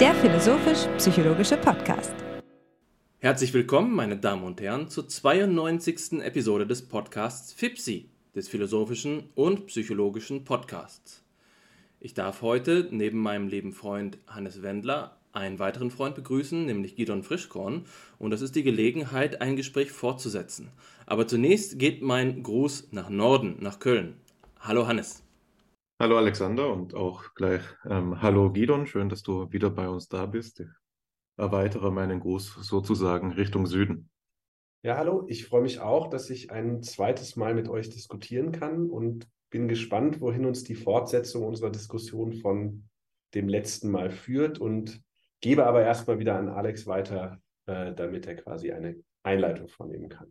der philosophisch-psychologische Podcast. Herzlich willkommen, meine Damen und Herren, zur 92. Episode des Podcasts FIPSI, des philosophischen und psychologischen Podcasts. Ich darf heute neben meinem lieben Freund Hannes Wendler einen weiteren Freund begrüßen, nämlich Gidon Frischkorn, und das ist die Gelegenheit, ein Gespräch fortzusetzen. Aber zunächst geht mein Gruß nach Norden, nach Köln. Hallo Hannes. Hallo Alexander und auch gleich ähm, Hallo Gidon, schön, dass du wieder bei uns da bist. Ich erweitere meinen Gruß sozusagen Richtung Süden. Ja, hallo, ich freue mich auch, dass ich ein zweites Mal mit euch diskutieren kann und bin gespannt, wohin uns die Fortsetzung unserer Diskussion von dem letzten Mal führt und gebe aber erstmal wieder an Alex weiter, äh, damit er quasi eine Einleitung vornehmen kann.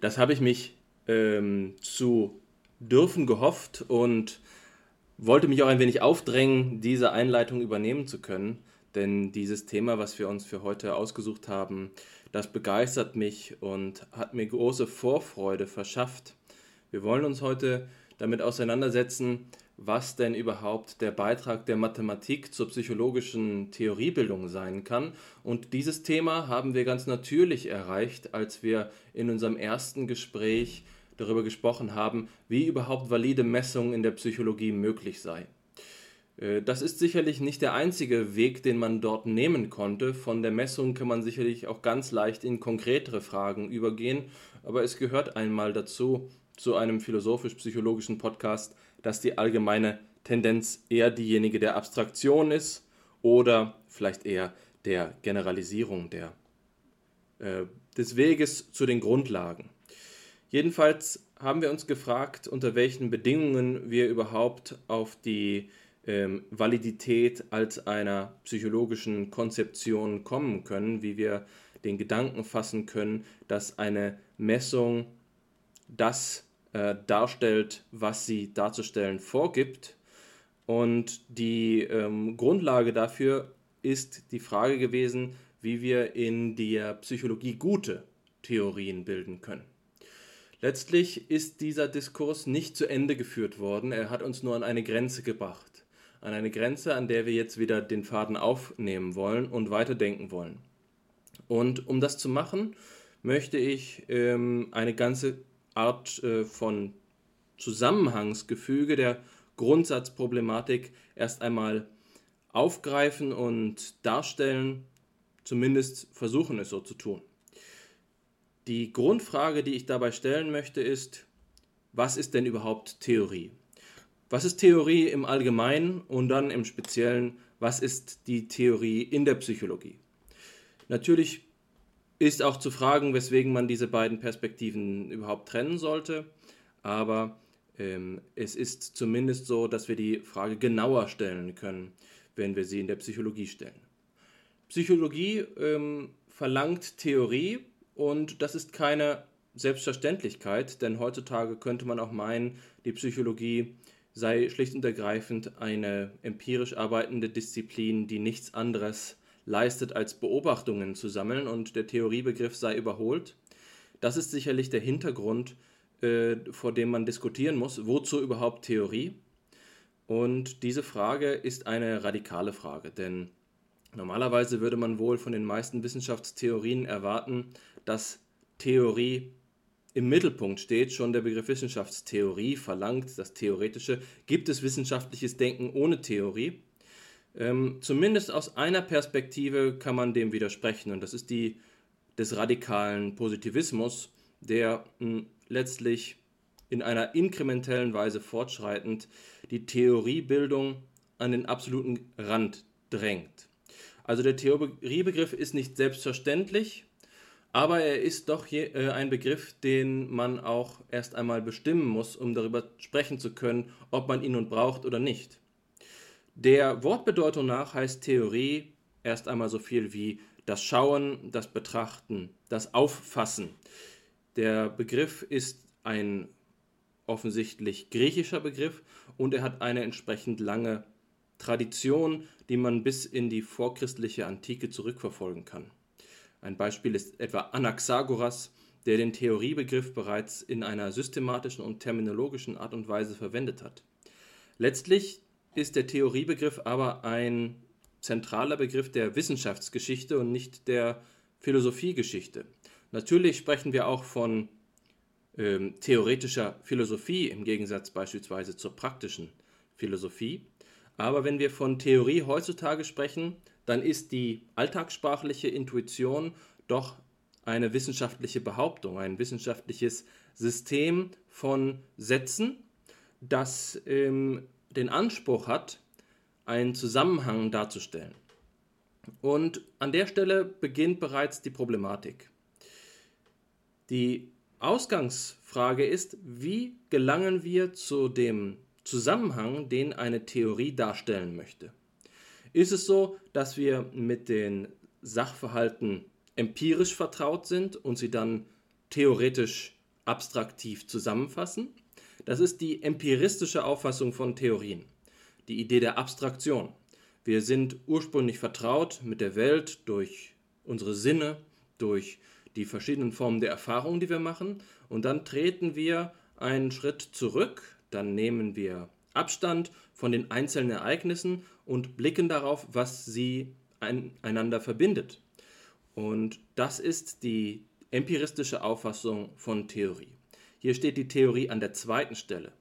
Das habe ich mich ähm, zu dürfen gehofft und wollte mich auch ein wenig aufdrängen, diese Einleitung übernehmen zu können, denn dieses Thema, was wir uns für heute ausgesucht haben, das begeistert mich und hat mir große Vorfreude verschafft. Wir wollen uns heute damit auseinandersetzen, was denn überhaupt der Beitrag der Mathematik zur psychologischen Theoriebildung sein kann. Und dieses Thema haben wir ganz natürlich erreicht, als wir in unserem ersten Gespräch darüber gesprochen haben, wie überhaupt valide Messung in der Psychologie möglich sei. Äh, das ist sicherlich nicht der einzige Weg, den man dort nehmen konnte. Von der Messung kann man sicherlich auch ganz leicht in konkretere Fragen übergehen, aber es gehört einmal dazu, zu einem philosophisch-psychologischen Podcast, dass die allgemeine Tendenz eher diejenige der Abstraktion ist oder vielleicht eher der Generalisierung der, äh, des Weges zu den Grundlagen. Jedenfalls haben wir uns gefragt, unter welchen Bedingungen wir überhaupt auf die ähm, Validität als einer psychologischen Konzeption kommen können, wie wir den Gedanken fassen können, dass eine Messung das äh, darstellt, was sie darzustellen vorgibt. Und die ähm, Grundlage dafür ist die Frage gewesen, wie wir in der Psychologie gute Theorien bilden können. Letztlich ist dieser Diskurs nicht zu Ende geführt worden, er hat uns nur an eine Grenze gebracht. An eine Grenze, an der wir jetzt wieder den Faden aufnehmen wollen und weiterdenken wollen. Und um das zu machen, möchte ich ähm, eine ganze Art äh, von Zusammenhangsgefüge der Grundsatzproblematik erst einmal aufgreifen und darstellen, zumindest versuchen es so zu tun. Die Grundfrage, die ich dabei stellen möchte, ist, was ist denn überhaupt Theorie? Was ist Theorie im Allgemeinen und dann im Speziellen, was ist die Theorie in der Psychologie? Natürlich ist auch zu fragen, weswegen man diese beiden Perspektiven überhaupt trennen sollte, aber ähm, es ist zumindest so, dass wir die Frage genauer stellen können, wenn wir sie in der Psychologie stellen. Psychologie ähm, verlangt Theorie, und das ist keine Selbstverständlichkeit, denn heutzutage könnte man auch meinen, die Psychologie sei schlicht und ergreifend eine empirisch arbeitende Disziplin, die nichts anderes leistet, als Beobachtungen zu sammeln und der Theoriebegriff sei überholt. Das ist sicherlich der Hintergrund, äh, vor dem man diskutieren muss, wozu überhaupt Theorie? Und diese Frage ist eine radikale Frage, denn normalerweise würde man wohl von den meisten Wissenschaftstheorien erwarten, dass Theorie im Mittelpunkt steht. Schon der Begriff Wissenschaftstheorie verlangt das Theoretische. Gibt es wissenschaftliches Denken ohne Theorie? Ähm, zumindest aus einer Perspektive kann man dem widersprechen, und das ist die des radikalen Positivismus, der mh, hm, letztlich in einer inkrementellen Weise fortschreitend die Theoriebildung an den absoluten Rand drängt. Also der Theoriebegriff ist nicht selbstverständlich, aber er ist doch je, äh, ein Begriff, den man auch erst einmal bestimmen muss, um darüber sprechen zu können, ob man ihn nun braucht oder nicht. Der Wortbedeutung nach heißt Theorie erst einmal so viel wie das Schauen, das Betrachten, das Auffassen. Der Begriff ist ein offensichtlich griechischer Begriff und er hat eine entsprechend lange Tradition, die man bis in die vorchristliche Antike zurückverfolgen kann. Ein Beispiel ist etwa Anaxagoras, der den Theoriebegriff bereits in einer systematischen und terminologischen Art und Weise verwendet hat. Letztlich ist der Theoriebegriff aber ein zentraler Begriff der Wissenschaftsgeschichte und nicht der Philosophiegeschichte. Natürlich sprechen wir auch von ähm, theoretischer Philosophie im Gegensatz beispielsweise zur praktischen Philosophie. Aber wenn wir von Theorie heutzutage sprechen, dann ist die alltagssprachliche Intuition doch eine wissenschaftliche Behauptung, ein wissenschaftliches System von Sätzen, das ähm, den Anspruch hat, einen Zusammenhang darzustellen. Und an der Stelle beginnt bereits die Problematik. Die Ausgangsfrage ist, wie gelangen wir zu dem Zusammenhang, den eine Theorie darstellen möchte? Ist es so, dass wir mit den Sachverhalten empirisch vertraut sind und sie dann theoretisch abstraktiv zusammenfassen? Das ist die empiristische Auffassung von Theorien, die Idee der Abstraktion. Wir sind ursprünglich vertraut mit der Welt durch unsere Sinne, durch die verschiedenen Formen der Erfahrung, die wir machen, und dann treten wir einen Schritt zurück, dann nehmen wir Abstand von den einzelnen Ereignissen und blicken darauf, was sie ein, einander verbindet. Und das ist die empiristische Auffassung von Theorie. Hier steht die Theorie an der zweiten Stelle.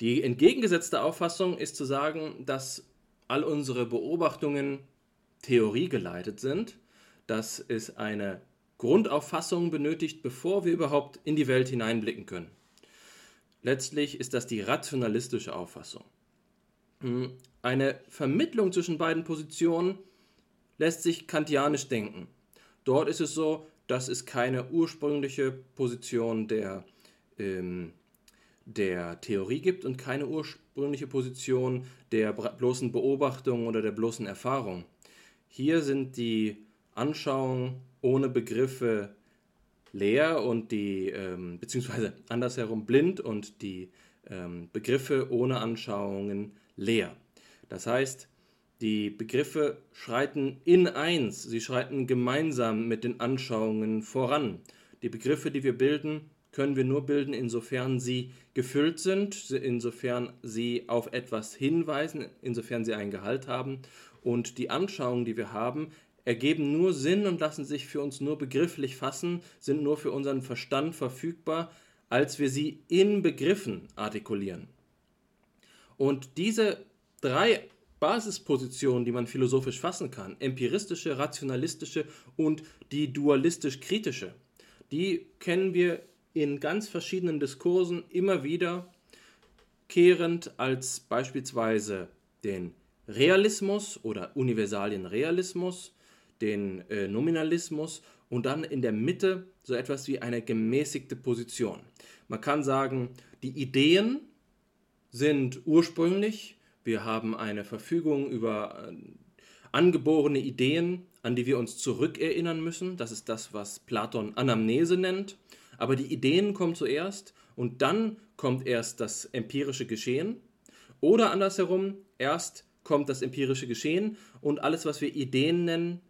Die entgegengesetzte Auffassung ist zu sagen, dass all unsere Beobachtungen theoriegeleitet sind, dass es eine Grundauffassung benötigt, bevor wir überhaupt in die Welt hineinblicken können. Letztlich ist das die rationalistische Auffassung. Hm, eine Vermittlung zwischen beiden Positionen lässt sich kantianisch denken. Dort ist es so, dass es keine ursprüngliche Position der ähm, der Theorie gibt und keine ursprüngliche Position der bloßen Beobachtung oder der bloßen Erfahrung. Hier sind die Anschauungen ohne Begriffe leer und die, ähm, beziehungsweise andersherum blind und die ähm, Begriffe ohne Anschauungen leer. Das heißt, die Begriffe schreiten in eins, sie schreiten gemeinsam mit den Anschauungen voran. Die Begriffe, die wir bilden, können wir nur bilden, insofern sie gefüllt sind, insofern sie auf etwas hinweisen, insofern sie einen Gehalt haben. Und die Anschauungen, die wir haben, ergeben nur Sinn und lassen sich für uns nur begrifflich fassen, sind nur für unseren Verstand verfügbar, als wir sie in Begriffen artikulieren. Und diese drei Basispositionen, die man philosophisch fassen kann, empiristische, rationalistische und die dualistisch-kritische, die kennen wir in ganz verschiedenen Diskursen immer wieder kehrend als beispielsweise den Realismus oder Universalienrealismus, den äh, Nominalismus und dann in der Mitte so etwas wie eine gemäßigte Position. Man kann sagen, die Ideen sind ursprünglich, wir haben eine Verfügung über äh, angeborene Ideen, an die wir uns zurückerinnern müssen. Das ist das, was Platon Anamnese nennt. Aber die Ideen kommen zuerst und dann kommt erst das empirische Geschehen. Oder andersherum, erst kommt das empirische Geschehen und alles, was wir Ideen nennen,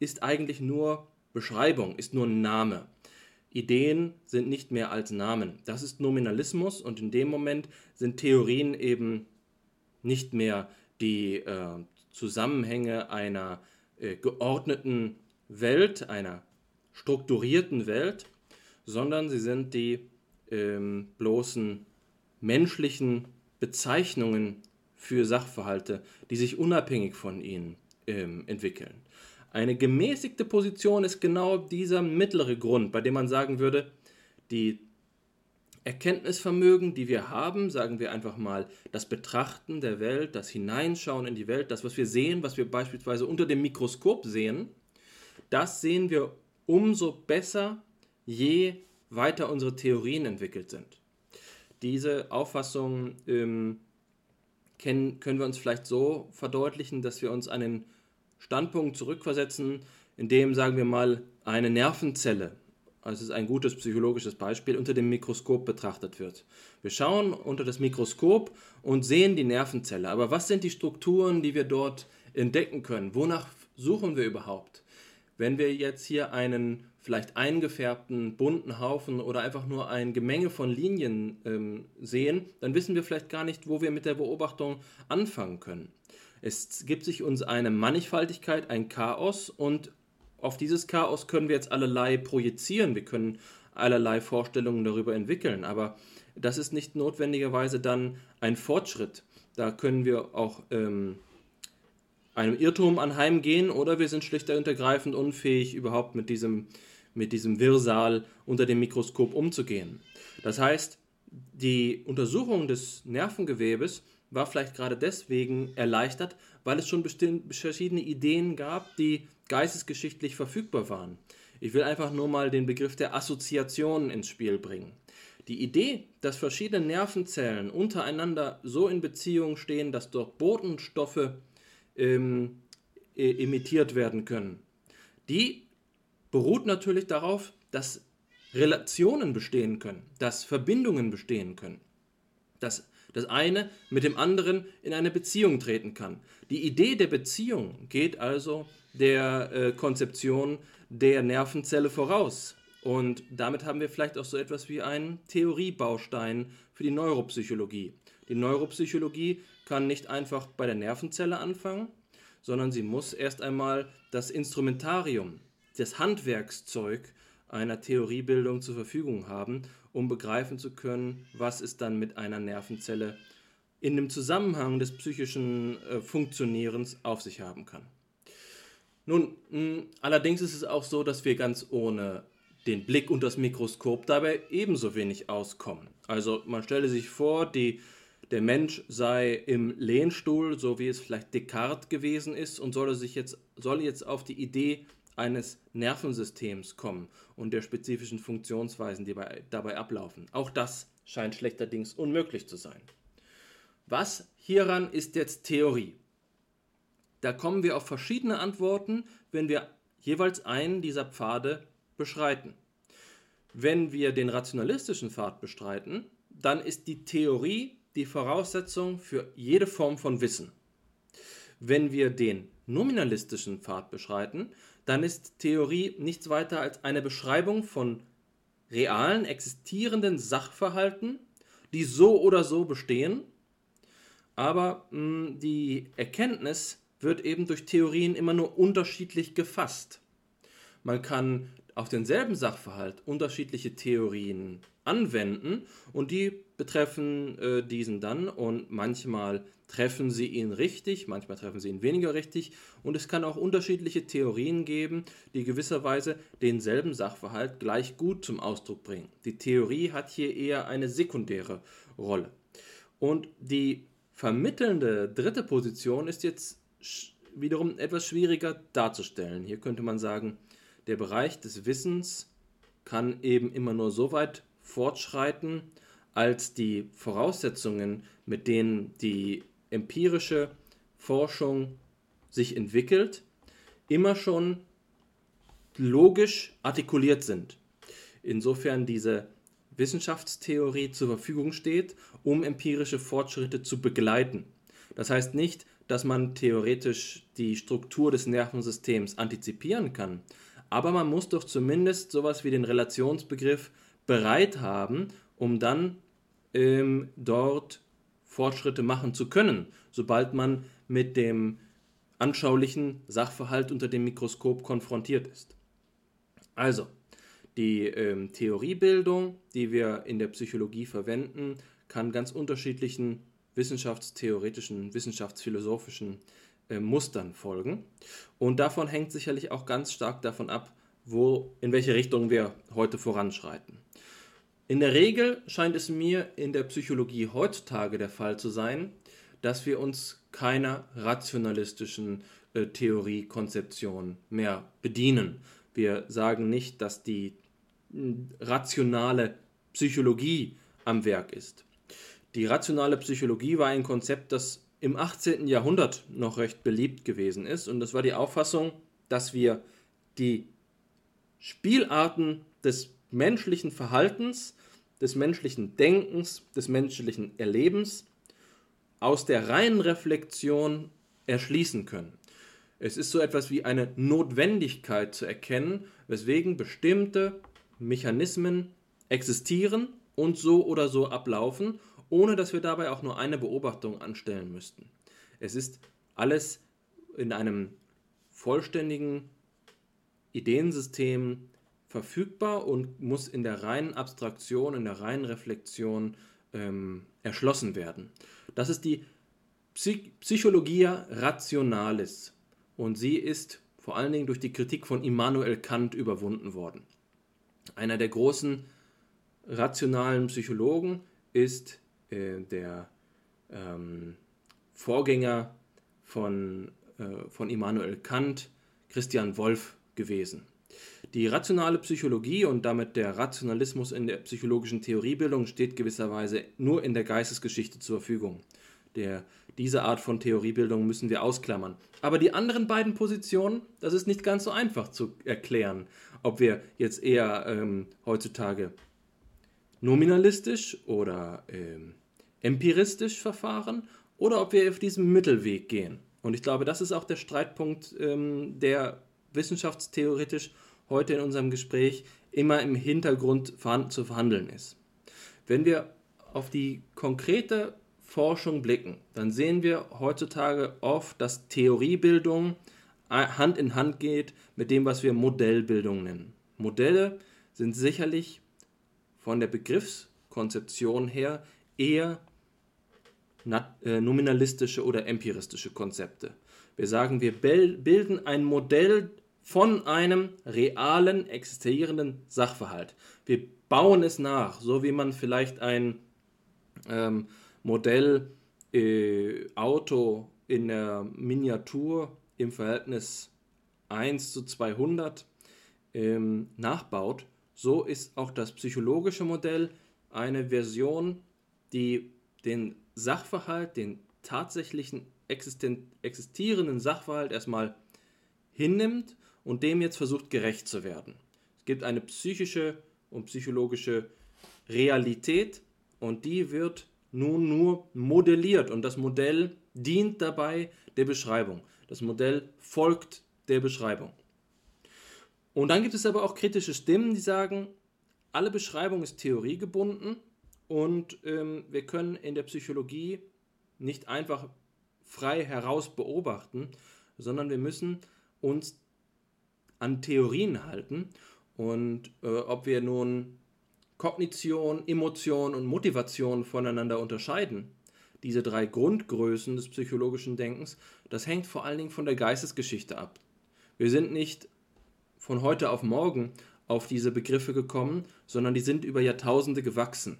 ist eigentlich nur Beschreibung, ist nur ein Name. Ideen sind nicht mehr als Namen. Das ist Nominalismus und in dem Moment sind Theorien eben nicht mehr die äh, Zusammenhänge einer äh, geordneten Welt, einer strukturierten Welt, sondern sie sind die ähm, bloßen menschlichen Bezeichnungen für Sachverhalte, die sich unabhängig von ihnen ähm, entwickeln. Eine gemäßigte Position ist genau dieser mittlere Grund, bei dem man sagen würde, die Erkenntnisvermögen, die wir haben, sagen wir einfach mal, das Betrachten der Welt, das Hineinschauen in die Welt, das, was wir sehen, was wir beispielsweise unter dem Mikroskop sehen, das sehen wir umso besser, je weiter unsere Theorien entwickelt sind. Diese Auffassung ähm, können, wir uns vielleicht so verdeutlichen, dass wir uns einen Standpunkt zurückversetzen, in dem, sagen wir mal, eine Nervenzelle, also es ist ein gutes psychologisches Beispiel, unter dem Mikroskop betrachtet wird. Wir schauen unter das Mikroskop und sehen die Nervenzelle. Aber was sind die Strukturen, die wir dort entdecken können? Wonach suchen wir überhaupt? Wenn wir jetzt hier einen vielleicht eingefärbten bunten Haufen oder einfach nur ein Gemenge von Linien ähm, sehen, dann wissen wir vielleicht gar nicht, wo wir mit der Beobachtung anfangen können. Es gibt sich uns eine Mannigfaltigkeit, ein Chaos und auf dieses Chaos können wir jetzt allerlei projizieren. Wir können allerlei Vorstellungen darüber entwickeln, aber das ist nicht notwendigerweise dann ein Fortschritt. Da können wir auch ähm, einem Irrtum anheimgehen oder wir sind schlicht und ergreifend unfähig, überhaupt mit diesem, mit diesem Wirrsal unter dem Mikroskop umzugehen. Das heißt, die Untersuchung des Nervengewebes war vielleicht gerade deswegen erleichtert, weil es schon verschiedene Ideen gab, die geistesgeschichtlich verfügbar waren. Ich will einfach nur mal den Begriff der Assoziation ins Spiel bringen. Die Idee, dass verschiedene Nervenzellen untereinander so in Beziehung stehen, dass dort Botenstoffe ähm, emittiert werden können, die beruht natürlich darauf, dass Relationen bestehen können, dass Verbindungen bestehen können, dass das eine mit dem anderen in eine Beziehung treten kann. Die Idee der Beziehung geht also der äh, Konzeption der Nervenzelle voraus. Und damit haben wir vielleicht auch so etwas wie einen Theoriebaustein für die Neuropsychologie. Die Neuropsychologie kann nicht einfach bei der Nervenzelle anfangen, sondern sie muss erst einmal das Instrumentarium, das Handwerkszeug einer Theoriebildung zur Verfügung haben, um begreifen zu können, was es dann mit einer Nervenzelle in dem Zusammenhang des psychischen äh, Funktionierens auf sich haben kann. Nun, mh, allerdings ist es auch so, dass wir ganz ohne den Blick und das Mikroskop dabei ebenso wenig auskommen. Also man stelle sich vor, die, der Mensch sei im Lehnstuhl, so wie es vielleicht Descartes gewesen ist, und solle sich jetzt, solle jetzt auf die Idee eines Nervensystems kommen und der spezifischen Funktionsweisen, die bei, dabei ablaufen. Auch das scheint schlechterdings unmöglich zu sein. Was hieran ist jetzt Theorie? Da kommen wir auf verschiedene Antworten, wenn wir jeweils einen dieser Pfade beschreiten. Wenn wir den rationalistischen Pfad bestreiten, dann ist die Theorie die Voraussetzung für jede Form von Wissen. Wenn wir den nominalistischen Pfad beschreiten, dann ist Theorie nichts weiter als eine Beschreibung von realen, existierenden Sachverhalten, die so oder so bestehen, aber mh, hm, die Erkenntnis wird eben durch Theorien immer nur unterschiedlich gefasst. Man kann auf denselben Sachverhalt unterschiedliche Theorien anwenden und die betreffen äh, diesen dann und manchmal treffen sie ihn richtig, manchmal treffen sie ihn weniger richtig und es kann auch unterschiedliche Theorien geben, die gewisserweise denselben Sachverhalt gleich gut zum Ausdruck bringen. Die Theorie hat hier eher eine sekundäre Rolle. Und die vermittelnde dritte Position ist jetzt wiederum etwas schwieriger darzustellen. Hier könnte man sagen, der Bereich des Wissens kann eben immer nur so weit fortschreiten, als die Voraussetzungen, mit denen die empirische Forschung sich entwickelt, immer schon logisch artikuliert sind. Insofern diese Wissenschaftstheorie zur Verfügung steht, um empirische Fortschritte zu begleiten. Das heißt nicht, dass man theoretisch die Struktur des Nervensystems antizipieren kann, aber man muss doch zumindest sowas wie den Relationsbegriff bereit haben, um dann ähm, dort Fortschritte machen zu können, sobald man mit dem anschaulichen Sachverhalt unter dem Mikroskop konfrontiert ist. Also, die ähm, Theoriebildung, die wir in der Psychologie verwenden, kann ganz unterschiedlichen wissenschaftstheoretischen, wissenschaftsphilosophischen äh, Mustern folgen. Und davon hängt sicherlich auch ganz stark davon ab, wo, in welche Richtung wir heute voranschreiten. In der Regel scheint es mir in der Psychologie heutzutage der Fall zu sein, dass wir uns keiner rationalistischen äh, Theoriekonzeption mehr bedienen. Wir sagen nicht, dass die rationale Psychologie am Werk ist. Die rationale Psychologie war ein Konzept, das im 18. Jahrhundert noch recht beliebt gewesen ist. Und das war die Auffassung, dass wir die Spielarten des menschlichen Verhaltens, des menschlichen Denkens, des menschlichen Erlebens aus der reinen Reflexion erschließen können. Es ist so etwas wie eine Notwendigkeit zu erkennen, weswegen bestimmte Mechanismen existieren und so oder so ablaufen ohne dass wir dabei auch nur eine Beobachtung anstellen müssten. Es ist alles in einem vollständigen Ideensystem verfügbar und muss in der reinen Abstraktion, in der reinen Reflexion ähm, erschlossen werden. Das ist die Psy Psychologia Rationalis und sie ist vor allen Dingen durch die Kritik von Immanuel Kant überwunden worden. Einer der großen rationalen Psychologen ist äh, der ähm, Vorgänger von, äh, von Immanuel Kant, Christian Wolff, gewesen. Die rationale Psychologie und damit der Rationalismus in der psychologischen Theoriebildung steht gewisserweise nur in der Geistesgeschichte zur Verfügung. Der, diese Art von Theoriebildung müssen wir ausklammern. Aber die anderen beiden Positionen, das ist nicht ganz so einfach zu erklären, ob wir jetzt eher ähm, heutzutage nominalistisch oder ähm, empiristisch verfahren oder ob wir auf diesem Mittelweg gehen. Und ich glaube, das ist auch der Streitpunkt, ähm, der wissenschaftstheoretisch heute in unserem Gespräch immer im Hintergrund zu verhandeln ist. Wenn wir auf die konkrete Forschung blicken, dann sehen wir heutzutage oft, dass Theoriebildung Hand in Hand geht mit dem, was wir Modellbildung nennen. Modelle sind sicherlich von der Begriffskonzeption her eher äh, nominalistische oder empiristische Konzepte. Wir sagen, wir bilden ein Modell von einem realen, existierenden Sachverhalt. Wir bauen es nach, so wie man vielleicht ein ähm, Modell äh, Auto in der Miniatur im Verhältnis 1 zu 200 ähm, nachbaut. So ist auch das psychologische Modell eine Version, die den Sachverhalt, den tatsächlichen existierenden Sachverhalt erstmal hinnimmt und dem jetzt versucht gerecht zu werden. Es gibt eine psychische und psychologische Realität und die wird nun nur modelliert und das Modell dient dabei der Beschreibung. Das Modell folgt der Beschreibung. Und dann gibt es aber auch kritische Stimmen, die sagen, alle Beschreibung ist theoriegebunden und ähm, wir können in der Psychologie nicht einfach frei heraus beobachten, sondern wir müssen uns an Theorien halten und äh, ob wir nun Kognition, Emotion und Motivation voneinander unterscheiden, diese drei Grundgrößen des psychologischen Denkens, das hängt vor allen Dingen von der Geistesgeschichte ab. Wir sind nicht von heute auf morgen auf diese Begriffe gekommen, sondern die sind über Jahrtausende gewachsen.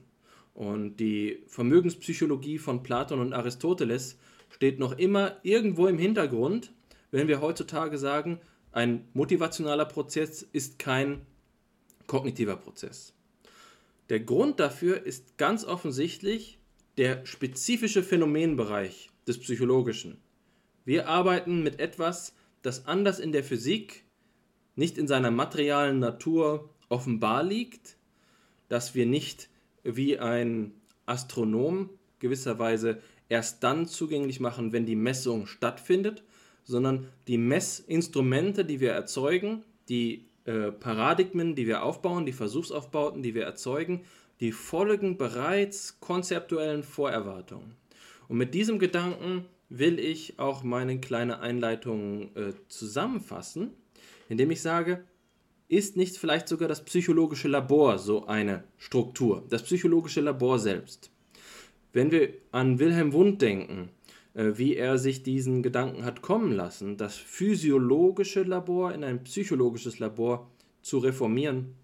Und die Vermögenspsychologie von Platon und Aristoteles steht noch immer irgendwo im Hintergrund, wenn wir heutzutage sagen, ein motivationaler Prozess ist kein kognitiver Prozess. Der Grund dafür ist ganz offensichtlich der spezifische Phänomenbereich des Psychologischen. Wir arbeiten mit etwas, das anders in der Physik nicht in seiner materialen Natur offenbar liegt, dass wir nicht wie ein Astronom gewisserweise erst dann zugänglich machen, wenn die Messung stattfindet, sondern die Messinstrumente, die wir erzeugen, die äh, Paradigmen, die wir aufbauen, die Versuchsaufbauten, die wir erzeugen, die folgen bereits konzeptuellen Vorerwartungen. Und mit diesem Gedanken will ich auch meine kleine Einleitung äh, zusammenfassen, indem ich sage, ist nicht vielleicht sogar das psychologische Labor so eine Struktur, das psychologische Labor selbst? Wenn wir an Wilhelm Wundt denken, wie er sich diesen Gedanken hat kommen lassen, das physiologische Labor in ein psychologisches Labor zu reformieren,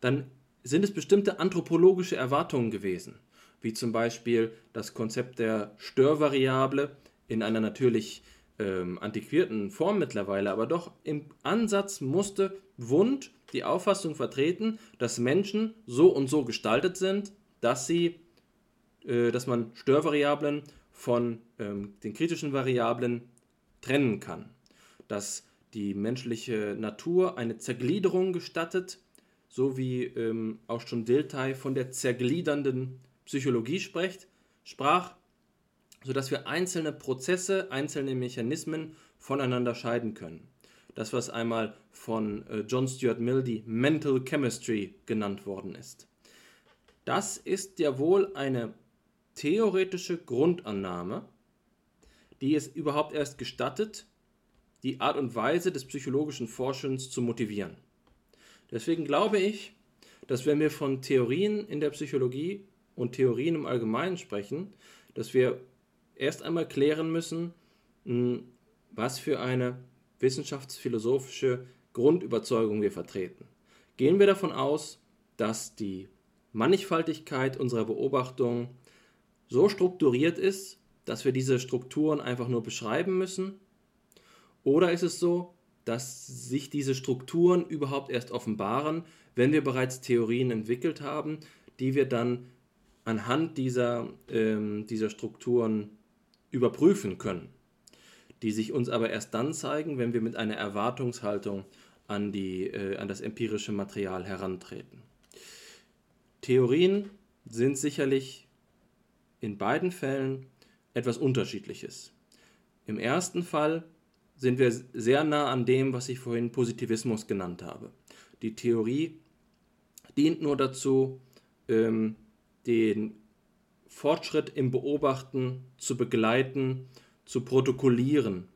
dann sind es bestimmte anthropologische Erwartungen gewesen, wie zum Beispiel das Konzept der Störvariable in einer natürlich ähm, antiquierten Form mittlerweile, aber doch im Ansatz musste Wund die Auffassung vertreten, dass Menschen so und so gestaltet sind, dass sie, äh, dass man Störvariablen von ähm, den kritischen Variablen trennen kann. Dass die menschliche Natur eine Zergliederung gestattet, so wie ähm, auch schon Dilthey von der zergliedernden Psychologie spricht, sprach, sodass wir einzelne Prozesse, einzelne Mechanismen voneinander scheiden können. Das, was einmal von äh, John Stuart Mill die Mental Chemistry genannt worden ist. Das ist ja wohl eine theoretische Grundannahme, die es überhaupt erst gestattet, die Art und Weise des psychologischen Forschens zu motivieren. Deswegen glaube ich, dass wenn wir von Theorien in der Psychologie und Theorien im Allgemeinen sprechen, dass wir erst einmal klären müssen, hm, was für eine wissenschaftsphilosophische Grundüberzeugung wir vertreten. Gehen wir davon aus, dass die Mannigfaltigkeit unserer Beobachtung so strukturiert ist, dass wir diese Strukturen einfach nur beschreiben müssen? Oder ist es so, dass sich diese Strukturen überhaupt erst offenbaren, wenn wir bereits Theorien entwickelt haben, die wir dann anhand dieser, ähm, dieser Strukturen überprüfen können, die sich uns aber erst dann zeigen, wenn wir mit einer Erwartungshaltung an, die, äh, an das empirische Material herantreten. Theorien sind sicherlich in beiden Fällen etwas Unterschiedliches. Im ersten Fall sind wir sehr nah an dem, was ich vorhin Positivismus genannt habe. Die Theorie dient nur dazu, ähm, den Fortschritt im Beobachten zu begleiten, zu protokollieren.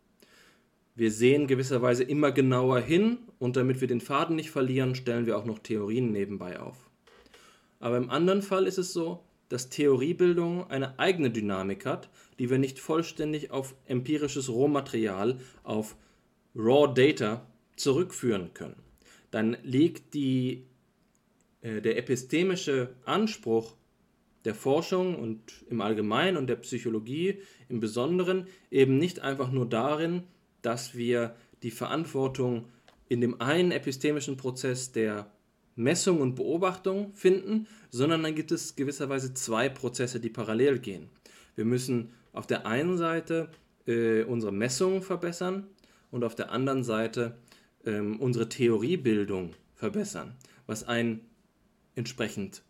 Wir sehen gewisserweise immer genauer hin und damit wir den Faden nicht verlieren, stellen wir auch noch Theorien nebenbei auf. Aber im anderen Fall ist es so, dass Theoriebildung eine eigene Dynamik hat, die wir nicht vollständig auf empirisches Rohmaterial, auf Raw Data zurückführen können. Dann liegt die, äh, der epistemische Anspruch der Forschung und im Allgemeinen und der Psychologie im Besonderen eben nicht einfach nur darin, dass wir die Verantwortung in dem einen epistemischen Prozess der Messung und Beobachtung finden, sondern dann gibt es gewisserweise zwei Prozesse, die parallel gehen. Wir müssen auf der einen Seite äh, unsere Messungen verbessern und auf der anderen Seite äh, unsere Theoriebildung verbessern, was ein entsprechend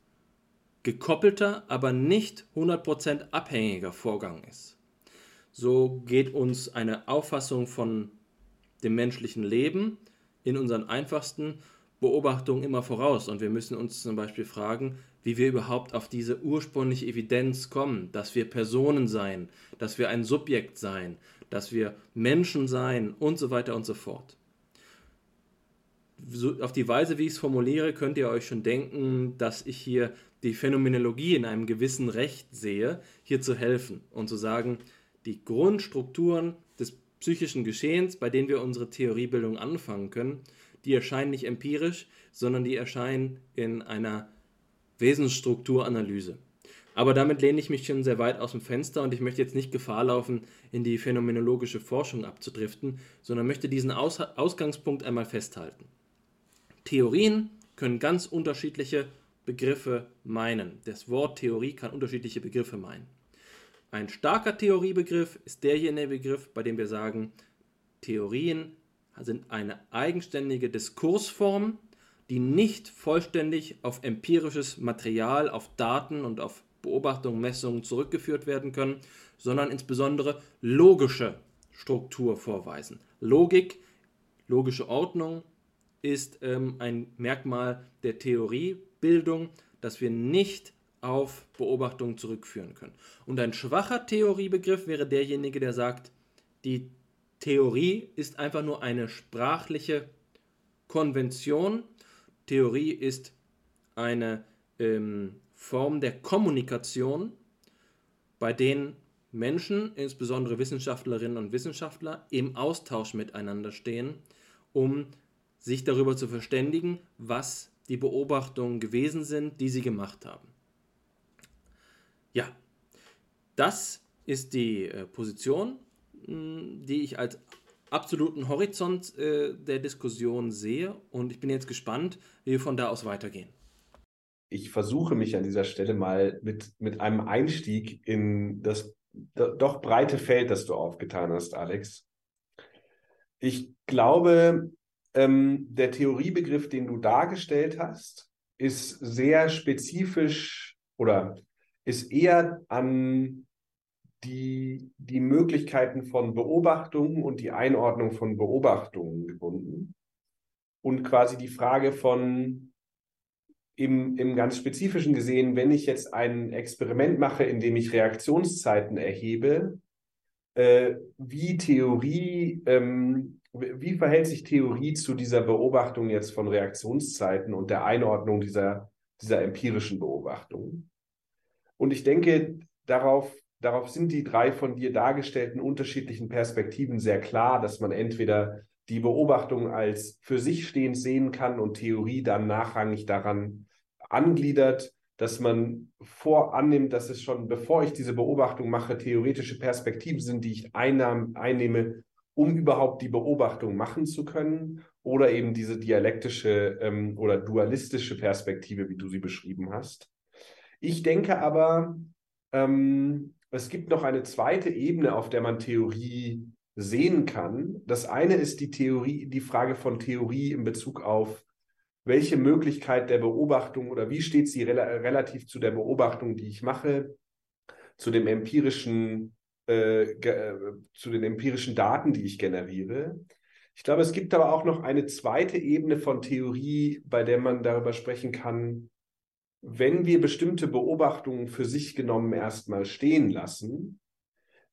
gekoppelter, aber nicht 100% abhängiger Vorgang ist. So geht uns eine Auffassung von dem menschlichen Leben in unseren einfachsten Beobachtungen immer voraus und wir müssen uns zum Beispiel fragen, wie wir überhaupt auf diese ursprüngliche Evidenz kommen, dass wir Personen seien, dass wir ein Subjekt seien, dass wir Menschen seien und so weiter und so fort. So, auf die Weise, wie ich es formuliere, könnt ihr euch schon denken, dass ich hier die Phänomenologie in einem gewissen Recht sehe, hier zu helfen und zu sagen, die Grundstrukturen des psychischen Geschehens, bei denen wir unsere Theoriebildung anfangen können, die erscheinen nicht empirisch, sondern die erscheinen in einer Wesensstrukturanalyse. Aber damit lehne ich mich schon sehr weit aus dem Fenster und ich möchte jetzt nicht Gefahr laufen, in die phänomenologische Forschung abzudriften, sondern möchte diesen aus Ausgangspunkt einmal festhalten. Theorien können ganz unterschiedliche Begriffe meinen. Das Wort Theorie kann unterschiedliche Begriffe meinen. Ein starker Theoriebegriff ist derjenige Begriff, bei dem wir sagen, Theorien sind eine eigenständige Diskursform, die nicht vollständig auf empirisches Material, auf Daten und auf Beobachtungen, Messungen zurückgeführt werden können, sondern insbesondere logische Struktur vorweisen. Logik, logische Ordnung ist ähm, ein Merkmal der Theoriebildung, das wir nicht auf Beobachtungen zurückführen können. Und ein schwacher Theoriebegriff wäre derjenige, der sagt, die Theorie ist einfach nur eine sprachliche Konvention. Theorie ist eine ähm, Form der Kommunikation, bei denen Menschen, insbesondere Wissenschaftlerinnen und Wissenschaftler, im Austausch miteinander stehen, um sich darüber zu verständigen, was die Beobachtungen gewesen sind, die sie gemacht haben. Ja, das ist die äh, Position die ich als absoluten Horizont äh, der Diskussion sehe. Und ich bin jetzt gespannt, wie wir von da aus weitergehen. Ich versuche mich an dieser Stelle mal mit, mit einem Einstieg in das doch breite Feld, das du aufgetan hast, Alex. Ich glaube, ähm, der Theoriebegriff, den du dargestellt hast, ist sehr spezifisch oder ist eher an die, die Möglichkeiten von Beobachtungen und die Einordnung von Beobachtungen gebunden. Und quasi die Frage von, im, im ganz spezifischen gesehen, wenn ich jetzt ein Experiment mache, in dem ich Reaktionszeiten erhebe, äh, wie Theorie, ähm, wie verhält sich Theorie zu dieser Beobachtung jetzt von Reaktionszeiten und der Einordnung dieser, dieser empirischen Beobachtung? Und ich denke, darauf, darauf sind die drei von dir dargestellten unterschiedlichen Perspektiven sehr klar, dass man entweder die Beobachtung als für sich stehend sehen kann und Theorie dann nachrangig daran angliedert dass man vorannimmt, dass es schon, bevor ich diese Beobachtung mache, theoretische Perspektiven sind, die ich einnahm, einnehme, um überhaupt die Beobachtung machen zu können, oder eben diese dialektische ähm, oder dualistische Perspektive, wie du sie beschrieben hast. Ich denke aber, ähm, es gibt noch eine zweite Ebene, auf der man Theorie sehen kann. Das eine ist die Theorie, die Frage von Theorie in Bezug auf welche Möglichkeit der Beobachtung oder wie steht sie rel relativ zu der Beobachtung, die ich mache, zu dem empirischen, äh, äh, zu den empirischen Daten, die ich generiere. Ich glaube, es gibt aber auch noch eine zweite Ebene von Theorie, bei der man darüber sprechen kann, wenn wir bestimmte Beobachtungen für sich genommen erstmal stehen lassen,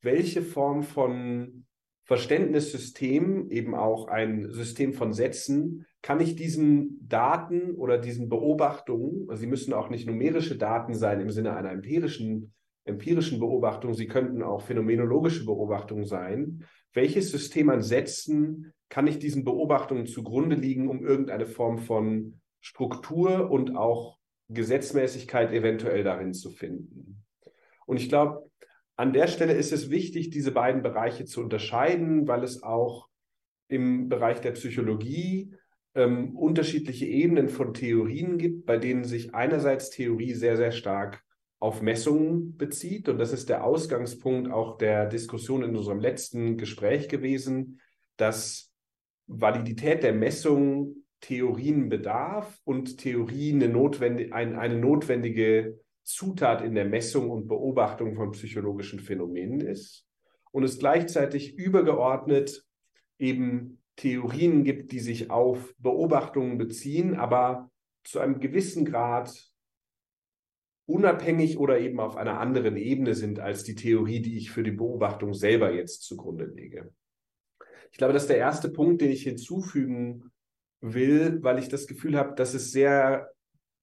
welche Form von Verständnissystem, eben auch ein System von Sätzen, kann ich diesen Daten oder diesen Beobachtungen, also sie müssen auch nicht numerische Daten sein im Sinne einer empirischen, empirischen Beobachtung, sie könnten auch phänomenologische Beobachtungen sein. Welches System an Sätzen kann ich diesen Beobachtungen zugrunde liegen, um irgendeine Form von Struktur und auch Gesetzmäßigkeit eventuell darin zu finden? Und ich glaube, an der Stelle ist es wichtig, diese beiden Bereiche zu unterscheiden, weil es auch im Bereich der Psychologie ähm, unterschiedliche Ebenen von Theorien gibt, bei denen sich einerseits Theorie sehr, sehr stark auf Messungen bezieht. Und das ist der Ausgangspunkt auch der Diskussion in unserem letzten Gespräch gewesen, dass Validität der Messung Theorien bedarf und Theorie eine, notwendig, ein, eine notwendige Zutat in der Messung und Beobachtung von psychologischen Phänomenen ist und es gleichzeitig übergeordnet eben Theorien gibt, die sich auf Beobachtungen beziehen, aber zu einem gewissen Grad unabhängig oder eben auf einer anderen Ebene sind als die Theorie, die ich für die Beobachtung selber jetzt zugrunde lege. Ich glaube, das ist der erste Punkt, den ich hinzufügen will, weil ich das Gefühl habe, dass es sehr,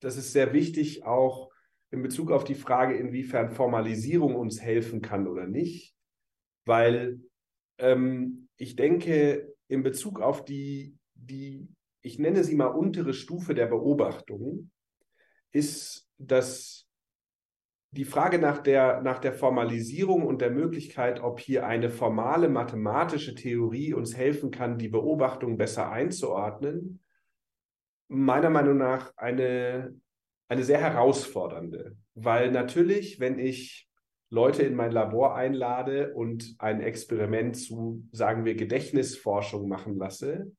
das ist sehr wichtig, auch in Bezug auf die Frage, inwiefern Formalisierung uns helfen kann oder nicht, weil ähm, ich denke, in Bezug auf die, die, ich nenne sie mal untere Stufe der Beobachtung, ist, dass die Frage nach der, nach der Formalisierung und der Möglichkeit, ob hier eine formale mathematische Theorie uns helfen kann, die Beobachtung besser einzuordnen, meiner Meinung nach eine, eine sehr herausfordernde. Weil natürlich, wenn ich Leute in mein Labor einlade und ein Experiment zu, sagen wir, Gedächtnisforschung machen lasse,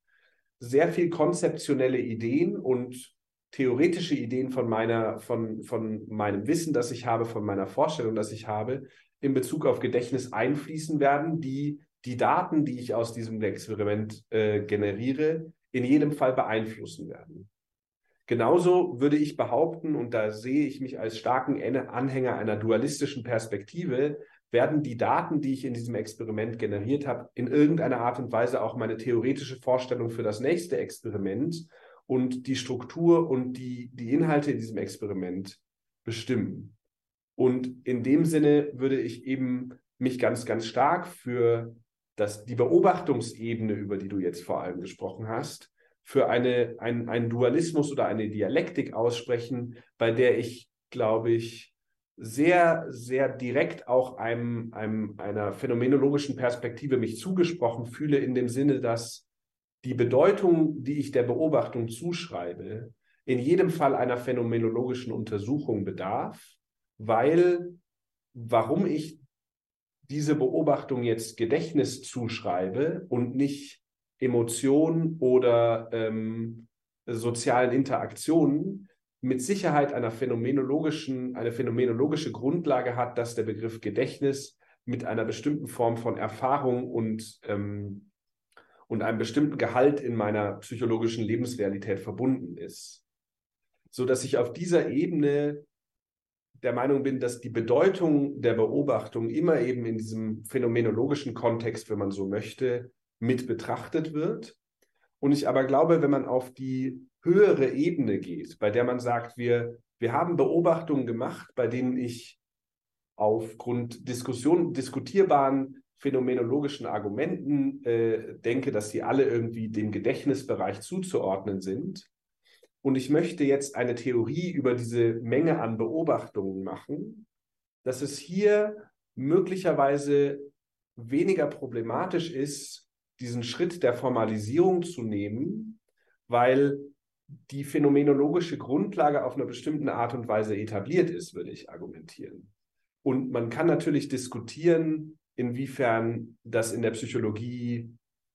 sehr viel konzeptionelle Ideen und theoretische Ideen von meiner, von, von meinem Wissen, das ich habe, von meiner Vorstellung, das ich habe, in Bezug auf Gedächtnis einfließen werden, die die Daten, die ich aus diesem Experiment äh, generiere, in jedem Fall beeinflussen werden. Genauso würde ich behaupten, und da sehe ich mich als starken Anhänger einer dualistischen Perspektive, werden die Daten, die ich in diesem Experiment generiert habe, in irgendeiner Art und Weise auch meine theoretische Vorstellung für das nächste Experiment und die Struktur und die, die Inhalte in diesem Experiment bestimmen. Und in dem Sinne würde ich eben mich ganz, ganz stark für das, die Beobachtungsebene, über die du jetzt vor allem gesprochen hast, für eine, ein, einen Dualismus oder eine Dialektik aussprechen, bei der ich, glaube ich, sehr, sehr direkt auch einem, einem, einer phänomenologischen Perspektive mich zugesprochen fühle, in dem Sinne, dass die Bedeutung, die ich der Beobachtung zuschreibe, in jedem Fall einer phänomenologischen Untersuchung bedarf, weil warum ich diese Beobachtung jetzt Gedächtnis zuschreibe und nicht Emotionen oder ähm, sozialen Interaktionen mit Sicherheit einer phänomenologischen, eine phänomenologische Grundlage hat, dass der Begriff Gedächtnis mit einer bestimmten Form von Erfahrung und, ähm, und einem bestimmten Gehalt in meiner psychologischen Lebensrealität verbunden ist. So dass ich auf dieser Ebene der Meinung bin, dass die Bedeutung der Beobachtung immer eben in diesem phänomenologischen Kontext, wenn man so möchte, mit betrachtet wird. Und ich aber glaube, wenn man auf die höhere Ebene geht, bei der man sagt, wir, wir haben Beobachtungen gemacht, bei denen ich aufgrund Diskussion, diskutierbaren phänomenologischen Argumenten äh, denke, dass die alle irgendwie dem Gedächtnisbereich zuzuordnen sind. Und ich möchte jetzt eine Theorie über diese Menge an Beobachtungen machen, dass es hier möglicherweise weniger problematisch ist, diesen Schritt der Formalisierung zu nehmen, weil die phänomenologische Grundlage auf einer bestimmten Art und Weise etabliert ist, würde ich argumentieren. Und man kann natürlich diskutieren, inwiefern das in der Psychologie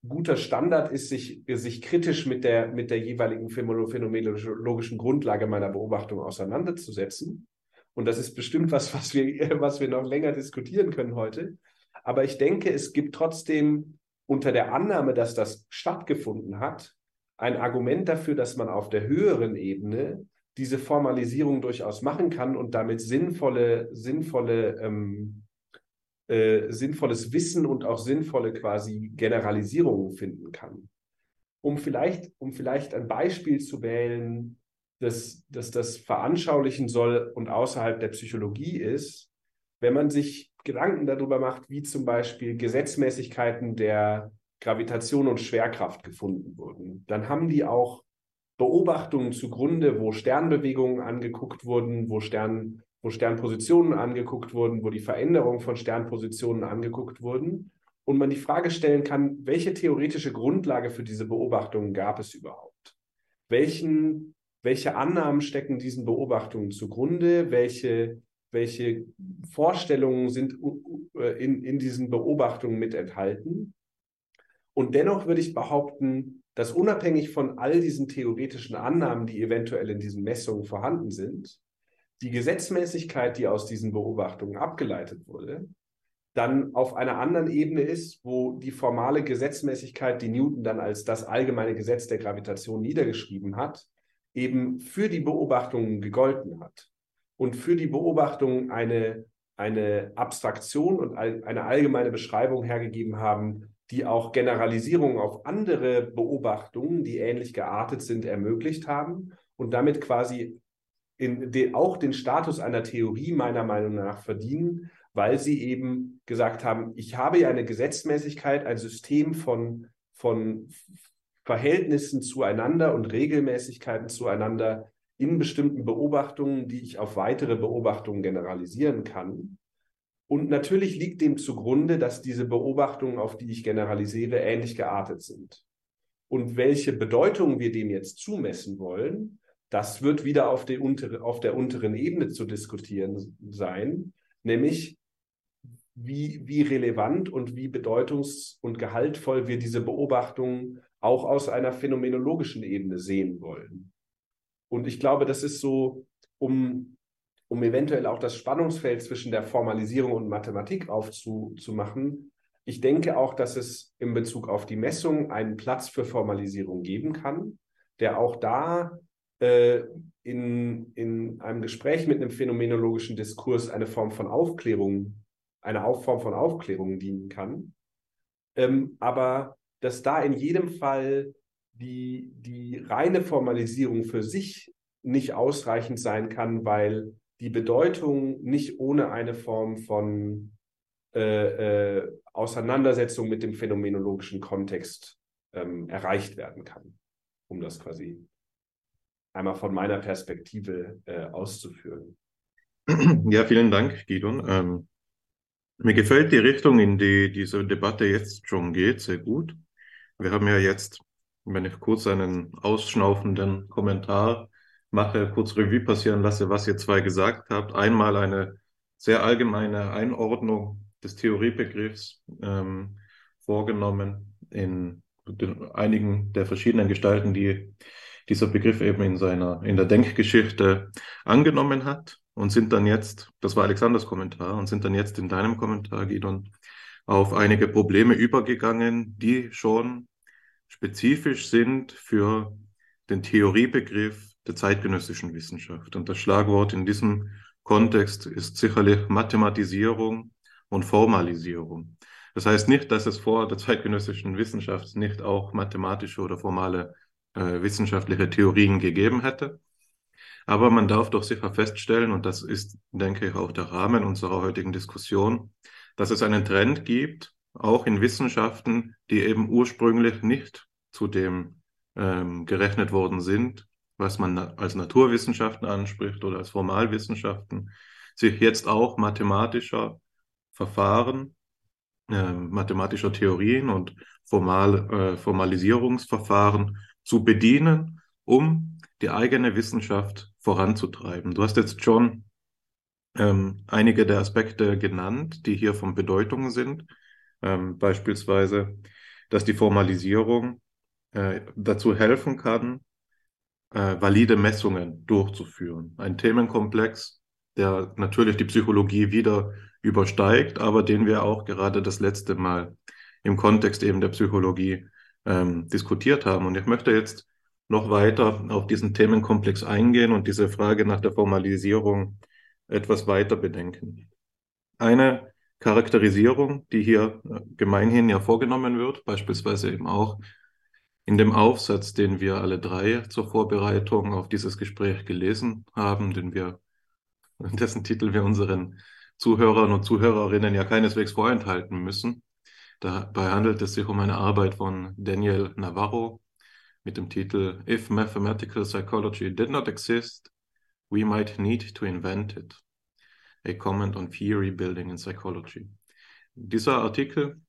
guter Standard ist, sich, sich kritisch mit der, mit der jeweiligen phänomenologischen Grundlage meiner Beobachtung auseinanderzusetzen. Und das ist bestimmt was, was wir, was wir noch länger diskutieren können heute. Aber ich denke, es gibt trotzdem unter der Annahme, dass das stattgefunden hat, ein Argument dafür, dass man auf der höheren Ebene diese Formalisierung durchaus machen kann und damit sinnvolle, sinnvolle, ähm, äh, sinnvolles Wissen und auch sinnvolle quasi Generalisierungen finden kann. Um vielleicht, um vielleicht ein Beispiel zu wählen, dass, dass das veranschaulichen soll und außerhalb der Psychologie ist, wenn man sich Gedanken darüber macht, wie zum Beispiel Gesetzmäßigkeiten der Gravitation und Schwerkraft gefunden wurden, dann haben die auch Beobachtungen zugrunde, wo Sternbewegungen angeguckt wurden, wo, Stern, wo Sternpositionen angeguckt wurden, wo die Veränderung von Sternpositionen angeguckt wurden. Und man die Frage stellen kann, welche theoretische Grundlage für diese Beobachtungen gab es überhaupt? Welchen, welche Annahmen stecken diesen Beobachtungen zugrunde? Welche, welche Vorstellungen sind äh, in, in diesen Beobachtungen mit enthalten? Und dennoch würde ich behaupten, dass unabhängig von all diesen theoretischen Annahmen, die eventuell in diesen Messungen vorhanden sind, die Gesetzmäßigkeit, die aus diesen Beobachtungen abgeleitet wurde, dann auf einer anderen Ebene ist, wo die formale Gesetzmäßigkeit, die Newton dann als das allgemeine Gesetz der Gravitation niedergeschrieben hat, eben für die Beobachtungen gegolten hat und für die Beobachtungen eine, eine Abstraktion und eine allgemeine Beschreibung hergegeben haben, die auch Generalisierungen auf andere Beobachtungen, die ähnlich geartet sind, ermöglicht haben und damit quasi in de, auch den Status einer Theorie meiner Meinung nach verdienen, weil sie eben gesagt haben, ich habe ja eine Gesetzmäßigkeit, ein System von, von Verhältnissen zueinander und Regelmäßigkeiten zueinander in bestimmten Beobachtungen, die ich auf weitere Beobachtungen generalisieren kann. Und natürlich liegt dem zugrunde, dass diese Beobachtungen, auf die ich generalisiere, ähnlich geartet sind. Und welche Bedeutung wir dem jetzt zumessen wollen, das wird wieder auf, untere, auf der unteren Ebene zu diskutieren sein, nämlich wie, wie relevant und wie bedeutungs- und gehaltvoll wir diese Beobachtungen auch aus einer phänomenologischen Ebene sehen wollen. Und ich glaube, das ist so, um um eventuell auch das Spannungsfeld zwischen der Formalisierung und Mathematik aufzumachen. Ich denke auch, dass es in Bezug auf die Messung einen Platz für Formalisierung geben kann, der auch da äh, in, in einem Gespräch mit einem phänomenologischen Diskurs eine Form von Aufklärung, eine Form von Aufklärung dienen kann. Ähm, aber dass da in jedem Fall die, die reine Formalisierung für sich nicht ausreichend sein kann, weil die Bedeutung nicht ohne eine Form von äh, äh, Auseinandersetzung mit dem phänomenologischen Kontext ähm, erreicht werden kann, um das quasi einmal von meiner Perspektive äh, auszuführen. Ja, vielen Dank, Gidon. Ähm, mir gefällt die Richtung, in die diese Debatte jetzt schon geht, sehr gut. Wir haben ja jetzt, wenn ich kurz einen ausschnaufenden Kommentar mache, kurz Revue passieren lasse, was ihr zwei gesagt habt. Einmal eine sehr allgemeine Einordnung des Theoriebegriffs ähm, vorgenommen in einigen der verschiedenen Gestalten, die dieser Begriff eben in seiner, in der Denkgeschichte angenommen hat und sind dann jetzt, das war Alexanders Kommentar, und sind dann jetzt in deinem Kommentar, Gidon, auf einige Probleme übergegangen, die schon spezifisch sind für den Theoriebegriff der zeitgenössischen Wissenschaft. Und das Schlagwort in diesem Kontext ist sicherlich Mathematisierung und Formalisierung. Das heißt nicht, dass es vor der zeitgenössischen Wissenschaft nicht auch mathematische oder formale äh, wissenschaftliche Theorien gegeben hätte. Aber man darf doch sicher feststellen, und das ist, denke ich, auch der Rahmen unserer heutigen Diskussion, dass es einen Trend gibt, auch in Wissenschaften, die eben ursprünglich nicht zu dem ähm, gerechnet worden sind, was man als Naturwissenschaften anspricht oder als Formalwissenschaften, sich jetzt auch mathematischer Verfahren, äh, mathematischer Theorien und Formal, äh, Formalisierungsverfahren zu bedienen, um die eigene Wissenschaft voranzutreiben. Du hast jetzt schon ähm, einige der Aspekte genannt, die hier von Bedeutung sind. Ähm, beispielsweise, dass die Formalisierung äh, dazu helfen kann, äh, valide Messungen durchzuführen. Ein Themenkomplex, der natürlich die Psychologie wieder übersteigt, aber den wir auch gerade das letzte Mal im Kontext eben der Psychologie ähm, diskutiert haben. Und ich möchte jetzt noch weiter auf diesen Themenkomplex eingehen und diese Frage nach der Formalisierung etwas weiter bedenken. Eine Charakterisierung, die hier äh, gemeinhin ja vorgenommen wird, beispielsweise eben auch in dem Aufsatz, den wir alle drei zur Vorbereitung auf dieses Gespräch gelesen haben, den wir, dessen Titel wir unseren Zuhörern und Zuhörerinnen ja keineswegs vorenthalten müssen. Dabei handelt es sich um eine Arbeit von Daniel Navarro mit dem Titel If Mathematical Psychology Did Not Exist, We Might Need to Invent It. A Comment on Theory Building in Psychology. Dieser Artikel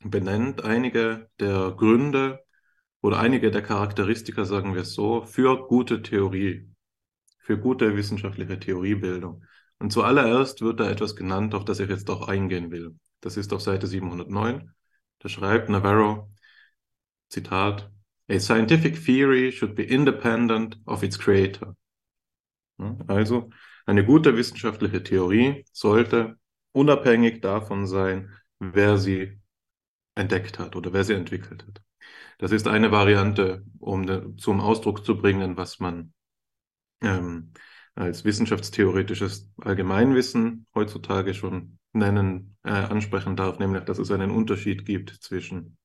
benennt einige der Gründe, oder einige der Charakteristika, sagen wir es so, für gute Theorie, für gute wissenschaftliche Theoriebildung. Und zuallererst wird da etwas genannt, auf das ich jetzt auch eingehen will. Das ist auf Seite 709. Da schreibt Navarro, Zitat, A scientific theory should be independent of its creator. Also, eine gute wissenschaftliche Theorie sollte unabhängig davon sein, wer sie entdeckt hat oder wer sie entwickelt hat. Das ist eine Variante, um zum Ausdruck zu bringen, was man ähm, als wissenschaftstheoretisches Allgemeinwissen heutzutage schon nennen, äh, ansprechen darf, nämlich, dass es einen Unterschied gibt zwischen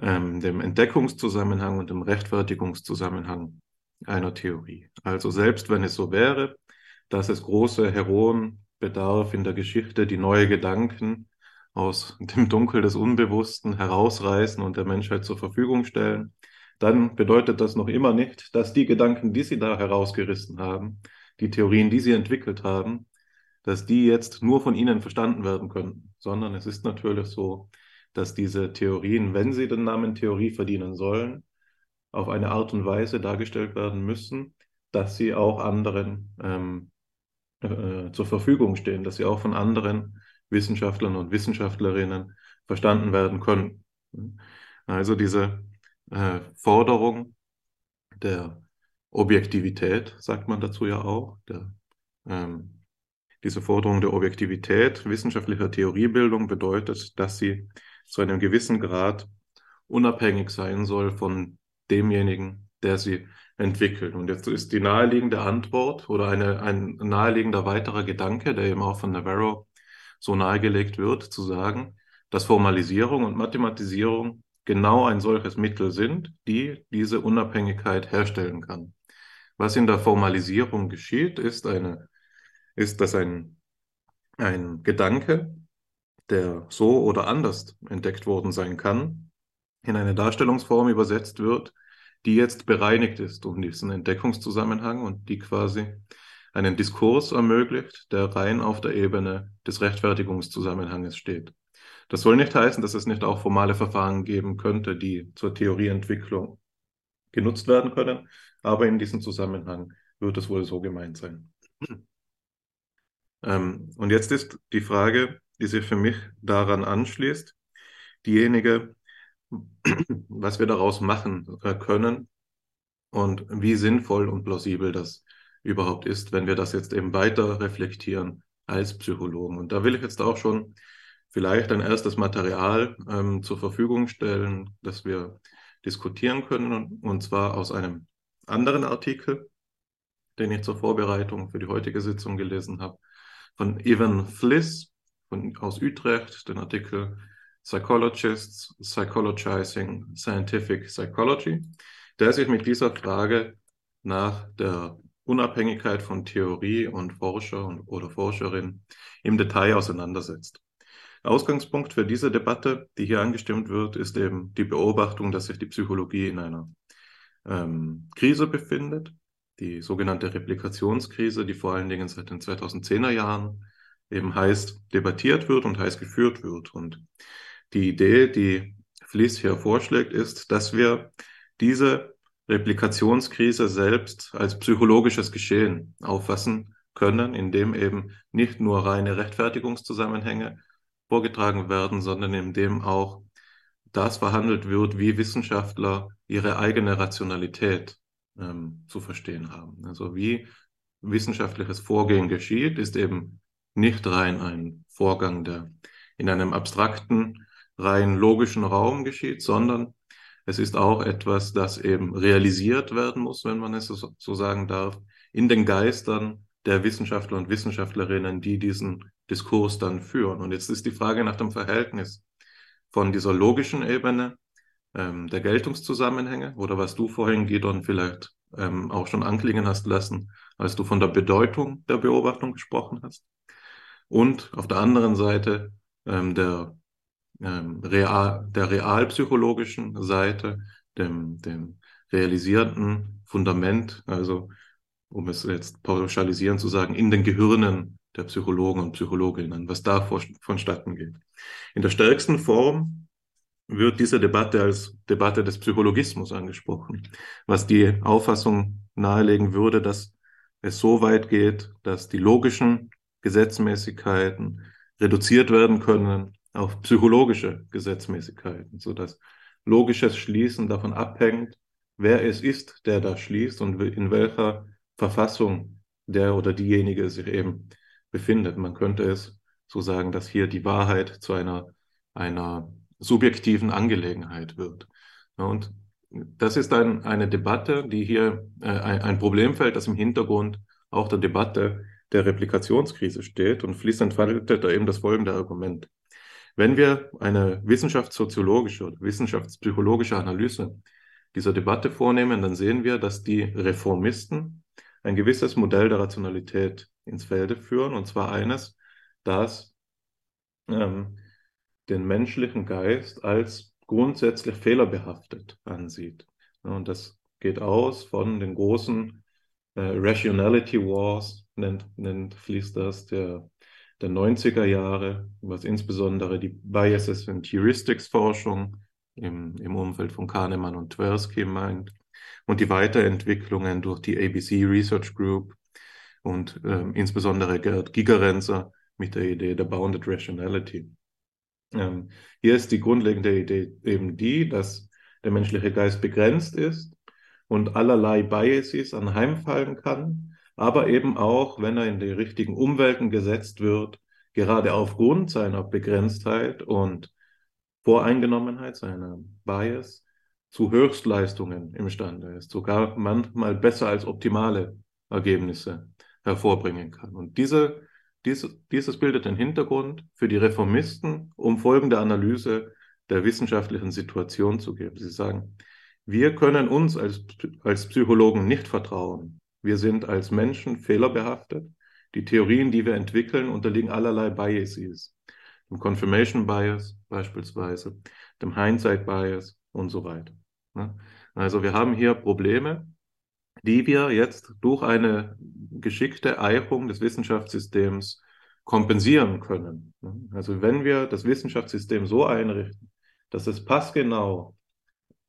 ähm, dem Entdeckungszusammenhang und dem Rechtfertigungszusammenhang einer Theorie. Also selbst wenn es so wäre, dass es große Heroen bedarf in der Geschichte, die neue Gedanken aus dem Dunkel des Unbewussten herausreißen und der Menschheit zur Verfügung stellen, dann bedeutet das noch immer nicht, dass die Gedanken, die sie da herausgerissen haben, die Theorien, die sie entwickelt haben, dass die jetzt nur von ihnen verstanden werden können, sondern es ist natürlich so, dass diese Theorien, wenn sie den Namen Theorie verdienen sollen, auf eine Art und Weise dargestellt werden müssen, dass sie auch anderen ähm, äh, zur Verfügung stehen, dass sie auch von anderen Wissenschaftlern und Wissenschaftlerinnen verstanden werden können. Also diese äh, Forderung der Objektivität, sagt man dazu ja auch, der, ähm, diese Forderung der Objektivität wissenschaftlicher Theoriebildung bedeutet, dass sie zu einem gewissen Grad unabhängig sein soll von demjenigen, der sie entwickelt. Und jetzt ist die naheliegende Antwort oder eine, ein naheliegender weiterer Gedanke, der eben auch von Navarro so nahegelegt wird, zu sagen, dass Formalisierung und Mathematisierung genau ein solches Mittel sind, die diese Unabhängigkeit herstellen kann. Was in der Formalisierung geschieht, ist eine, ist, dass ein, ein Gedanke, der so oder anders entdeckt worden sein kann, in eine Darstellungsform übersetzt wird, die jetzt bereinigt ist um diesen Entdeckungszusammenhang und die quasi einen Diskurs ermöglicht, der rein auf der Ebene des Rechtfertigungszusammenhanges steht. Das soll nicht heißen, dass es nicht auch formale Verfahren geben könnte, die zur Theorieentwicklung genutzt werden können, aber in diesem Zusammenhang wird es wohl so gemeint sein. Ähm, und jetzt ist die Frage, die sich für mich daran anschließt, diejenige, was wir daraus machen äh, können und wie sinnvoll und plausibel das überhaupt ist, wenn wir das jetzt eben weiter reflektieren als Psychologen. Und da will ich jetzt auch schon vielleicht ein erstes Material ähm, zur Verfügung stellen, das wir diskutieren können, und, und zwar aus einem anderen Artikel, den ich zur Vorbereitung für die heutige Sitzung gelesen habe, von Evan Fliss von, aus Utrecht, den Artikel Psychologists Psychologizing Scientific Psychology, der sich mit dieser Frage nach der Unabhängigkeit von Theorie und Forscher und, oder Forscherin im Detail auseinandersetzt. Ausgangspunkt für diese Debatte, die hier angestimmt wird, ist eben die Beobachtung, dass sich die Psychologie in einer ähm, Krise befindet, die sogenannte Replikationskrise, die vor allen Dingen seit den 2010er Jahren eben heiß debattiert wird und heiß geführt wird. Und die Idee, die Fliess hier vorschlägt, ist, dass wir diese Replikationskrise selbst als psychologisches Geschehen auffassen können, in dem eben nicht nur reine Rechtfertigungszusammenhänge vorgetragen werden, sondern in dem auch das verhandelt wird, wie Wissenschaftler ihre eigene Rationalität ähm, zu verstehen haben. Also wie wissenschaftliches Vorgehen geschieht, ist eben nicht rein ein Vorgang, der in einem abstrakten, rein logischen Raum geschieht, sondern es ist auch etwas, das eben realisiert werden muss, wenn man es so sagen darf, in den Geistern der Wissenschaftler und Wissenschaftlerinnen, die diesen Diskurs dann führen. Und jetzt ist die Frage nach dem Verhältnis von dieser logischen Ebene ähm, der Geltungszusammenhänge oder was du vorhin, Gidon, vielleicht ähm, auch schon anklingen hast lassen, als du von der Bedeutung der Beobachtung gesprochen hast. Und auf der anderen Seite ähm, der, ähm, real, der realpsychologischen Seite, dem, dem realisierten Fundament, also um es jetzt pauschalisieren zu sagen, in den Gehirnen der Psychologen und Psychologinnen, was da vonstatten geht. In der stärksten Form wird diese Debatte als Debatte des Psychologismus angesprochen, was die Auffassung nahelegen würde, dass es so weit geht, dass die logischen Gesetzmäßigkeiten reduziert werden können auf psychologische Gesetzmäßigkeiten, so dass logisches Schließen davon abhängt, wer es ist, der da schließt und in welcher Verfassung der oder diejenige sich eben befindet. Man könnte es so sagen, dass hier die Wahrheit zu einer, einer subjektiven Angelegenheit wird. Und das ist ein, eine Debatte, die hier äh, ein, Problemfeld, das im Hintergrund auch der Debatte der Replikationskrise steht. Und Fliess entfaltet da eben das folgende Argument. Wenn wir eine wissenschaftssoziologische oder wissenschaftspsychologische Analyse dieser Debatte vornehmen, dann sehen wir, dass die Reformisten ein gewisses Modell der Rationalität ins Felde führen, und zwar eines, das ähm, den menschlichen Geist als grundsätzlich fehlerbehaftet ansieht. Und das geht aus von den großen äh, Rationality Wars, nennt, nennt fließt das, der, der 90er Jahre, was insbesondere die Biases and Heuristics Forschung im, im Umfeld von Kahnemann und Tversky meint und die Weiterentwicklungen durch die ABC Research Group und ähm, insbesondere Gerd Gigerenzer mit der Idee der Bounded Rationality. Ähm, hier ist die grundlegende Idee eben die, dass der menschliche Geist begrenzt ist und allerlei Biases anheimfallen kann, aber eben auch, wenn er in die richtigen Umwelten gesetzt wird, gerade aufgrund seiner Begrenztheit und Voreingenommenheit, seiner Bias, zu Höchstleistungen imstande ist, sogar manchmal besser als optimale Ergebnisse hervorbringen kann. Und diese, diese, dieses bildet den Hintergrund für die Reformisten, um folgende Analyse der wissenschaftlichen Situation zu geben. Sie sagen, wir können uns als, als Psychologen nicht vertrauen. Wir sind als Menschen fehlerbehaftet. Die Theorien, die wir entwickeln, unterliegen allerlei Biases. Dem Confirmation Bias beispielsweise, dem Hindsight Bias und so weiter. Also wir haben hier Probleme, die wir jetzt durch eine geschickte Eichung des Wissenschaftssystems kompensieren können. Also wenn wir das Wissenschaftssystem so einrichten, dass es passgenau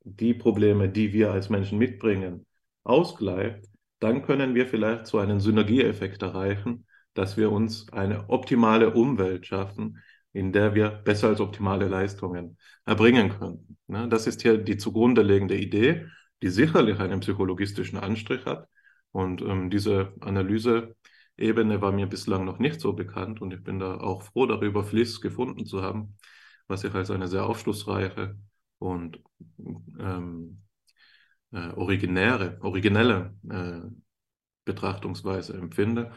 die Probleme, die wir als Menschen mitbringen, ausgleicht, dann können wir vielleicht so einen Synergieeffekt erreichen, dass wir uns eine optimale Umwelt schaffen, in der wir besser als optimale Leistungen erbringen können. Das ist hier die zugrunde liegende Idee, die sicherlich einen psychologistischen Anstrich hat. Und ähm, diese Analyseebene war mir bislang noch nicht so bekannt und ich bin da auch froh darüber, Fliss gefunden zu haben, was ich als eine sehr aufschlussreiche und ähm, äh, originäre, originelle äh, Betrachtungsweise empfinde.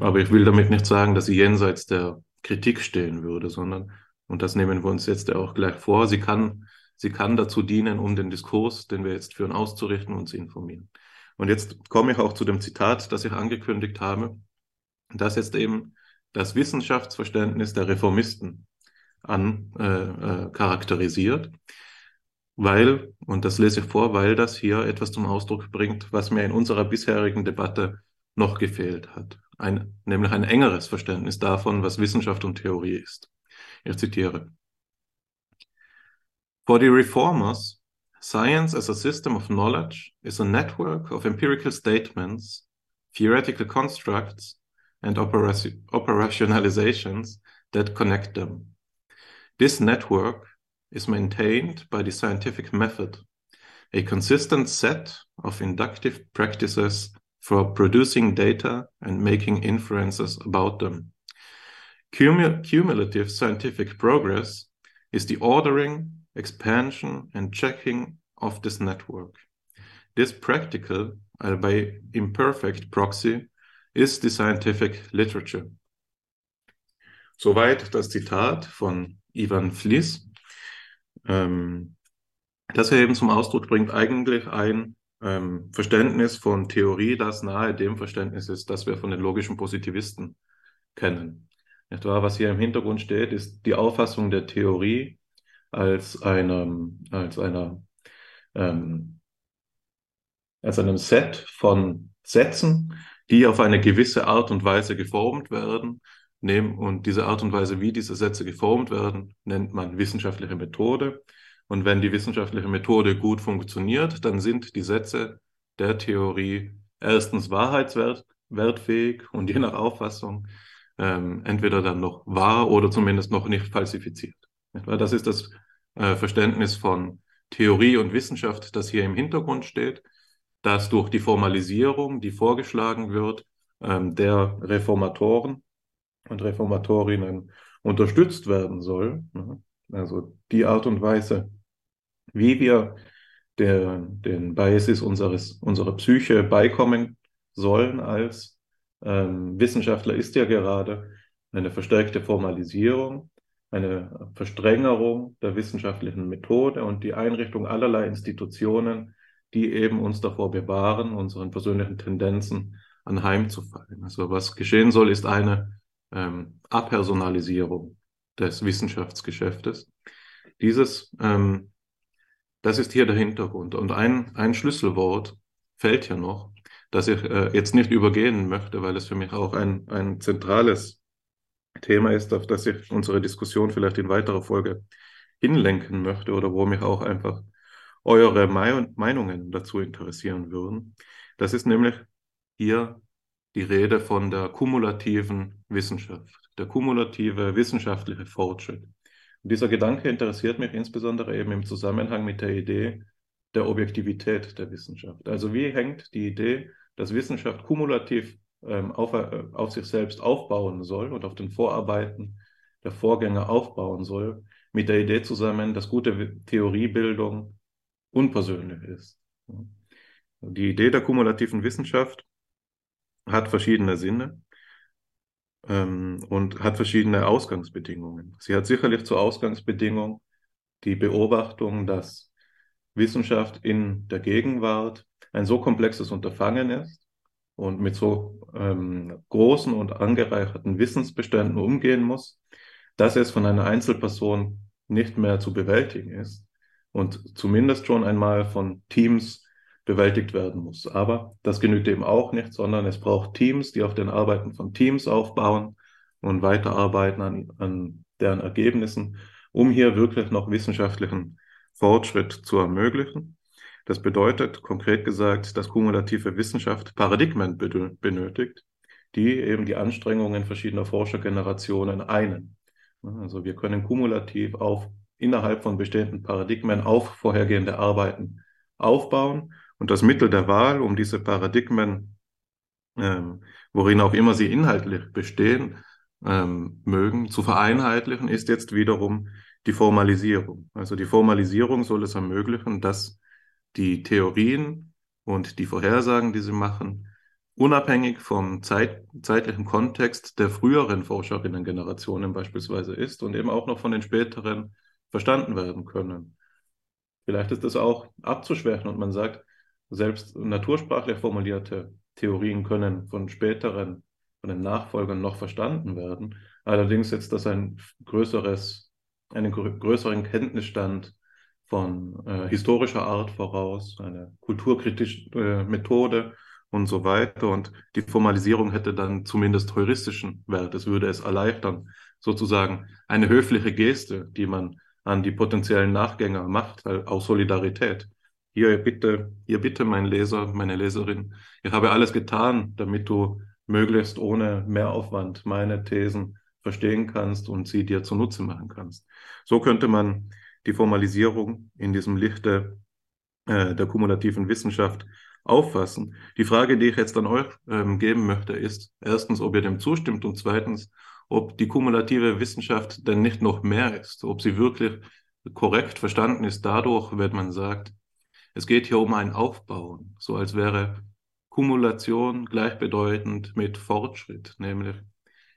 Aber ich will damit nicht sagen, dass sie jenseits der Kritik stehen würde, sondern, und das nehmen wir uns jetzt auch gleich vor, sie kann, sie kann dazu dienen, um den Diskurs, den wir jetzt führen, auszurichten und zu informieren. Und jetzt komme ich auch zu dem Zitat, das ich angekündigt habe, das jetzt eben das Wissenschaftsverständnis der Reformisten an, äh, äh, charakterisiert, weil, und das lese ich vor, weil das hier etwas zum Ausdruck bringt, was mir in unserer bisherigen Debatte noch gefehlt hat, ein, nämlich ein engeres Verständnis davon, was Wissenschaft und Theorie ist. Ich zitiere. For the reformers, science as a system of knowledge is a network of empirical statements, theoretical constructs, and operationalizations that connect them. This network is maintained by the scientific method, a consistent set of inductive practices for producing data and making inferences about them. Cum cumulative scientific progress is the ordering, expansion, and checking of this network. This practical, albeit imperfect proxy, is the scientific literature. Soweit das Zitat von Ivan Flies, ähm, das er eben zum Ausdruck bringt, eigentlich ein ähm, Verständnis von Theorie, das nahe dem Verständnis ist, das wir von den logischen Positivisten kennen. Etwa, was hier im Hintergrund steht, ist die Auffassung der Theorie als einem, als einer, ähm, als einem Set von Sätzen, die auf eine gewisse Art und Weise geformt werden nehmen. Und diese Art und Weise, wie diese Sätze geformt werden, nennt man wissenschaftliche Methode. Und wenn die wissenschaftliche Methode gut funktioniert, dann sind die Sätze der Theorie erstens wahrheitswertfähig und je nach Auffassung ähm, entweder dann noch wahr oder zumindest noch nicht falsifiziert. Das ist das äh, Verständnis von Theorie und Wissenschaft, das hier im Hintergrund steht, dass durch die Formalisierung, die vorgeschlagen wird, ähm, der Reformatoren und Reformatorinnen unterstützt werden soll. Ne? Also die Art und Weise, wie wir der, den Biases unseres, unserer Psyche beikommen sollen als ähm, Wissenschaftler, ist ja gerade eine verstärkte Formalisierung, eine Verstrengerung der wissenschaftlichen Methode und die Einrichtung allerlei Institutionen, die eben uns davor bewahren, unseren persönlichen Tendenzen anheimzufallen. Also was geschehen soll, ist eine ähm, Apersonalisierung des Wissenschaftsgeschäftes. Dieses, ähm, das ist hier der Hintergrund. Und ein, ein Schlüsselwort fällt hier noch, das ich äh, jetzt nicht übergehen möchte, weil es für mich auch ein, ein zentrales Thema ist, auf das ich unsere Diskussion vielleicht in weiterer Folge hinlenken möchte oder wo mich auch einfach eure Meinungen dazu interessieren würden. Das ist nämlich hier die Rede von der kumulativen Wissenschaft, der kumulative wissenschaftliche Fortschritt. Und dieser Gedanke interessiert mich insbesondere eben im Zusammenhang mit der Idee der Objektivität der Wissenschaft. Also wie hängt die Idee, dass Wissenschaft kumulativ auf, äh, auf sich selbst aufbauen soll und auf den Vorarbeiten der Vorgänger aufbauen soll, mit der Idee zusammen, dass gute Theoriebildung unpersönlich ist. Die Idee der kumulativen Wissenschaft hat verschiedene Sinne ähm, und hat verschiedene Ausgangsbedingungen. Sie hat sicherlich zur Ausgangsbedingung die Beobachtung, dass Wissenschaft in der Gegenwart ein so komplexes Unterfangen ist und mit so ähm, großen und angereicherten Wissensbeständen umgehen muss, dass es von einer Einzelperson nicht mehr zu bewältigen ist und zumindest schon einmal von Teams bewältigt werden muss. Aber das genügt eben auch nicht, sondern es braucht Teams, die auf den Arbeiten von Teams aufbauen und weiterarbeiten an, an deren Ergebnissen, um hier wirklich noch wissenschaftlichen Fortschritt zu ermöglichen. Das bedeutet konkret gesagt, dass kumulative Wissenschaft Paradigmen benötigt, die eben die Anstrengungen verschiedener Forschergenerationen einen. Also wir können kumulativ auf innerhalb von bestehenden Paradigmen auf vorhergehende Arbeiten aufbauen und das Mittel der Wahl, um diese Paradigmen, ähm, worin auch immer sie inhaltlich bestehen, ähm, mögen, zu vereinheitlichen, ist jetzt wiederum die Formalisierung. Also die Formalisierung soll es ermöglichen, dass die Theorien und die Vorhersagen, die sie machen, unabhängig vom Zeit, zeitlichen Kontext der früheren Forscherinnen-Generationen beispielsweise ist und eben auch noch von den späteren verstanden werden können. Vielleicht ist das auch abzuschwächen und man sagt, selbst natursprachlich formulierte Theorien können von späteren, von den Nachfolgern noch verstanden werden. Allerdings setzt das ein größeres, einen größeren Kenntnisstand von äh, historischer Art voraus, eine kulturkritische äh, Methode und so weiter. Und die Formalisierung hätte dann zumindest heuristischen Wert. Es würde es erleichtern, sozusagen eine höfliche Geste, die man an die potenziellen Nachgänger macht, aus Solidarität. Hier bitte, hier bitte, mein Leser, meine Leserin, ich habe alles getan, damit du möglichst ohne Mehraufwand meine Thesen verstehen kannst und sie dir zunutze machen kannst. So könnte man die Formalisierung in diesem Lichte äh, der kumulativen Wissenschaft auffassen. Die Frage, die ich jetzt an euch ähm, geben möchte, ist erstens, ob ihr dem zustimmt und zweitens, ob die kumulative Wissenschaft denn nicht noch mehr ist, ob sie wirklich korrekt verstanden ist dadurch, wenn man sagt, es geht hier um ein Aufbauen, so als wäre Kumulation gleichbedeutend mit Fortschritt, nämlich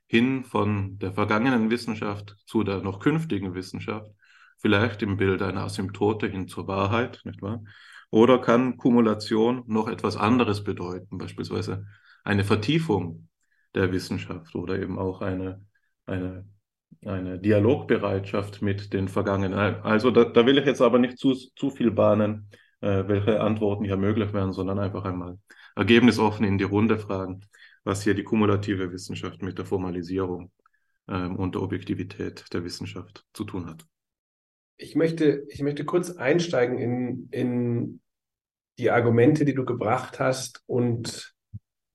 hin von der vergangenen Wissenschaft zu der noch künftigen Wissenschaft, vielleicht im Bild einer Asymptote hin zur Wahrheit, nicht wahr? Oder kann Kumulation noch etwas anderes bedeuten, beispielsweise eine Vertiefung der Wissenschaft oder eben auch eine, eine, eine Dialogbereitschaft mit den Vergangenen. Also da, da will ich jetzt aber nicht zu, zu viel bahnen, äh, welche Antworten hier möglich wären, sondern einfach einmal ergebnisoffen in die Runde fragen, was hier die kumulative Wissenschaft mit der Formalisierung ähm, und der Objektivität der Wissenschaft zu tun hat. Ich möchte, ich möchte kurz einsteigen in, in die Argumente, die du gebracht hast und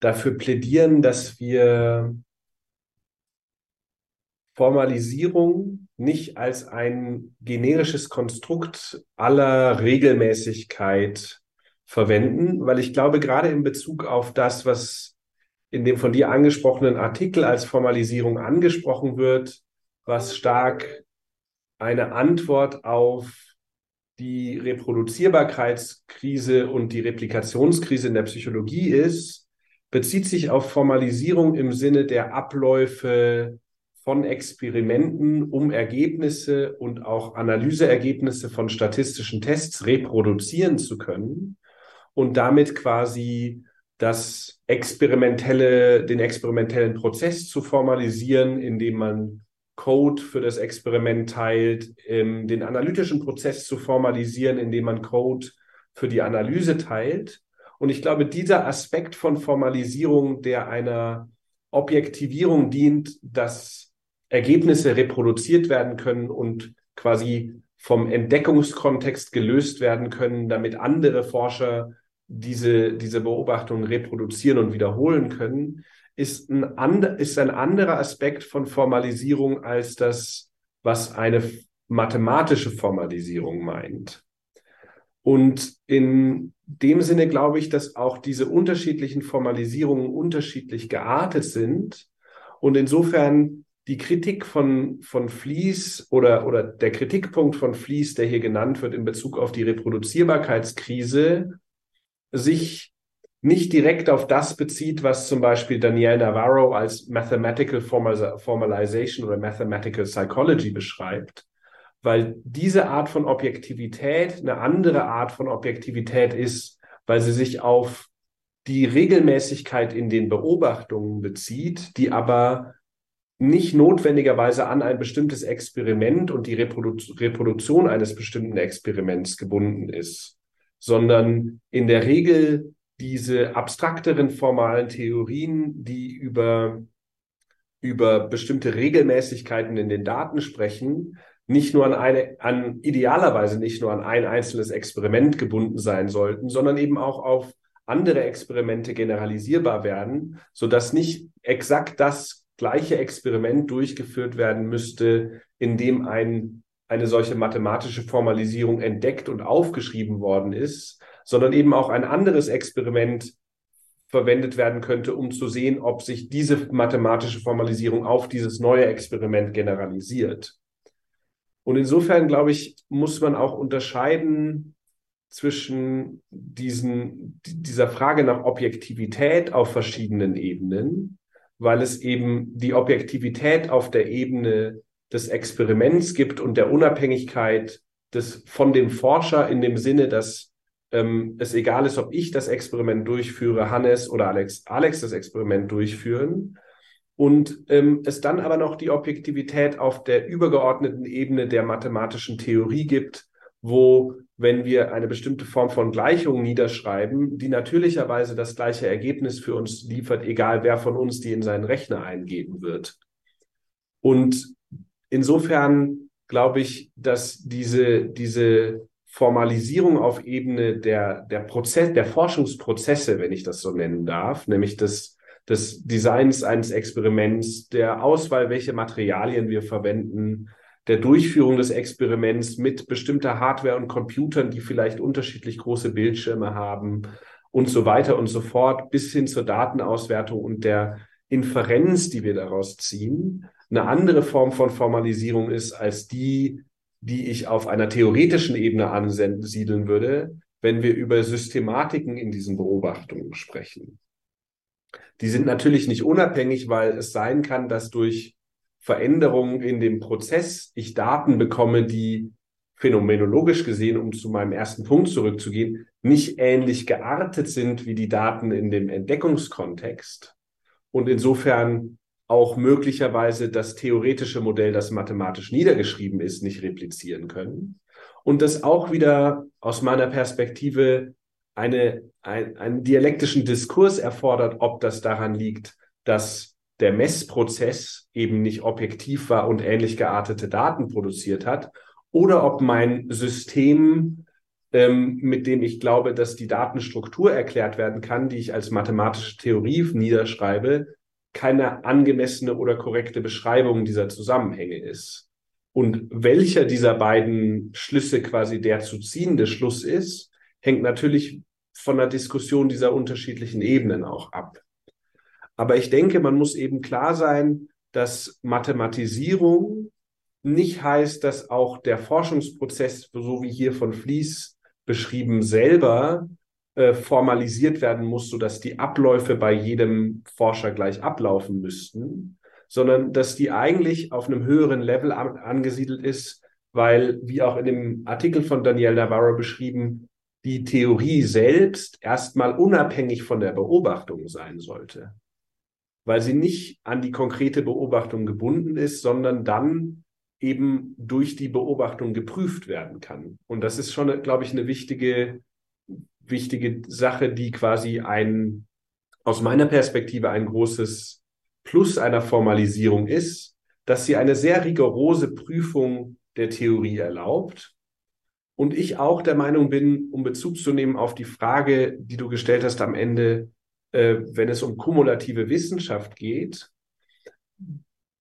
dafür plädieren, dass wir Formalisierung nicht als ein generisches Konstrukt aller Regelmäßigkeit verwenden, weil ich glaube, gerade in Bezug auf das, was in dem von dir angesprochenen Artikel als Formalisierung angesprochen wird, was stark eine Antwort auf die Reproduzierbarkeitskrise und die Replikationskrise in der Psychologie ist, bezieht sich auf Formalisierung im Sinne der Abläufe von Experimenten, um Ergebnisse und auch Analyseergebnisse von statistischen Tests reproduzieren zu können und damit quasi das experimentelle, den experimentellen Prozess zu formalisieren, indem man Code für das Experiment teilt, ähm, den analytischen Prozess zu formalisieren, indem man Code für die Analyse teilt. Und ich glaube, dieser Aspekt von Formalisierung, der einer Objektivierung dient, dass Ergebnisse reproduziert werden können und quasi vom Entdeckungskontext gelöst werden können, damit andere Forscher diese, diese Beobachtungen reproduzieren und wiederholen können, ist ein, and, ist ein anderer Aspekt von Formalisierung als das, was eine mathematische Formalisierung meint. Und in dem Sinne glaube ich, dass auch diese unterschiedlichen Formalisierungen unterschiedlich geartet sind und insofern die Kritik von, von Flies oder, oder der Kritikpunkt von Flies, der hier genannt wird in Bezug auf die Reproduzierbarkeitskrise, sich nicht direkt auf das bezieht, was zum Beispiel Daniel Navarro als Mathematical Formalization oder Mathematical Psychology beschreibt, weil diese Art von Objektivität eine andere Art von Objektivität ist, weil sie sich auf die Regelmäßigkeit in den Beobachtungen bezieht, die aber nicht notwendigerweise an ein bestimmtes Experiment und die Reprodu Reproduktion eines bestimmten Experiments gebunden ist, sondern in der Regel diese abstrakteren formalen Theorien, die über, über bestimmte Regelmäßigkeiten in den Daten sprechen, nicht nur an eine, an idealerweise nicht nur an ein einzelnes Experiment gebunden sein sollten, sondern eben auch auf andere Experimente generalisierbar werden, sodass nicht exakt das gleiche Experiment durchgeführt werden müsste, in dem ein, eine solche mathematische Formalisierung entdeckt und aufgeschrieben worden ist, sondern eben auch ein anderes Experiment verwendet werden könnte, um zu sehen, ob sich diese mathematische Formalisierung auf dieses neue Experiment generalisiert. Und insofern, glaube ich, muss man auch unterscheiden zwischen diesen, dieser Frage nach Objektivität auf verschiedenen Ebenen, weil es eben die Objektivität auf der Ebene des Experiments gibt und der Unabhängigkeit des, von dem Forscher in dem Sinne, dass ähm, es egal ist, ob ich das Experiment durchführe, Hannes oder Alex, Alex das Experiment durchführen. Und ähm, es dann aber noch die Objektivität auf der übergeordneten Ebene der mathematischen Theorie gibt, wo, wenn wir eine bestimmte Form von Gleichung niederschreiben, die natürlicherweise das gleiche Ergebnis für uns liefert, egal wer von uns die in seinen Rechner eingeben wird. Und insofern glaube ich, dass diese, diese Formalisierung auf Ebene der, der Prozess, der Forschungsprozesse, wenn ich das so nennen darf, nämlich des, des Designs eines Experiments, der Auswahl, welche Materialien wir verwenden, der Durchführung des Experiments mit bestimmter Hardware und Computern, die vielleicht unterschiedlich große Bildschirme haben und so weiter und so fort, bis hin zur Datenauswertung und der Inferenz, die wir daraus ziehen, eine andere Form von Formalisierung ist als die, die ich auf einer theoretischen Ebene ansiedeln würde, wenn wir über Systematiken in diesen Beobachtungen sprechen. Die sind natürlich nicht unabhängig, weil es sein kann, dass durch Veränderungen in dem Prozess ich Daten bekomme, die phänomenologisch gesehen, um zu meinem ersten Punkt zurückzugehen, nicht ähnlich geartet sind wie die Daten in dem Entdeckungskontext und insofern auch möglicherweise das theoretische Modell, das mathematisch niedergeschrieben ist, nicht replizieren können. Und das auch wieder aus meiner Perspektive eine, ein, einen dialektischen Diskurs erfordert, ob das daran liegt, dass der Messprozess eben nicht objektiv war und ähnlich geartete Daten produziert hat, oder ob mein System, ähm, mit dem ich glaube, dass die Datenstruktur erklärt werden kann, die ich als mathematische Theorie niederschreibe, keine angemessene oder korrekte Beschreibung dieser Zusammenhänge ist. Und welcher dieser beiden Schlüsse quasi der zu ziehende Schluss ist, hängt natürlich von der Diskussion dieser unterschiedlichen Ebenen auch ab. Aber ich denke, man muss eben klar sein, dass Mathematisierung nicht heißt, dass auch der Forschungsprozess, so wie hier von Fließ beschrieben, selber äh, formalisiert werden muss, sodass die Abläufe bei jedem Forscher gleich ablaufen müssten, sondern dass die eigentlich auf einem höheren Level an, angesiedelt ist, weil, wie auch in dem Artikel von Daniel Navarro beschrieben, die Theorie selbst erstmal unabhängig von der Beobachtung sein sollte weil sie nicht an die konkrete Beobachtung gebunden ist, sondern dann eben durch die Beobachtung geprüft werden kann. Und das ist schon, glaube ich, eine wichtige, wichtige Sache, die quasi ein, aus meiner Perspektive ein großes Plus einer Formalisierung ist, dass sie eine sehr rigorose Prüfung der Theorie erlaubt. Und ich auch der Meinung bin, um Bezug zu nehmen auf die Frage, die du gestellt hast am Ende, äh, wenn es um kumulative Wissenschaft geht,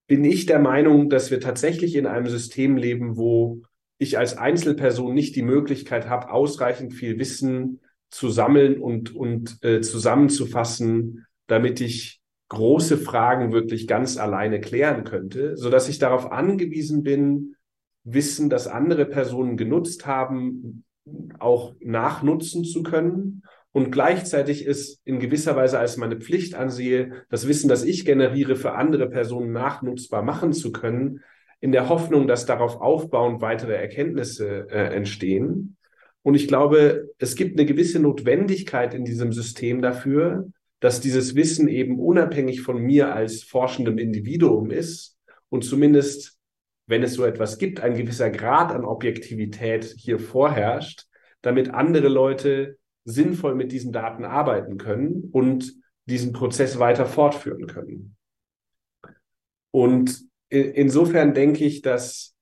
bin ich der Meinung, dass wir tatsächlich in einem System leben, wo ich als Einzelperson nicht die Möglichkeit habe, ausreichend viel Wissen zu sammeln und, und äh, zusammenzufassen, damit ich große Fragen wirklich ganz alleine klären könnte, so dass ich darauf angewiesen bin, Wissen, das andere Personen genutzt haben, auch nachnutzen zu können und gleichzeitig ist in gewisser Weise als meine Pflicht ansehe, das Wissen, das ich generiere, für andere Personen nachnutzbar machen zu können, in der Hoffnung, dass darauf aufbauend weitere Erkenntnisse äh, entstehen. Und ich glaube, es gibt eine gewisse Notwendigkeit in diesem System dafür, dass dieses Wissen eben unabhängig von mir als forschendem Individuum ist und zumindest, wenn es so etwas gibt, ein gewisser Grad an Objektivität hier vorherrscht, damit andere Leute sinnvoll mit diesen Daten arbeiten können und diesen Prozess weiter fortführen können. Und insofern denke ich, dass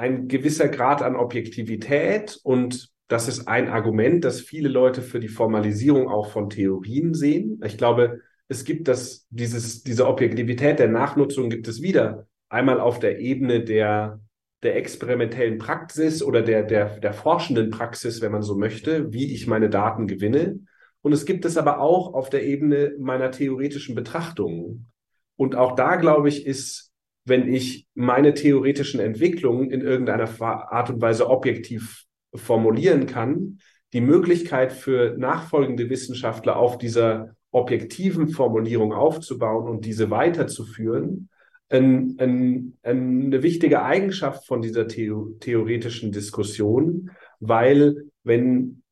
ein gewisser Grad an Objektivität und das ist ein Argument, das viele Leute für die Formalisierung auch von Theorien sehen. Ich glaube, es gibt das, dieses, diese Objektivität der Nachnutzung gibt es wieder. Einmal auf der Ebene der der experimentellen Praxis oder der, der, der forschenden Praxis, wenn man so möchte, wie ich meine Daten gewinne. Und es gibt es aber auch auf der Ebene meiner theoretischen Betrachtungen. Und auch da, glaube ich, ist, wenn ich meine theoretischen Entwicklungen in irgendeiner Art und Weise objektiv formulieren kann, die Möglichkeit für nachfolgende Wissenschaftler auf dieser objektiven Formulierung aufzubauen und diese weiterzuführen, ein, ein, eine wichtige Eigenschaft von dieser Theo theoretischen Diskussion, weil wenn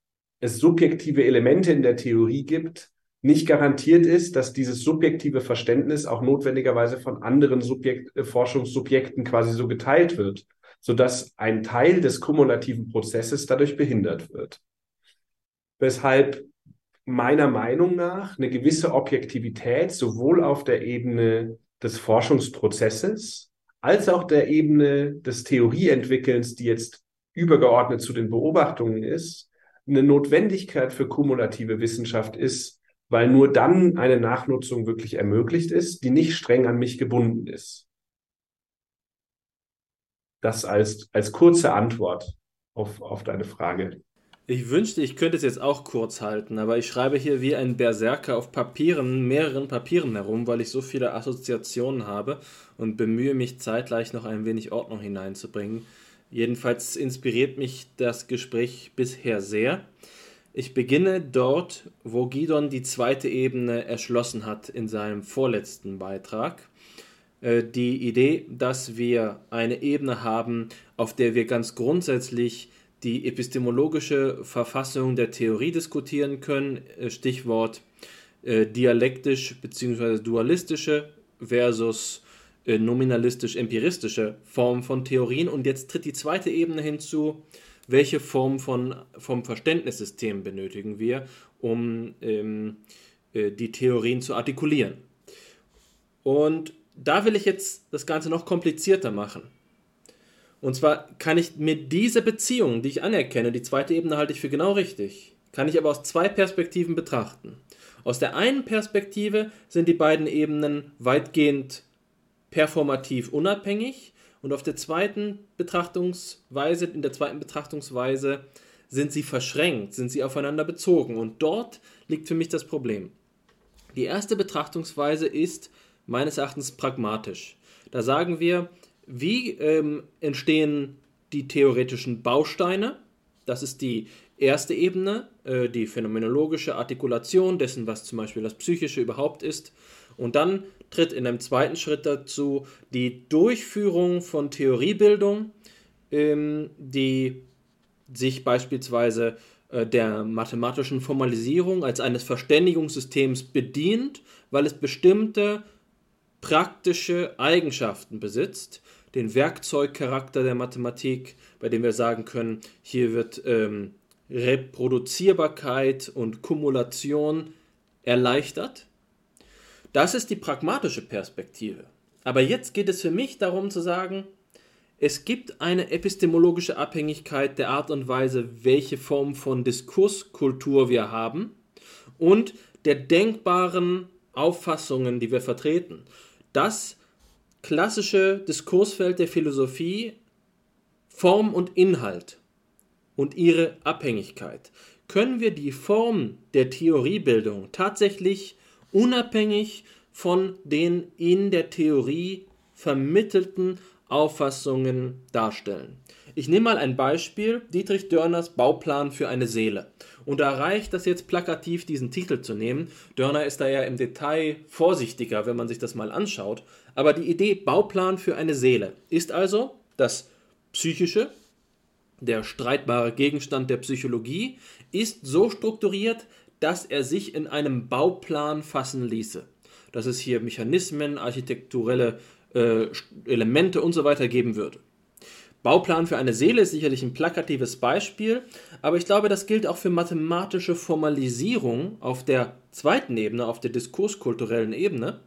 es subjektive Elemente in der Theorie gibt, nicht garantiert ist, dass dieses subjektive Verständnis auch notwendigerweise von anderen Subjekt, äh, Forschungssubjekten quasi so geteilt wird, sodass ein Teil des kumulativen Prozesses dadurch behindert wird. Weshalb meiner Meinung nach eine gewisse Objektivität sowohl auf der Ebene des Forschungsprozesses als auch der Ebene des Theorieentwickelns, die jetzt übergeordnet zu den Beobachtungen ist, eine Notwendigkeit für kumulative Wissenschaft ist, weil nur dann eine Nachnutzung wirklich ermöglicht ist, die nicht streng an mich gebunden ist. Das als, als kurze Antwort auf, auf deine Frage. Ich wünschte, ich könnte es jetzt auch kurz halten, aber ich schreibe hier wie ein Berserker auf Papieren, mehreren Papieren herum, weil ich so viele Assoziationen habe und bemühe mich zeitgleich noch ein wenig Ordnung hineinzubringen. Jedenfalls inspiriert mich das Gespräch bisher sehr. Ich beginne dort, wo Gidon die zweite Ebene erschlossen hat in seinem vorletzten Beitrag. Äh, die Idee, dass wir eine Ebene haben, auf der wir ganz grundsätzlich die epistemologische Verfassung der Theorie diskutieren können, äh, Stichwort äh, dialektisch bzw. dualistische versus nominalistisch-empiristische Form von Theorien. Und jetzt tritt die zweite Ebene hinzu, welche Form von, vom Verständnissystem benötigen wir, um ähm, äh, die Theorien zu artikulieren. Und da will ich jetzt das Ganze noch komplizierter machen. Und zwar kann ich mir diese Beziehung, die ich anerkenne, die zweite Ebene halte ich für genau richtig, kann ich aber aus zwei Perspektiven betrachten. Aus der einen Perspektive sind die beiden Ebenen weitgehend performativ unabhängig und auf der zweiten Betrachtungsweise, in der zweiten Betrachtungsweise sind sie verschränkt, sind sie aufeinander bezogen und dort liegt für mich das Problem. Die erste Betrachtungsweise ist meines Erachtens pragmatisch. Da sagen wir, wie ähm, entstehen die theoretischen Bausteine? Das ist die erste Ebene, äh, die phänomenologische Artikulation dessen, was zum Beispiel das Psychische überhaupt ist. Und dann tritt in einem zweiten Schritt dazu die Durchführung von Theoriebildung, ähm, die sich beispielsweise äh, der mathematischen Formalisierung als eines Verständigungssystems bedient, weil es bestimmte praktische Eigenschaften besitzt, den Werkzeugcharakter der Mathematik, bei dem wir sagen können, hier wird ähm, Reproduzierbarkeit und Kumulation erleichtert. Das ist die pragmatische Perspektive. Aber jetzt geht es für mich darum zu sagen, es gibt eine epistemologische Abhängigkeit der Art und Weise, welche Form von Diskurskultur wir haben und der denkbaren Auffassungen, die wir vertreten. Das klassische Diskursfeld der Philosophie Form und Inhalt und ihre Abhängigkeit. Können wir die Form der Theoriebildung tatsächlich unabhängig von den in der Theorie vermittelten Auffassungen darstellen? Ich nehme mal ein Beispiel, Dietrich Dörners Bauplan für eine Seele. Und da reicht das jetzt plakativ, diesen Titel zu nehmen. Dörner ist da ja im Detail vorsichtiger, wenn man sich das mal anschaut. Aber die Idee Bauplan für eine Seele ist also das Psychische, der streitbare Gegenstand der Psychologie, ist so strukturiert, dass er sich in einem Bauplan fassen ließe. Dass es hier Mechanismen, architekturelle äh, Elemente und so weiter geben würde. Bauplan für eine Seele ist sicherlich ein plakatives Beispiel, aber ich glaube, das gilt auch für mathematische Formalisierung auf der zweiten Ebene, auf der diskurskulturellen Ebene.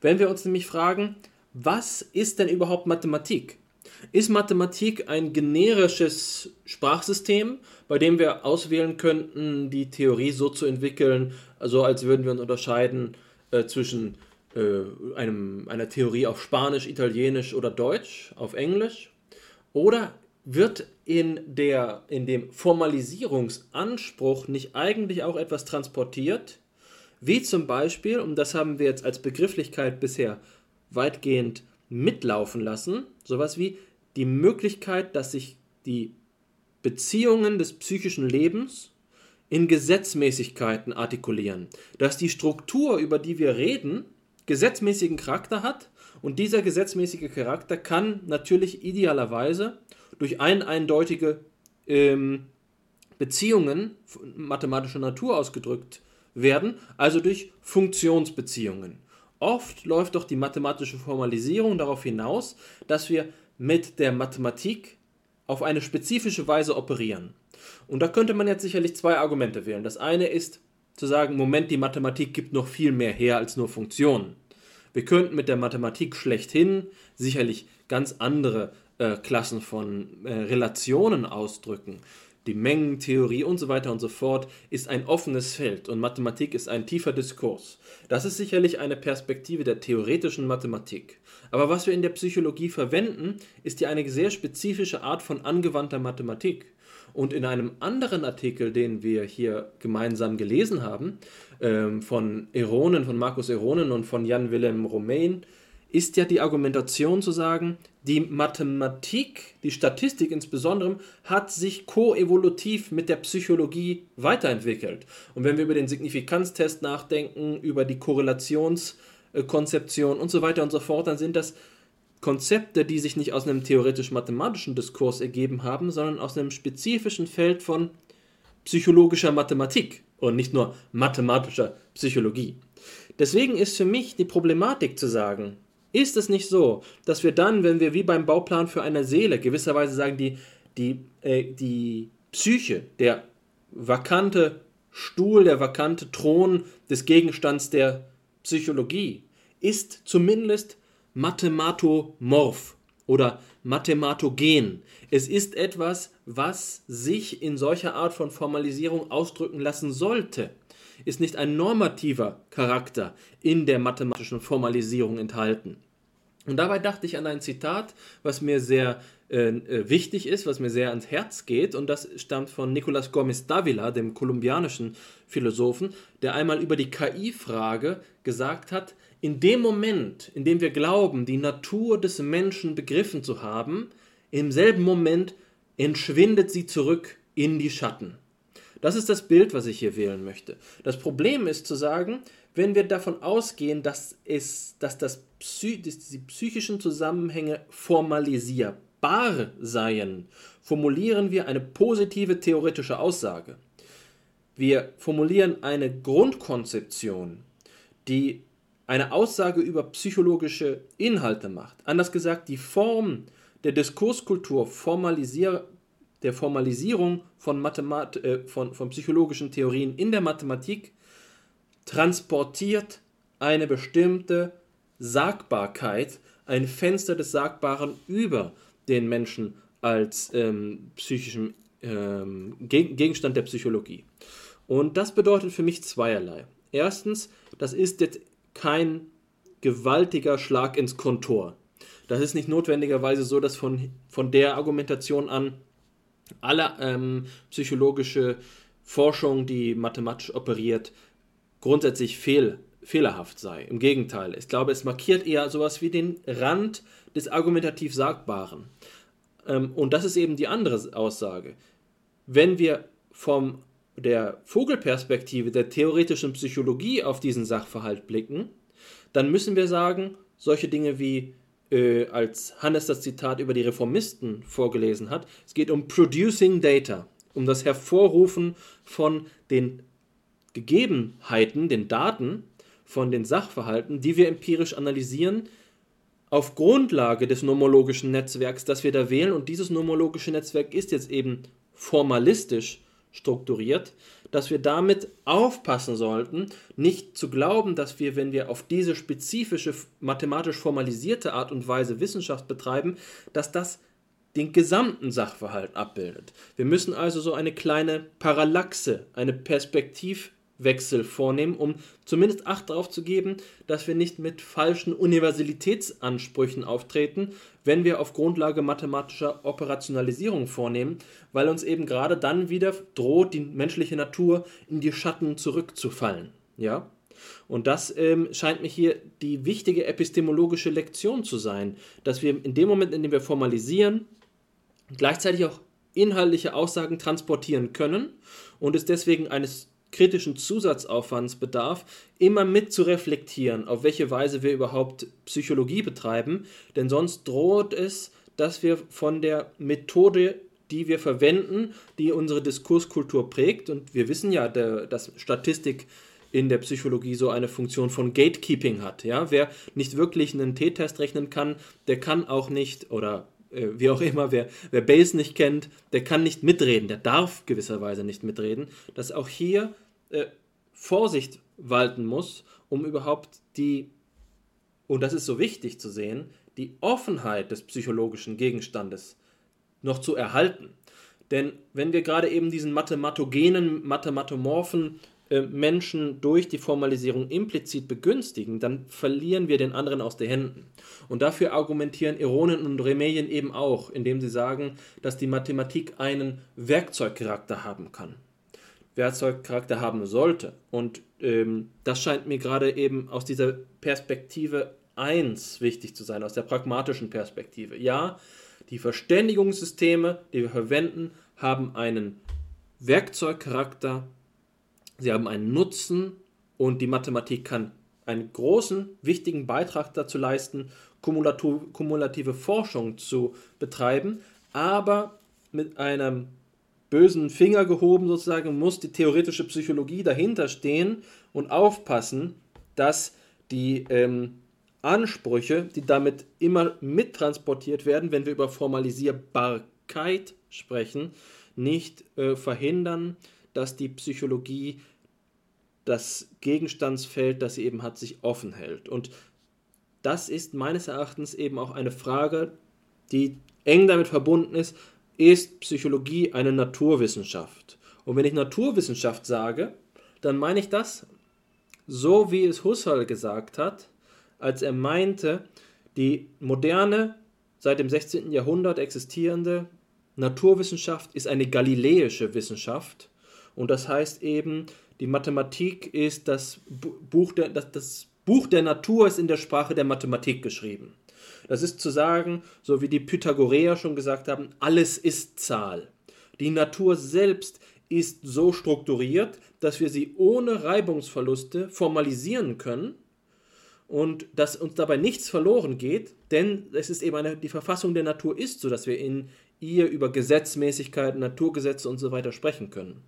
Wenn wir uns nämlich fragen, was ist denn überhaupt Mathematik? Ist Mathematik ein generisches Sprachsystem, bei dem wir auswählen könnten, die Theorie so zu entwickeln, so als würden wir uns unterscheiden äh, zwischen äh, einem, einer Theorie auf Spanisch, Italienisch oder Deutsch, auf Englisch? Oder wird in, der, in dem Formalisierungsanspruch nicht eigentlich auch etwas transportiert, wie zum Beispiel, und das haben wir jetzt als Begrifflichkeit bisher weitgehend mitlaufen lassen, sowas wie die Möglichkeit, dass sich die Beziehungen des psychischen Lebens in Gesetzmäßigkeiten artikulieren, dass die Struktur, über die wir reden, gesetzmäßigen Charakter hat und dieser gesetzmäßige Charakter kann natürlich idealerweise durch ein eindeutige ähm, Beziehungen mathematischer Natur ausgedrückt werden, also durch Funktionsbeziehungen. Oft läuft doch die mathematische Formalisierung darauf hinaus, dass wir mit der Mathematik auf eine spezifische Weise operieren. Und da könnte man jetzt sicherlich zwei Argumente wählen. Das eine ist zu sagen, Moment, die Mathematik gibt noch viel mehr her als nur Funktionen. Wir könnten mit der Mathematik schlechthin sicherlich ganz andere äh, Klassen von äh, Relationen ausdrücken. Die Mengentheorie und so weiter und so fort ist ein offenes Feld und Mathematik ist ein tiefer Diskurs. Das ist sicherlich eine Perspektive der theoretischen Mathematik. Aber was wir in der Psychologie verwenden, ist ja eine sehr spezifische Art von angewandter Mathematik. Und in einem anderen Artikel, den wir hier gemeinsam gelesen haben, ähm, von Eronen, von Markus Eronen und von Jan Willem Romain, ist ja die Argumentation zu sagen, die Mathematik, die Statistik insbesondere, hat sich koevolutiv mit der Psychologie weiterentwickelt. Und wenn wir über den Signifikanztest nachdenken, über die Korrelationskonzeption und so weiter und so fort, dann sind das Konzepte, die sich nicht aus einem theoretisch-mathematischen Diskurs ergeben haben, sondern aus einem spezifischen Feld von psychologischer Mathematik und nicht nur mathematischer Psychologie. Deswegen ist für mich die Problematik zu sagen, ist es nicht so, dass wir dann, wenn wir wie beim Bauplan für eine Seele gewisserweise sagen, die, die, äh, die Psyche, der vakante Stuhl, der vakante Thron des Gegenstands der Psychologie, ist zumindest mathematomorph oder mathematogen. Es ist etwas, was sich in solcher Art von Formalisierung ausdrücken lassen sollte. Ist nicht ein normativer Charakter in der mathematischen Formalisierung enthalten. Und dabei dachte ich an ein Zitat, was mir sehr äh, äh wichtig ist, was mir sehr ans Herz geht, und das stammt von Nicolas Gómez Davila, dem kolumbianischen Philosophen, der einmal über die KI-Frage gesagt hat, in dem Moment, in dem wir glauben, die Natur des Menschen begriffen zu haben, im selben Moment entschwindet sie zurück in die Schatten. Das ist das Bild, was ich hier wählen möchte. Das Problem ist zu sagen, wenn wir davon ausgehen, dass, es, dass, das Psy dass die psychischen Zusammenhänge formalisierbar seien, formulieren wir eine positive theoretische Aussage. Wir formulieren eine Grundkonzeption, die eine Aussage über psychologische Inhalte macht. Anders gesagt, die Form der Diskurskultur formalisier der Formalisierung von, Mathemat äh, von, von psychologischen Theorien in der Mathematik transportiert eine bestimmte Sagbarkeit, ein Fenster des Sagbaren über den Menschen als ähm, psychischen ähm, Gegenstand der Psychologie. Und das bedeutet für mich zweierlei. Erstens, das ist jetzt kein gewaltiger Schlag ins Kontor. Das ist nicht notwendigerweise so, dass von, von der Argumentation an alle ähm, psychologische Forschung, die mathematisch operiert, grundsätzlich fehl, fehlerhaft sei. Im Gegenteil, ich glaube, es markiert eher sowas wie den Rand des argumentativ Sagbaren. Ähm, und das ist eben die andere Aussage. Wenn wir vom der Vogelperspektive der theoretischen Psychologie auf diesen Sachverhalt blicken, dann müssen wir sagen, solche Dinge wie äh, als Hannes das Zitat über die Reformisten vorgelesen hat, es geht um Producing Data, um das Hervorrufen von den Gegebenheiten, den Daten, von den Sachverhalten, die wir empirisch analysieren, auf Grundlage des nomologischen Netzwerks, das wir da wählen. Und dieses nomologische Netzwerk ist jetzt eben formalistisch strukturiert, dass wir damit aufpassen sollten, nicht zu glauben, dass wir, wenn wir auf diese spezifische, mathematisch formalisierte Art und Weise Wissenschaft betreiben, dass das den gesamten Sachverhalt abbildet. Wir müssen also so eine kleine Parallaxe, eine Perspektiv Wechsel vornehmen, um zumindest Acht darauf zu geben, dass wir nicht mit falschen Universalitätsansprüchen auftreten, wenn wir auf Grundlage mathematischer Operationalisierung vornehmen, weil uns eben gerade dann wieder droht, die menschliche Natur in die Schatten zurückzufallen. Ja? Und das ähm, scheint mir hier die wichtige epistemologische Lektion zu sein, dass wir in dem Moment, in dem wir formalisieren, gleichzeitig auch inhaltliche Aussagen transportieren können und es deswegen eines kritischen Zusatzaufwands bedarf, immer mit zu reflektieren, auf welche Weise wir überhaupt Psychologie betreiben, denn sonst droht es, dass wir von der Methode, die wir verwenden, die unsere Diskurskultur prägt, und wir wissen ja, dass Statistik in der Psychologie so eine Funktion von Gatekeeping hat. Ja? Wer nicht wirklich einen T-Test rechnen kann, der kann auch nicht, oder wie auch immer, wer, wer Bayes nicht kennt, der kann nicht mitreden, der darf gewisserweise nicht mitreden, dass auch hier äh, Vorsicht walten muss, um überhaupt die, und das ist so wichtig zu sehen, die Offenheit des psychologischen Gegenstandes noch zu erhalten. Denn wenn wir gerade eben diesen mathematogenen, mathematomorphen äh, Menschen durch die Formalisierung implizit begünstigen, dann verlieren wir den anderen aus den Händen. Und dafür argumentieren Ironen und Remelien eben auch, indem sie sagen, dass die Mathematik einen Werkzeugcharakter haben kann. Werkzeugcharakter haben sollte. Und ähm, das scheint mir gerade eben aus dieser Perspektive 1 wichtig zu sein, aus der pragmatischen Perspektive. Ja, die Verständigungssysteme, die wir verwenden, haben einen Werkzeugcharakter, sie haben einen Nutzen und die Mathematik kann einen großen, wichtigen Beitrag dazu leisten, kumulative Forschung zu betreiben, aber mit einem bösen Finger gehoben sozusagen muss die theoretische Psychologie dahinter stehen und aufpassen, dass die ähm, Ansprüche, die damit immer mittransportiert werden, wenn wir über Formalisierbarkeit sprechen, nicht äh, verhindern, dass die Psychologie das Gegenstandsfeld, das sie eben hat, sich offen hält. Und das ist meines Erachtens eben auch eine Frage, die eng damit verbunden ist, ist Psychologie eine Naturwissenschaft? Und wenn ich Naturwissenschaft sage, dann meine ich das, so wie es Husserl gesagt hat, als er meinte, die moderne, seit dem 16. Jahrhundert existierende Naturwissenschaft ist eine galiläische Wissenschaft. Und das heißt eben, die Mathematik ist das Buch der, das, das Buch der Natur ist in der Sprache der Mathematik geschrieben. Das ist zu sagen, so wie die Pythagoreer schon gesagt haben, alles ist Zahl. Die Natur selbst ist so strukturiert, dass wir sie ohne Reibungsverluste formalisieren können und dass uns dabei nichts verloren geht, denn es ist eben eine, die Verfassung der Natur ist so, dass wir in ihr über Gesetzmäßigkeiten, Naturgesetze und so weiter sprechen können.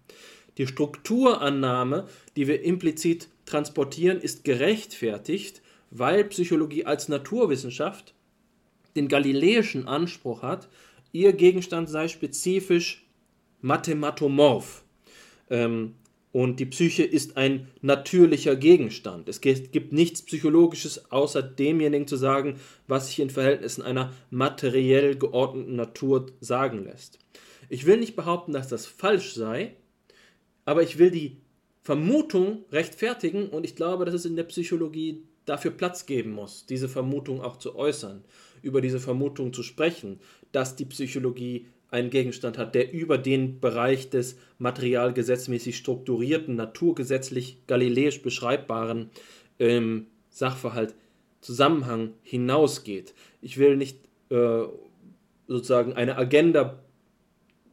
Die Strukturannahme, die wir implizit transportieren, ist gerechtfertigt, weil Psychologie als Naturwissenschaft den galiläischen Anspruch hat, ihr Gegenstand sei spezifisch mathematomorph. Ähm, und die Psyche ist ein natürlicher Gegenstand. Es gibt nichts Psychologisches, außer demjenigen zu sagen, was sich in Verhältnissen einer materiell geordneten Natur sagen lässt. Ich will nicht behaupten, dass das falsch sei, aber ich will die Vermutung rechtfertigen und ich glaube, dass es in der Psychologie dafür Platz geben muss, diese Vermutung auch zu äußern, über diese Vermutung zu sprechen, dass die Psychologie einen Gegenstand hat, der über den Bereich des materialgesetzmäßig strukturierten, naturgesetzlich galiläisch beschreibbaren ähm, Sachverhalt, Zusammenhang hinausgeht. Ich will nicht äh, sozusagen eine Agenda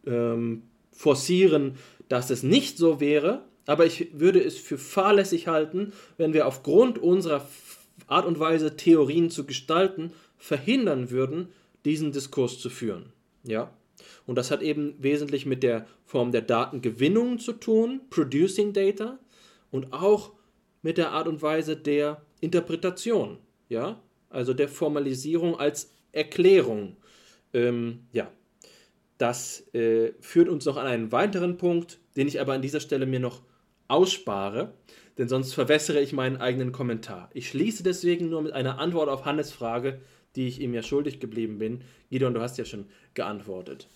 ähm, forcieren, dass es nicht so wäre, aber ich würde es für fahrlässig halten, wenn wir aufgrund unserer Art und Weise, Theorien zu gestalten, verhindern würden, diesen Diskurs zu führen. Ja? Und das hat eben wesentlich mit der Form der Datengewinnung zu tun, Producing Data, und auch mit der Art und Weise der Interpretation, ja, also der Formalisierung als Erklärung. Ähm, ja, das äh, führt uns noch an einen weiteren Punkt, den ich aber an dieser Stelle mir noch ausspare, denn sonst verwässere ich meinen eigenen Kommentar. Ich schließe deswegen nur mit einer Antwort auf Hannes Frage, die ich ihm ja schuldig geblieben bin. Gideon, du hast ja schon geantwortet.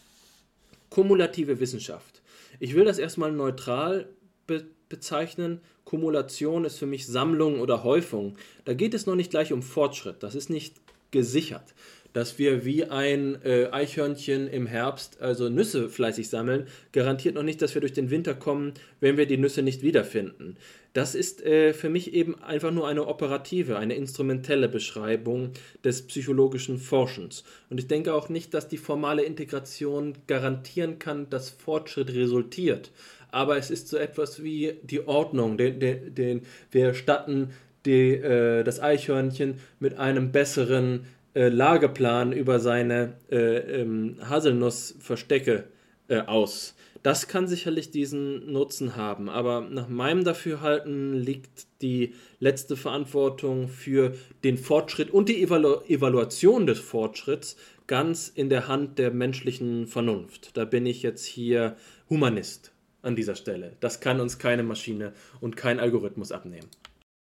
Kumulative Wissenschaft. Ich will das erstmal neutral be bezeichnen. Kumulation ist für mich Sammlung oder Häufung. Da geht es noch nicht gleich um Fortschritt. Das ist nicht gesichert. Dass wir wie ein äh, Eichhörnchen im Herbst also Nüsse fleißig sammeln, garantiert noch nicht, dass wir durch den Winter kommen, wenn wir die Nüsse nicht wiederfinden. Das ist äh, für mich eben einfach nur eine operative, eine instrumentelle Beschreibung des psychologischen Forschens. Und ich denke auch nicht, dass die formale Integration garantieren kann, dass Fortschritt resultiert. Aber es ist so etwas wie die Ordnung, den, den, den wir statten die, äh, das Eichhörnchen mit einem besseren äh, Lageplan über seine äh, ähm, Haselnussverstecke äh, aus. Das kann sicherlich diesen Nutzen haben, aber nach meinem Dafürhalten liegt die letzte Verantwortung für den Fortschritt und die Evalu Evaluation des Fortschritts ganz in der Hand der menschlichen Vernunft. Da bin ich jetzt hier Humanist an dieser Stelle. Das kann uns keine Maschine und kein Algorithmus abnehmen.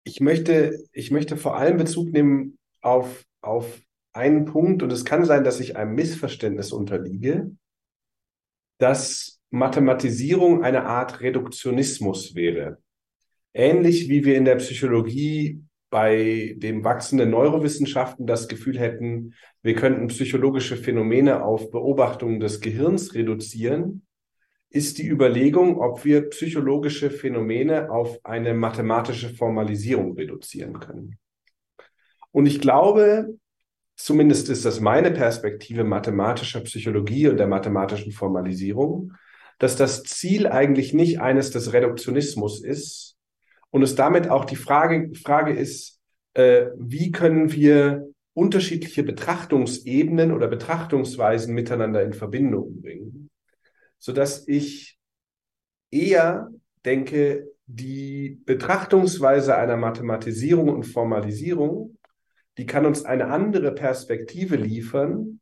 Ich möchte, ich möchte vor allem Bezug nehmen auf, auf einen Punkt, und es kann sein, dass ich einem Missverständnis unterliege, dass Mathematisierung eine Art Reduktionismus wäre. Ähnlich wie wir in der Psychologie bei den wachsenden Neurowissenschaften das Gefühl hätten, wir könnten psychologische Phänomene auf Beobachtungen des Gehirns reduzieren, ist die Überlegung, ob wir psychologische Phänomene auf eine mathematische Formalisierung reduzieren können. Und ich glaube, zumindest ist das meine Perspektive mathematischer Psychologie und der mathematischen Formalisierung, dass das Ziel eigentlich nicht eines des Reduktionismus ist und es damit auch die Frage, Frage ist, äh, wie können wir unterschiedliche Betrachtungsebenen oder Betrachtungsweisen miteinander in Verbindung bringen, sodass ich eher denke, die Betrachtungsweise einer Mathematisierung und Formalisierung, die kann uns eine andere Perspektive liefern,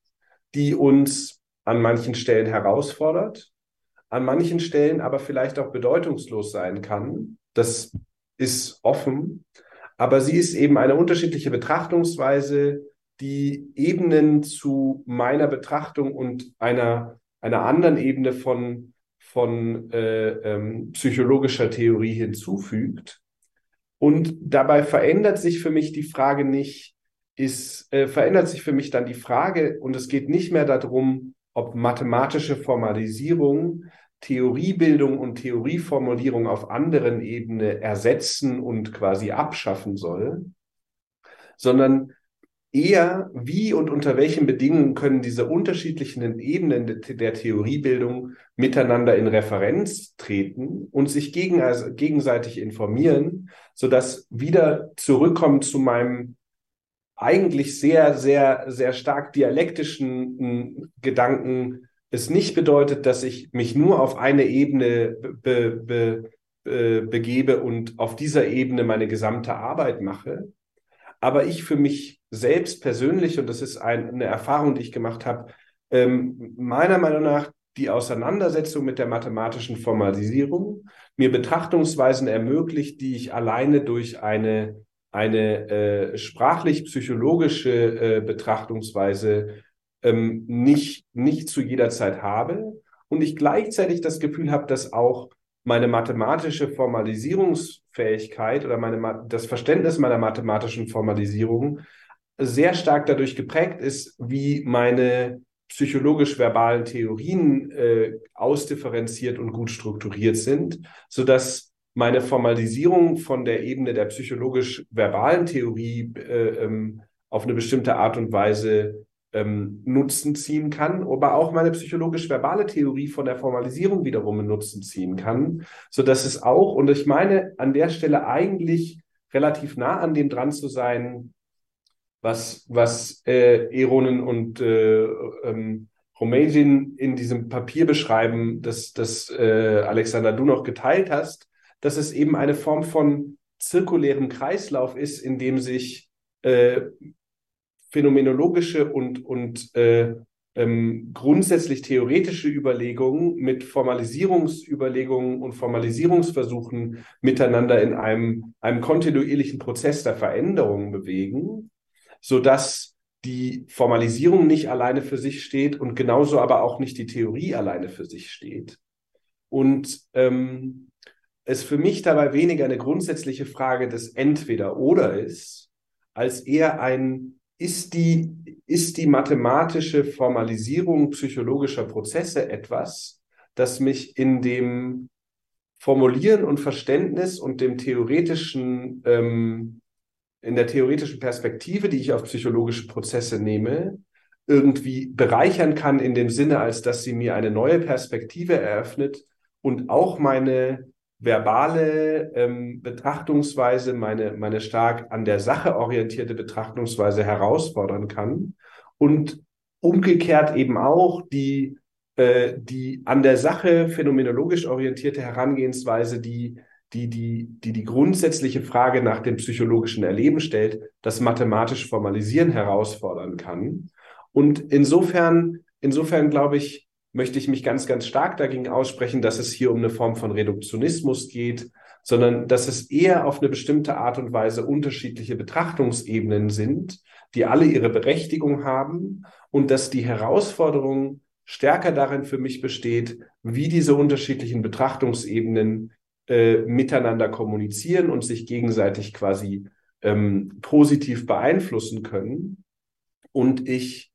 die uns an manchen Stellen herausfordert an manchen Stellen aber vielleicht auch bedeutungslos sein kann. Das ist offen, aber sie ist eben eine unterschiedliche Betrachtungsweise, die Ebenen zu meiner Betrachtung und einer, einer anderen Ebene von, von äh, ähm, psychologischer Theorie hinzufügt. Und dabei verändert sich für mich die Frage nicht, ist, äh, verändert sich für mich dann die Frage, und es geht nicht mehr darum, ob mathematische Formalisierung Theoriebildung und Theorieformulierung auf anderen Ebene ersetzen und quasi abschaffen soll, sondern eher, wie und unter welchen Bedingungen können diese unterschiedlichen Ebenen der Theoriebildung miteinander in Referenz treten und sich gegen, also gegenseitig informieren, sodass wieder zurückkommt zu meinem eigentlich sehr, sehr, sehr stark dialektischen hm, Gedanken, es nicht bedeutet, dass ich mich nur auf eine Ebene be, be, be, begebe und auf dieser Ebene meine gesamte Arbeit mache. Aber ich für mich selbst persönlich, und das ist ein, eine Erfahrung, die ich gemacht habe, ähm, meiner Meinung nach die Auseinandersetzung mit der mathematischen Formalisierung mir Betrachtungsweisen ermöglicht, die ich alleine durch eine, eine äh, sprachlich-psychologische äh, Betrachtungsweise ähm, nicht, nicht zu jeder Zeit habe und ich gleichzeitig das Gefühl habe, dass auch meine mathematische Formalisierungsfähigkeit oder meine, das Verständnis meiner mathematischen Formalisierung sehr stark dadurch geprägt ist, wie meine psychologisch-verbalen Theorien äh, ausdifferenziert und gut strukturiert sind, sodass meine Formalisierung von der Ebene der psychologisch-verbalen Theorie äh, ähm, auf eine bestimmte Art und Weise ähm, Nutzen ziehen kann, aber auch meine psychologisch-verbale Theorie von der Formalisierung wiederum einen Nutzen ziehen kann, so dass es auch, und ich meine an der Stelle eigentlich relativ nah an dem dran zu sein, was, was äh, Eronen und äh, ähm, Romagin in diesem Papier beschreiben, das, das äh, Alexander, du noch geteilt hast, dass es eben eine Form von zirkulärem Kreislauf ist, in dem sich äh, phänomenologische und, und äh, ähm, grundsätzlich theoretische Überlegungen mit Formalisierungsüberlegungen und Formalisierungsversuchen miteinander in einem, einem kontinuierlichen Prozess der Veränderung bewegen, sodass die Formalisierung nicht alleine für sich steht und genauso aber auch nicht die Theorie alleine für sich steht. Und ähm, es für mich dabei weniger eine grundsätzliche Frage des Entweder-Oder ist, als eher ein ist die, ist die mathematische Formalisierung psychologischer Prozesse etwas, das mich in dem Formulieren und Verständnis und dem theoretischen, ähm, in der theoretischen Perspektive, die ich auf psychologische Prozesse nehme, irgendwie bereichern kann in dem Sinne, als dass sie mir eine neue Perspektive eröffnet und auch meine verbale ähm, Betrachtungsweise, meine, meine stark an der Sache orientierte Betrachtungsweise herausfordern kann und umgekehrt eben auch die, äh, die an der Sache phänomenologisch orientierte Herangehensweise, die die, die, die die grundsätzliche Frage nach dem psychologischen Erleben stellt, das mathematisch Formalisieren herausfordern kann. Und insofern, insofern glaube ich, möchte ich mich ganz, ganz stark dagegen aussprechen, dass es hier um eine Form von Reduktionismus geht, sondern dass es eher auf eine bestimmte Art und Weise unterschiedliche Betrachtungsebenen sind, die alle ihre Berechtigung haben und dass die Herausforderung stärker darin für mich besteht, wie diese unterschiedlichen Betrachtungsebenen äh, miteinander kommunizieren und sich gegenseitig quasi ähm, positiv beeinflussen können. Und ich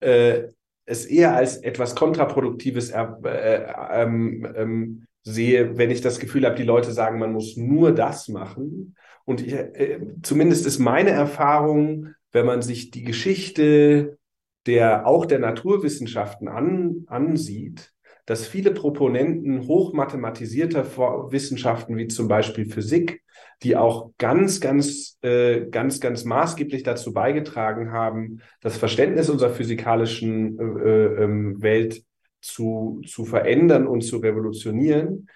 äh, es eher als etwas Kontraproduktives äh, äh, ähm, ähm, sehe, wenn ich das Gefühl habe, die Leute sagen, man muss nur das machen. Und ich, äh, zumindest ist meine Erfahrung, wenn man sich die Geschichte der auch der Naturwissenschaften an, ansieht, dass viele Proponenten hochmathematisierter Wissenschaften wie zum Beispiel Physik die auch ganz, ganz, äh, ganz, ganz maßgeblich dazu beigetragen haben, das Verständnis unserer physikalischen äh, äh, ähm, Welt zu, zu verändern und zu revolutionieren,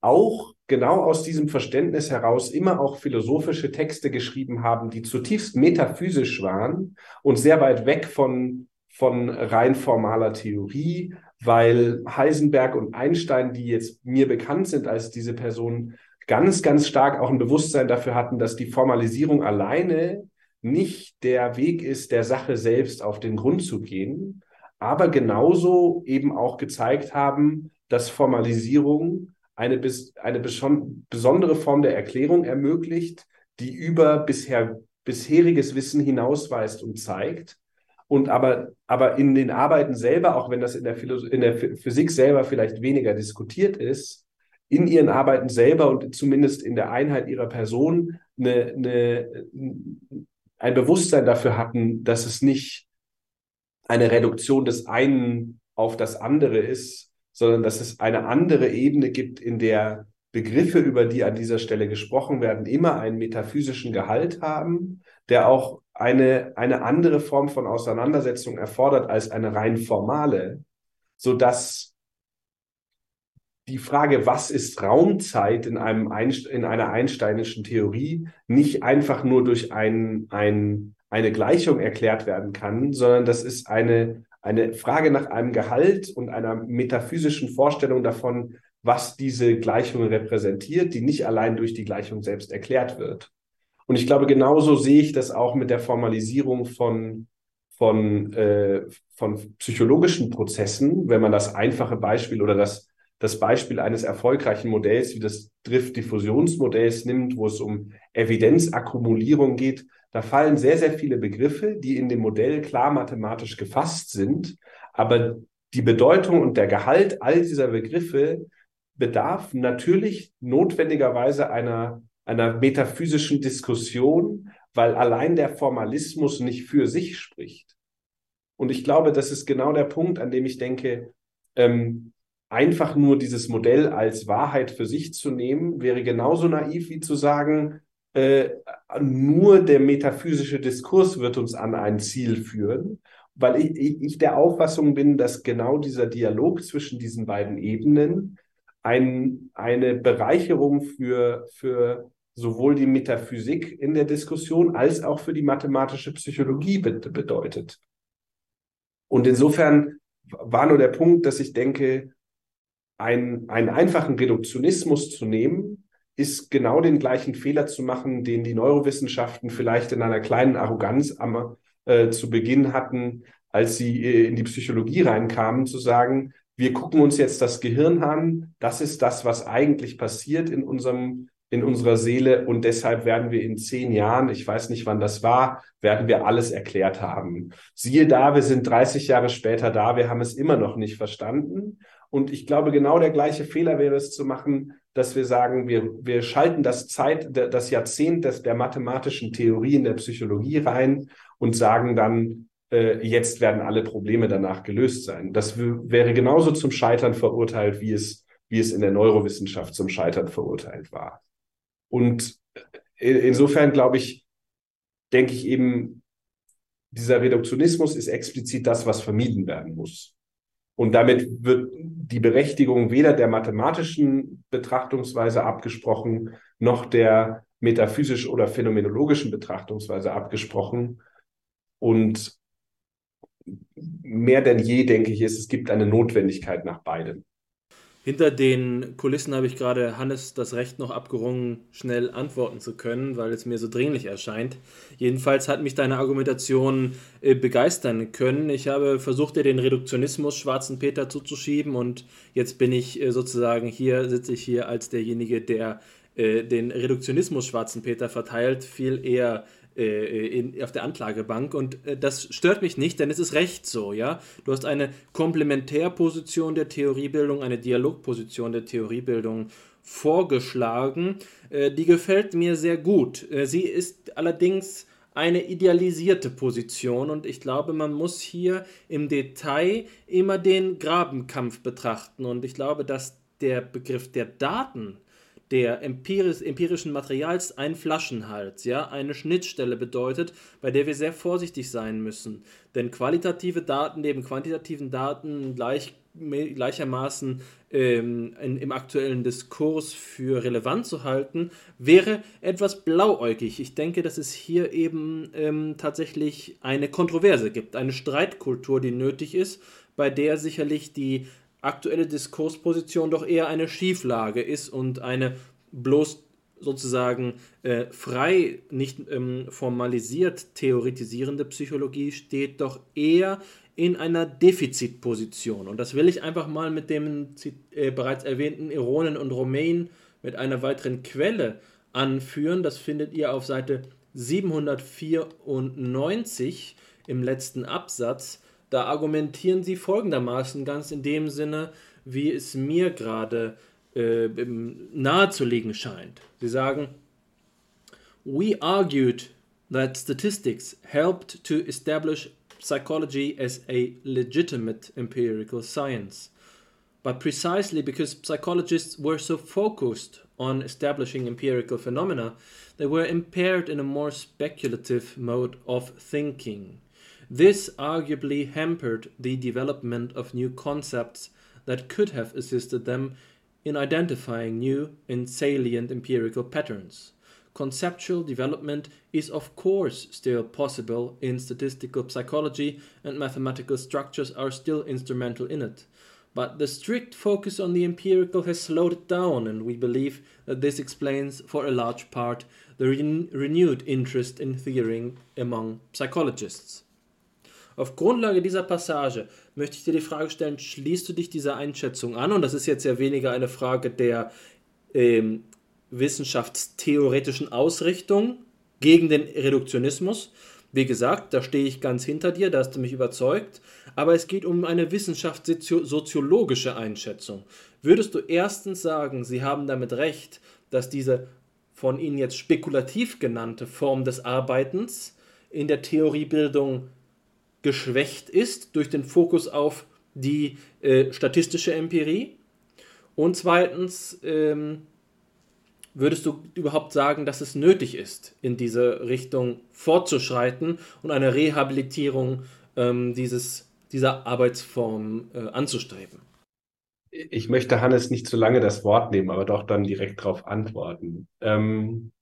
auch genau aus diesem Verständnis heraus immer auch philosophische Texte geschrieben haben, die zutiefst metaphysisch waren und sehr weit weg von, von rein formaler Theorie, weil Heisenberg und Einstein, die jetzt mir bekannt sind als diese Personen, ganz, ganz stark auch ein Bewusstsein dafür hatten, dass die Formalisierung alleine nicht der Weg ist, der Sache selbst auf den Grund zu gehen, aber genauso eben auch gezeigt haben, dass Formalisierung eine, eine besondere Form der Erklärung ermöglicht, die über bisher, bisheriges Wissen hinausweist und zeigt. Und aber, aber in den Arbeiten selber, auch wenn das in der, in der Physik selber vielleicht weniger diskutiert ist, in ihren Arbeiten selber und zumindest in der Einheit ihrer Person eine, eine, ein Bewusstsein dafür hatten, dass es nicht eine Reduktion des einen auf das andere ist, sondern dass es eine andere Ebene gibt, in der Begriffe, über die an dieser Stelle gesprochen werden, immer einen metaphysischen Gehalt haben, der auch eine, eine andere Form von Auseinandersetzung erfordert als eine rein formale, so dass die Frage, was ist Raumzeit in, einem Einst in einer einsteinischen Theorie, nicht einfach nur durch ein, ein, eine Gleichung erklärt werden kann, sondern das ist eine, eine Frage nach einem Gehalt und einer metaphysischen Vorstellung davon, was diese Gleichung repräsentiert, die nicht allein durch die Gleichung selbst erklärt wird. Und ich glaube, genauso sehe ich das auch mit der Formalisierung von, von, äh, von psychologischen Prozessen, wenn man das einfache Beispiel oder das das Beispiel eines erfolgreichen Modells wie das Drift-Diffusionsmodells nimmt, wo es um Evidenzakkumulierung geht, da fallen sehr, sehr viele Begriffe, die in dem Modell klar mathematisch gefasst sind, aber die Bedeutung und der Gehalt all dieser Begriffe bedarf natürlich notwendigerweise einer, einer metaphysischen Diskussion, weil allein der Formalismus nicht für sich spricht. Und ich glaube, das ist genau der Punkt, an dem ich denke, ähm, einfach nur dieses Modell als Wahrheit für sich zu nehmen, wäre genauso naiv wie zu sagen, äh, nur der metaphysische Diskurs wird uns an ein Ziel führen, weil ich, ich, ich der Auffassung bin, dass genau dieser Dialog zwischen diesen beiden Ebenen ein, eine Bereicherung für, für sowohl die Metaphysik in der Diskussion als auch für die mathematische Psychologie be bedeutet. Und insofern war nur der Punkt, dass ich denke, ein, einen einfachen Reduktionismus zu nehmen, ist genau den gleichen Fehler zu machen, den die Neurowissenschaften vielleicht in einer kleinen Arroganz am, äh, zu Beginn hatten, als sie äh, in die Psychologie reinkamen, zu sagen, wir gucken uns jetzt das Gehirn an, das ist das, was eigentlich passiert in unserem in unserer Seele und deshalb werden wir in zehn Jahren, ich weiß nicht wann das war, werden wir alles erklärt haben. Siehe da, wir sind 30 Jahre später da, wir haben es immer noch nicht verstanden. Und ich glaube, genau der gleiche Fehler wäre es zu machen, dass wir sagen, wir, wir schalten das Zeit, das Jahrzehnt des, der mathematischen Theorie in der Psychologie rein und sagen dann, äh, jetzt werden alle Probleme danach gelöst sein. Das wäre genauso zum Scheitern verurteilt, wie es, wie es in der Neurowissenschaft zum Scheitern verurteilt war. Und insofern glaube ich, denke ich eben, dieser Reduktionismus ist explizit das, was vermieden werden muss. Und damit wird die Berechtigung weder der mathematischen Betrachtungsweise abgesprochen, noch der metaphysisch oder phänomenologischen Betrachtungsweise abgesprochen. Und mehr denn je, denke ich, ist, es gibt eine Notwendigkeit nach beidem. Hinter den Kulissen habe ich gerade Hannes das Recht noch abgerungen, schnell antworten zu können, weil es mir so dringlich erscheint. Jedenfalls hat mich deine Argumentation äh, begeistern können. Ich habe versucht, dir den Reduktionismus schwarzen Peter zuzuschieben und jetzt bin ich äh, sozusagen hier, sitze ich hier als derjenige, der äh, den Reduktionismus schwarzen Peter verteilt, viel eher in, auf der Anklagebank und äh, das stört mich nicht, denn es ist recht so, ja. Du hast eine Komplementärposition der Theoriebildung, eine Dialogposition der Theoriebildung vorgeschlagen. Äh, die gefällt mir sehr gut. Äh, sie ist allerdings eine idealisierte Position und ich glaube, man muss hier im Detail immer den Grabenkampf betrachten und ich glaube, dass der Begriff der Daten der empiris, empirischen Materials ein Flaschenhals, ja, eine Schnittstelle bedeutet, bei der wir sehr vorsichtig sein müssen. Denn qualitative Daten neben quantitativen Daten gleich, gleichermaßen ähm, in, im aktuellen Diskurs für relevant zu halten, wäre etwas blauäugig. Ich denke, dass es hier eben ähm, tatsächlich eine Kontroverse gibt, eine Streitkultur, die nötig ist, bei der sicherlich die aktuelle Diskursposition doch eher eine Schieflage ist und eine bloß sozusagen äh, frei, nicht ähm, formalisiert theoretisierende Psychologie steht doch eher in einer Defizitposition. Und das will ich einfach mal mit dem äh, bereits erwähnten Ironen und Romain mit einer weiteren Quelle anführen. Das findet ihr auf Seite 794 im letzten Absatz. Da argumentieren sie folgendermaßen ganz in dem Sinne, wie es mir gerade äh, nahezulegen scheint. Sie sagen, We argued that statistics helped to establish psychology as a legitimate empirical science. But precisely because psychologists were so focused on establishing empirical phenomena, they were impaired in a more speculative mode of thinking. This arguably hampered the development of new concepts that could have assisted them in identifying new and salient empirical patterns. Conceptual development is, of course, still possible in statistical psychology, and mathematical structures are still instrumental in it. But the strict focus on the empirical has slowed it down, and we believe that this explains, for a large part, the re renewed interest in theorying among psychologists. Auf Grundlage dieser Passage möchte ich dir die Frage stellen, schließt du dich dieser Einschätzung an? Und das ist jetzt ja weniger eine Frage der ähm, wissenschaftstheoretischen Ausrichtung gegen den Reduktionismus. Wie gesagt, da stehe ich ganz hinter dir, da hast du mich überzeugt. Aber es geht um eine wissenschaftssoziologische Einschätzung. Würdest du erstens sagen, Sie haben damit recht, dass diese von Ihnen jetzt spekulativ genannte Form des Arbeitens in der Theoriebildung geschwächt ist durch den Fokus auf die äh, statistische Empirie? Und zweitens, ähm, würdest du überhaupt sagen, dass es nötig ist, in diese Richtung fortzuschreiten und eine Rehabilitierung ähm, dieses, dieser Arbeitsform äh, anzustreben? Ich möchte Hannes nicht zu lange das Wort nehmen, aber doch dann direkt darauf antworten. Ähm,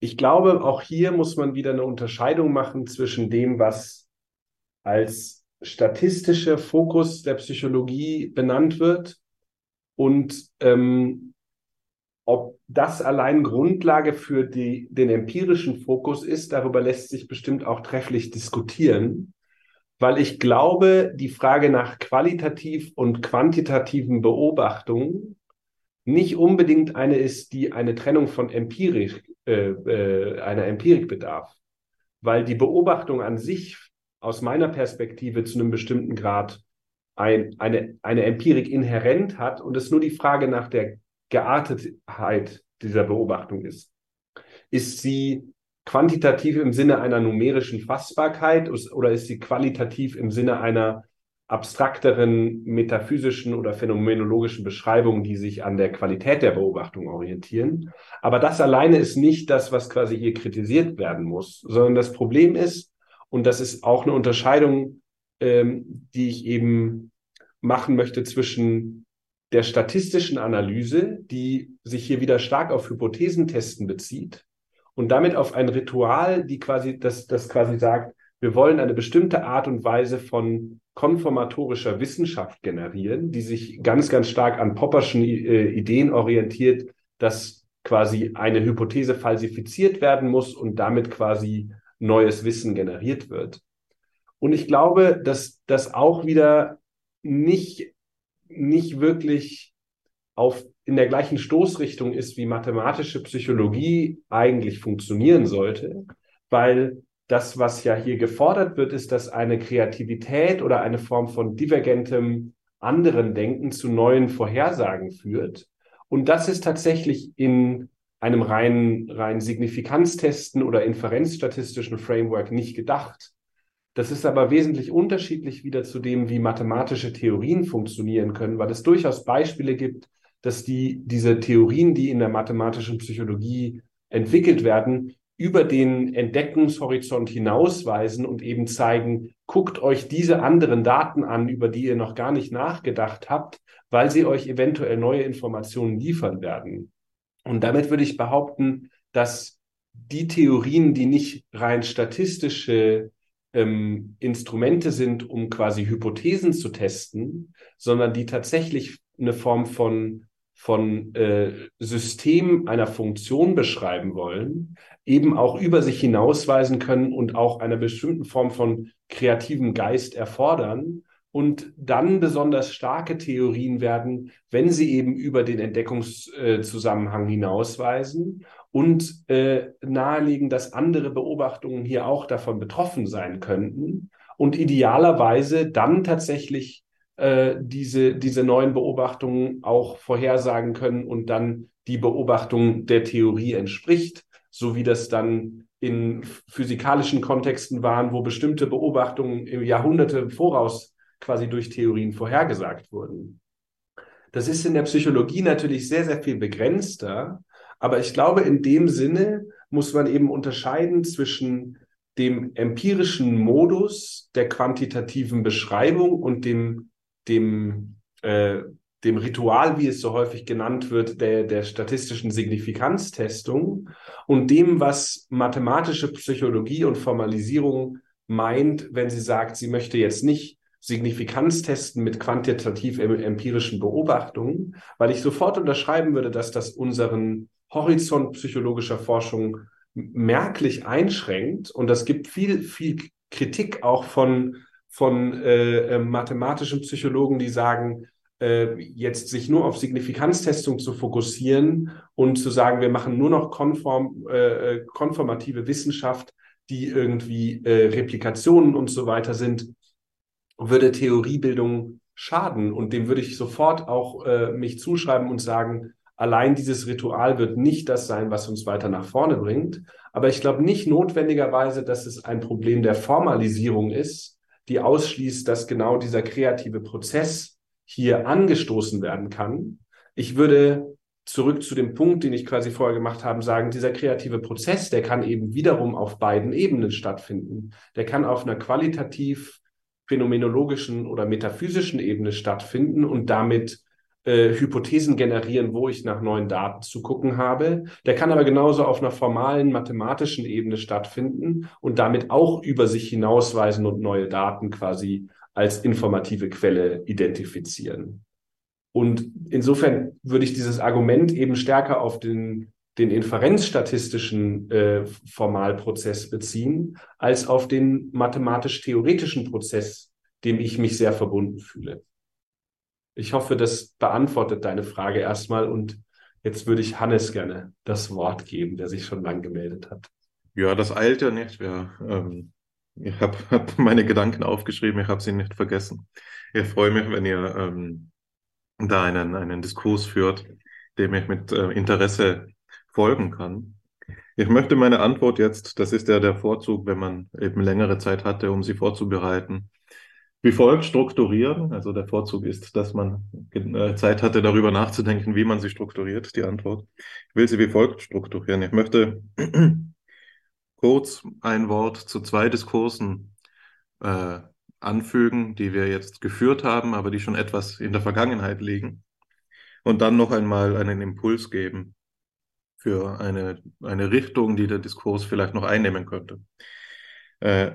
ich glaube, auch hier muss man wieder eine Unterscheidung machen zwischen dem, was als statistischer Fokus der Psychologie benannt wird. Und ähm, ob das allein Grundlage für die, den empirischen Fokus ist, darüber lässt sich bestimmt auch trefflich diskutieren, weil ich glaube, die Frage nach qualitativ und quantitativen Beobachtungen nicht unbedingt eine ist, die eine Trennung von Empirik, äh, äh, einer Empirik bedarf, weil die Beobachtung an sich aus meiner Perspektive zu einem bestimmten Grad ein, eine, eine Empirik inhärent hat und es nur die Frage nach der Geartetheit dieser Beobachtung ist. Ist sie quantitativ im Sinne einer numerischen Fassbarkeit oder ist sie qualitativ im Sinne einer abstrakteren metaphysischen oder phänomenologischen Beschreibungen, die sich an der Qualität der Beobachtung orientieren. Aber das alleine ist nicht das, was quasi hier kritisiert werden muss, sondern das Problem ist, und das ist auch eine Unterscheidung, ähm, die ich eben machen möchte zwischen der statistischen Analyse, die sich hier wieder stark auf Hypothesentesten bezieht und damit auf ein Ritual, die quasi, das, das quasi sagt, wir wollen eine bestimmte Art und Weise von konformatorischer Wissenschaft generieren, die sich ganz, ganz stark an Popperschen äh, Ideen orientiert, dass quasi eine Hypothese falsifiziert werden muss und damit quasi neues Wissen generiert wird. Und ich glaube, dass das auch wieder nicht, nicht wirklich auf, in der gleichen Stoßrichtung ist, wie mathematische Psychologie eigentlich funktionieren sollte, weil das, was ja hier gefordert wird, ist, dass eine Kreativität oder eine Form von divergentem anderen Denken zu neuen Vorhersagen führt. Und das ist tatsächlich in einem reinen, rein Signifikanztesten oder inferenzstatistischen Framework nicht gedacht. Das ist aber wesentlich unterschiedlich wieder zu dem, wie mathematische Theorien funktionieren können, weil es durchaus Beispiele gibt, dass die, diese Theorien, die in der mathematischen Psychologie entwickelt werden, über den Entdeckungshorizont hinausweisen und eben zeigen, guckt euch diese anderen Daten an, über die ihr noch gar nicht nachgedacht habt, weil sie euch eventuell neue Informationen liefern werden. Und damit würde ich behaupten, dass die Theorien, die nicht rein statistische ähm, Instrumente sind, um quasi Hypothesen zu testen, sondern die tatsächlich eine Form von von äh, System einer Funktion beschreiben wollen, eben auch über sich hinausweisen können und auch einer bestimmten Form von kreativem Geist erfordern und dann besonders starke Theorien werden, wenn sie eben über den Entdeckungszusammenhang hinausweisen und äh, nahelegen, dass andere Beobachtungen hier auch davon betroffen sein könnten und idealerweise dann tatsächlich äh, diese, diese neuen Beobachtungen auch vorhersagen können und dann die Beobachtung der Theorie entspricht, so wie das dann in physikalischen Kontexten waren, wo bestimmte Beobachtungen Jahrhunderte im Voraus quasi durch Theorien vorhergesagt wurden. Das ist in der Psychologie natürlich sehr, sehr viel begrenzter, aber ich glaube, in dem Sinne muss man eben unterscheiden zwischen dem empirischen Modus der quantitativen Beschreibung und dem dem, äh, dem Ritual, wie es so häufig genannt wird, der, der statistischen Signifikanztestung und dem, was mathematische Psychologie und Formalisierung meint, wenn sie sagt, sie möchte jetzt nicht Signifikanz testen mit quantitativ empirischen Beobachtungen, weil ich sofort unterschreiben würde, dass das unseren Horizont psychologischer Forschung merklich einschränkt. Und das gibt viel, viel Kritik auch von von äh, äh, mathematischen Psychologen, die sagen, äh, jetzt sich nur auf Signifikanztestung zu fokussieren und zu sagen, wir machen nur noch konform, äh, äh, konformative Wissenschaft, die irgendwie äh, Replikationen und so weiter sind, würde Theoriebildung schaden. Und dem würde ich sofort auch äh, mich zuschreiben und sagen, allein dieses Ritual wird nicht das sein, was uns weiter nach vorne bringt. Aber ich glaube nicht notwendigerweise, dass es ein Problem der Formalisierung ist, die ausschließt, dass genau dieser kreative Prozess hier angestoßen werden kann. Ich würde zurück zu dem Punkt, den ich quasi vorher gemacht habe, sagen, dieser kreative Prozess, der kann eben wiederum auf beiden Ebenen stattfinden. Der kann auf einer qualitativ phänomenologischen oder metaphysischen Ebene stattfinden und damit äh, Hypothesen generieren, wo ich nach neuen Daten zu gucken habe. Der kann aber genauso auf einer formalen mathematischen Ebene stattfinden und damit auch über sich hinausweisen und neue Daten quasi als informative Quelle identifizieren. Und insofern würde ich dieses Argument eben stärker auf den, den inferenzstatistischen äh, Formalprozess beziehen, als auf den mathematisch-theoretischen Prozess, dem ich mich sehr verbunden fühle. Ich hoffe, das beantwortet deine Frage erstmal und jetzt würde ich Hannes gerne das Wort geben, der sich schon lang gemeldet hat. Ja, das eilt ja nicht. Ja, ähm, ich habe hab meine Gedanken aufgeschrieben, ich habe sie nicht vergessen. Ich freue mich, wenn ihr ähm, da einen, einen Diskurs führt, dem ich mit äh, Interesse folgen kann. Ich möchte meine Antwort jetzt, das ist ja der Vorzug, wenn man eben längere Zeit hatte, um sie vorzubereiten, wie folgt strukturieren. Also der Vorzug ist, dass man äh, Zeit hatte, darüber nachzudenken, wie man sie strukturiert, die Antwort. Ich will sie wie folgt strukturieren. Ich möchte kurz ein Wort zu zwei Diskursen äh, anfügen, die wir jetzt geführt haben, aber die schon etwas in der Vergangenheit liegen. Und dann noch einmal einen Impuls geben für eine, eine Richtung, die der Diskurs vielleicht noch einnehmen könnte. Äh,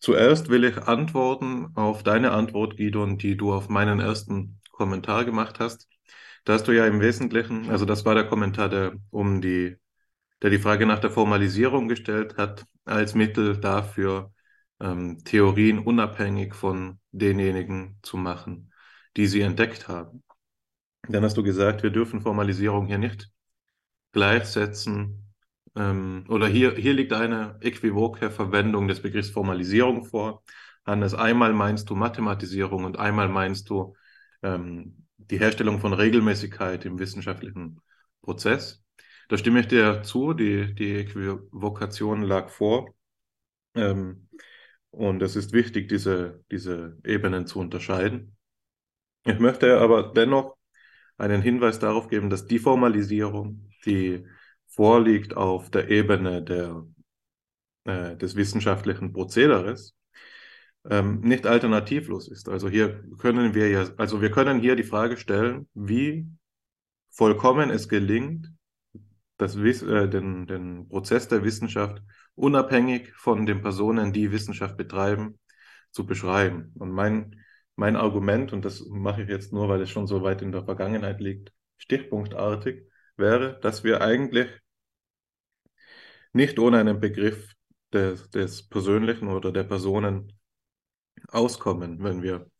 zuerst will ich antworten auf deine Antwort, Gidon, die du auf meinen ersten Kommentar gemacht hast. Da hast du ja im Wesentlichen, also das war der Kommentar, der um die, der die Frage nach der Formalisierung gestellt hat, als Mittel dafür, ähm, Theorien unabhängig von denjenigen zu machen, die sie entdeckt haben. Dann hast du gesagt, wir dürfen Formalisierung hier nicht gleichsetzen. Ähm, oder hier, hier liegt eine äquivoke Verwendung des Begriffs Formalisierung vor. Hannes, einmal meinst du Mathematisierung und einmal meinst du ähm, die Herstellung von Regelmäßigkeit im wissenschaftlichen Prozess. Da stimme ich dir zu, die, die Äquivokation lag vor. Ähm, und es ist wichtig, diese, diese Ebenen zu unterscheiden. Ich möchte aber dennoch einen Hinweis darauf geben, dass die Formalisierung, die vorliegt auf der Ebene der, äh, des wissenschaftlichen Prozederes, ähm, nicht alternativlos ist. Also hier können wir ja, also wir können hier die Frage stellen, wie vollkommen es gelingt, das, äh, den, den Prozess der Wissenschaft unabhängig von den Personen, die Wissenschaft betreiben, zu beschreiben. Und mein, mein Argument, und das mache ich jetzt nur, weil es schon so weit in der Vergangenheit liegt, stichpunktartig, wäre, dass wir eigentlich nicht ohne einen Begriff des, des Persönlichen oder der Personen auskommen, wenn wir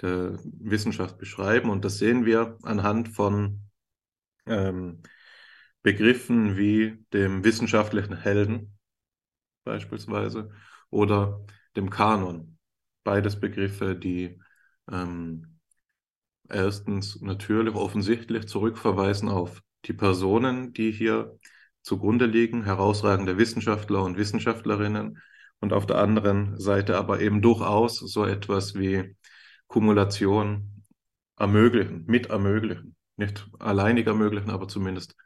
der Wissenschaft beschreiben. Und das sehen wir anhand von ähm, Begriffen wie dem wissenschaftlichen Helden beispielsweise oder dem Kanon. Beides Begriffe, die ähm, erstens natürlich offensichtlich zurückverweisen auf die Personen, die hier zugrunde liegen, herausragende Wissenschaftler und Wissenschaftlerinnen und auf der anderen Seite aber eben durchaus so etwas wie Kumulation ermöglichen, mit ermöglichen, nicht alleinig ermöglichen, aber zumindest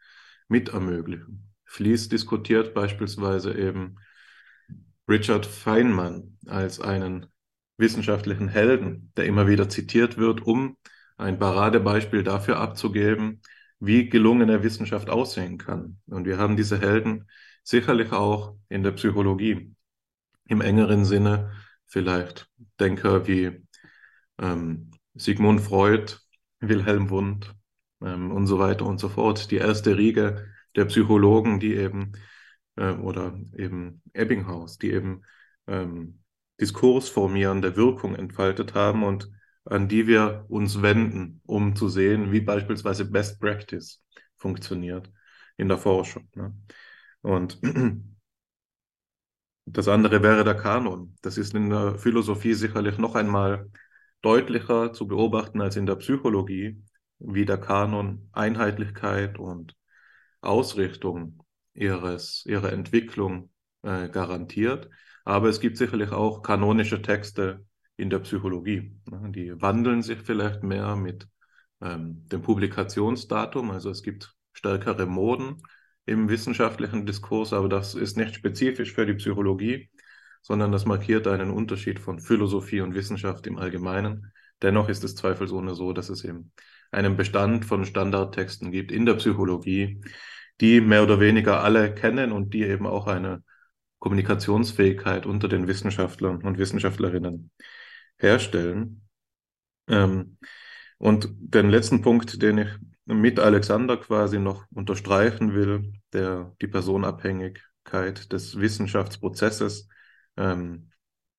mit ermöglichen. Fließ diskutiert beispielsweise eben Richard Feynman als einen wissenschaftlichen Helden, der immer wieder zitiert wird, um ein Paradebeispiel dafür abzugeben, wie gelungene Wissenschaft aussehen kann. Und wir haben diese Helden sicherlich auch in der Psychologie. Im engeren Sinne vielleicht Denker wie ähm, Sigmund Freud, Wilhelm Wundt, ähm, und so weiter und so fort. Die erste Riege der Psychologen, die eben, äh, oder eben Ebbinghaus, die eben ähm, diskursformierende Wirkung entfaltet haben und an die wir uns wenden, um zu sehen, wie beispielsweise Best Practice funktioniert in der Forschung. Ne? Und das andere wäre der Kanon. Das ist in der Philosophie sicherlich noch einmal deutlicher zu beobachten als in der Psychologie, wie der Kanon Einheitlichkeit und Ausrichtung ihres, ihrer Entwicklung äh, garantiert. Aber es gibt sicherlich auch kanonische Texte in der Psychologie. Die wandeln sich vielleicht mehr mit ähm, dem Publikationsdatum. Also es gibt stärkere Moden im wissenschaftlichen Diskurs, aber das ist nicht spezifisch für die Psychologie, sondern das markiert einen Unterschied von Philosophie und Wissenschaft im Allgemeinen. Dennoch ist es zweifelsohne so, dass es eben einen Bestand von Standardtexten gibt in der Psychologie, die mehr oder weniger alle kennen und die eben auch eine Kommunikationsfähigkeit unter den Wissenschaftlern und Wissenschaftlerinnen herstellen. Ähm, und den letzten Punkt, den ich mit Alexander quasi noch unterstreichen will, der die Personabhängigkeit des Wissenschaftsprozesses ähm,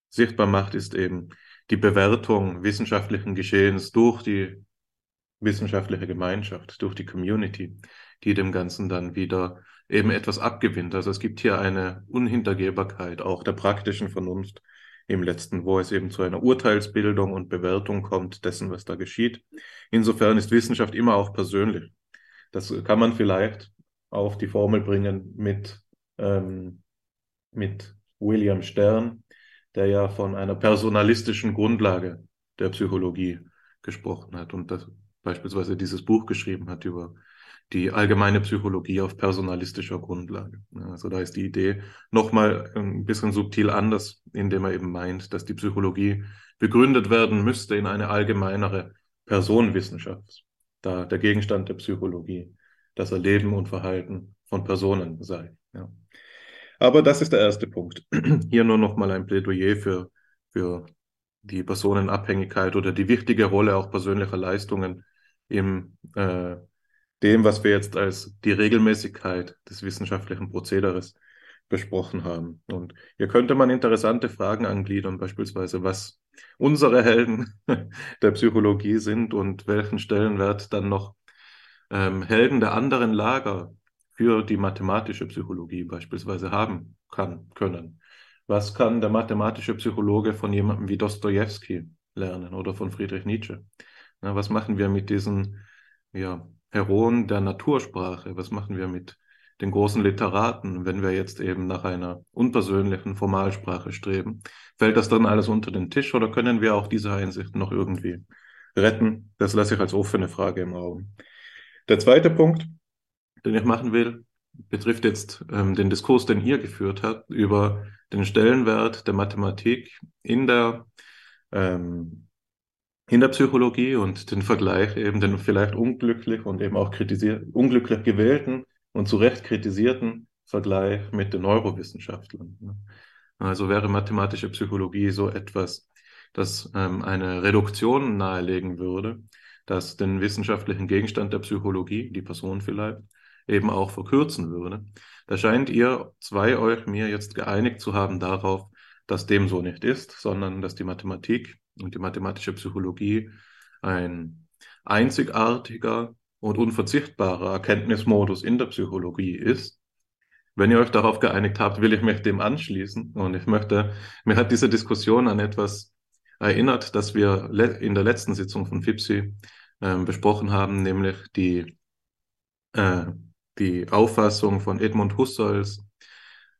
sichtbar macht, ist eben die Bewertung wissenschaftlichen Geschehens durch die wissenschaftliche Gemeinschaft, durch die Community, die dem Ganzen dann wieder eben etwas abgewinnt. Also es gibt hier eine Unhintergehbarkeit auch der praktischen Vernunft im letzten, wo es eben zu einer Urteilsbildung und Bewertung kommt dessen, was da geschieht. Insofern ist Wissenschaft immer auch persönlich. Das kann man vielleicht auf die Formel bringen mit, ähm, mit William Stern, der ja von einer personalistischen Grundlage der Psychologie gesprochen hat und das beispielsweise dieses Buch geschrieben hat über die allgemeine Psychologie auf personalistischer Grundlage. Also da ist die Idee nochmal ein bisschen subtil anders, indem er eben meint, dass die Psychologie begründet werden müsste in eine allgemeinere Personenwissenschaft, da der Gegenstand der Psychologie das Erleben und Verhalten von Personen sei. Ja. Aber das ist der erste Punkt. Hier nur nochmal ein Plädoyer für, für die Personenabhängigkeit oder die wichtige Rolle auch persönlicher Leistungen im äh, dem, was wir jetzt als die Regelmäßigkeit des wissenschaftlichen Prozederes besprochen haben. Und hier könnte man interessante Fragen angliedern, beispielsweise, was unsere Helden der Psychologie sind und welchen Stellenwert dann noch ähm, Helden der anderen Lager für die mathematische Psychologie beispielsweise haben kann, können. Was kann der mathematische Psychologe von jemandem wie Dostoevsky lernen oder von Friedrich Nietzsche? Na, was machen wir mit diesen ja, Heroen der Natursprache? Was machen wir mit den großen Literaten, wenn wir jetzt eben nach einer unpersönlichen Formalsprache streben? Fällt das dann alles unter den Tisch oder können wir auch diese Einsicht noch irgendwie retten? Das lasse ich als offene Frage im Raum. Der zweite Punkt, den ich machen will, betrifft jetzt ähm, den Diskurs, den ihr geführt habt über den Stellenwert der Mathematik in der ähm, in der Psychologie und den Vergleich eben den vielleicht unglücklich und eben auch kritisiert, unglücklich gewählten und zu Recht kritisierten Vergleich mit den Neurowissenschaftlern. Also wäre mathematische Psychologie so etwas, das ähm, eine Reduktion nahelegen würde, das den wissenschaftlichen Gegenstand der Psychologie, die Person vielleicht, eben auch verkürzen würde. Da scheint ihr zwei euch mir jetzt geeinigt zu haben darauf, dass dem so nicht ist, sondern dass die Mathematik und die mathematische Psychologie ein einzigartiger und unverzichtbarer Erkenntnismodus in der Psychologie ist. Wenn ihr euch darauf geeinigt habt, will ich mich dem anschließen. Und ich möchte, mir hat diese Diskussion an etwas erinnert, das wir in der letzten Sitzung von FIPSI äh, besprochen haben, nämlich die, äh, die Auffassung von Edmund Husserls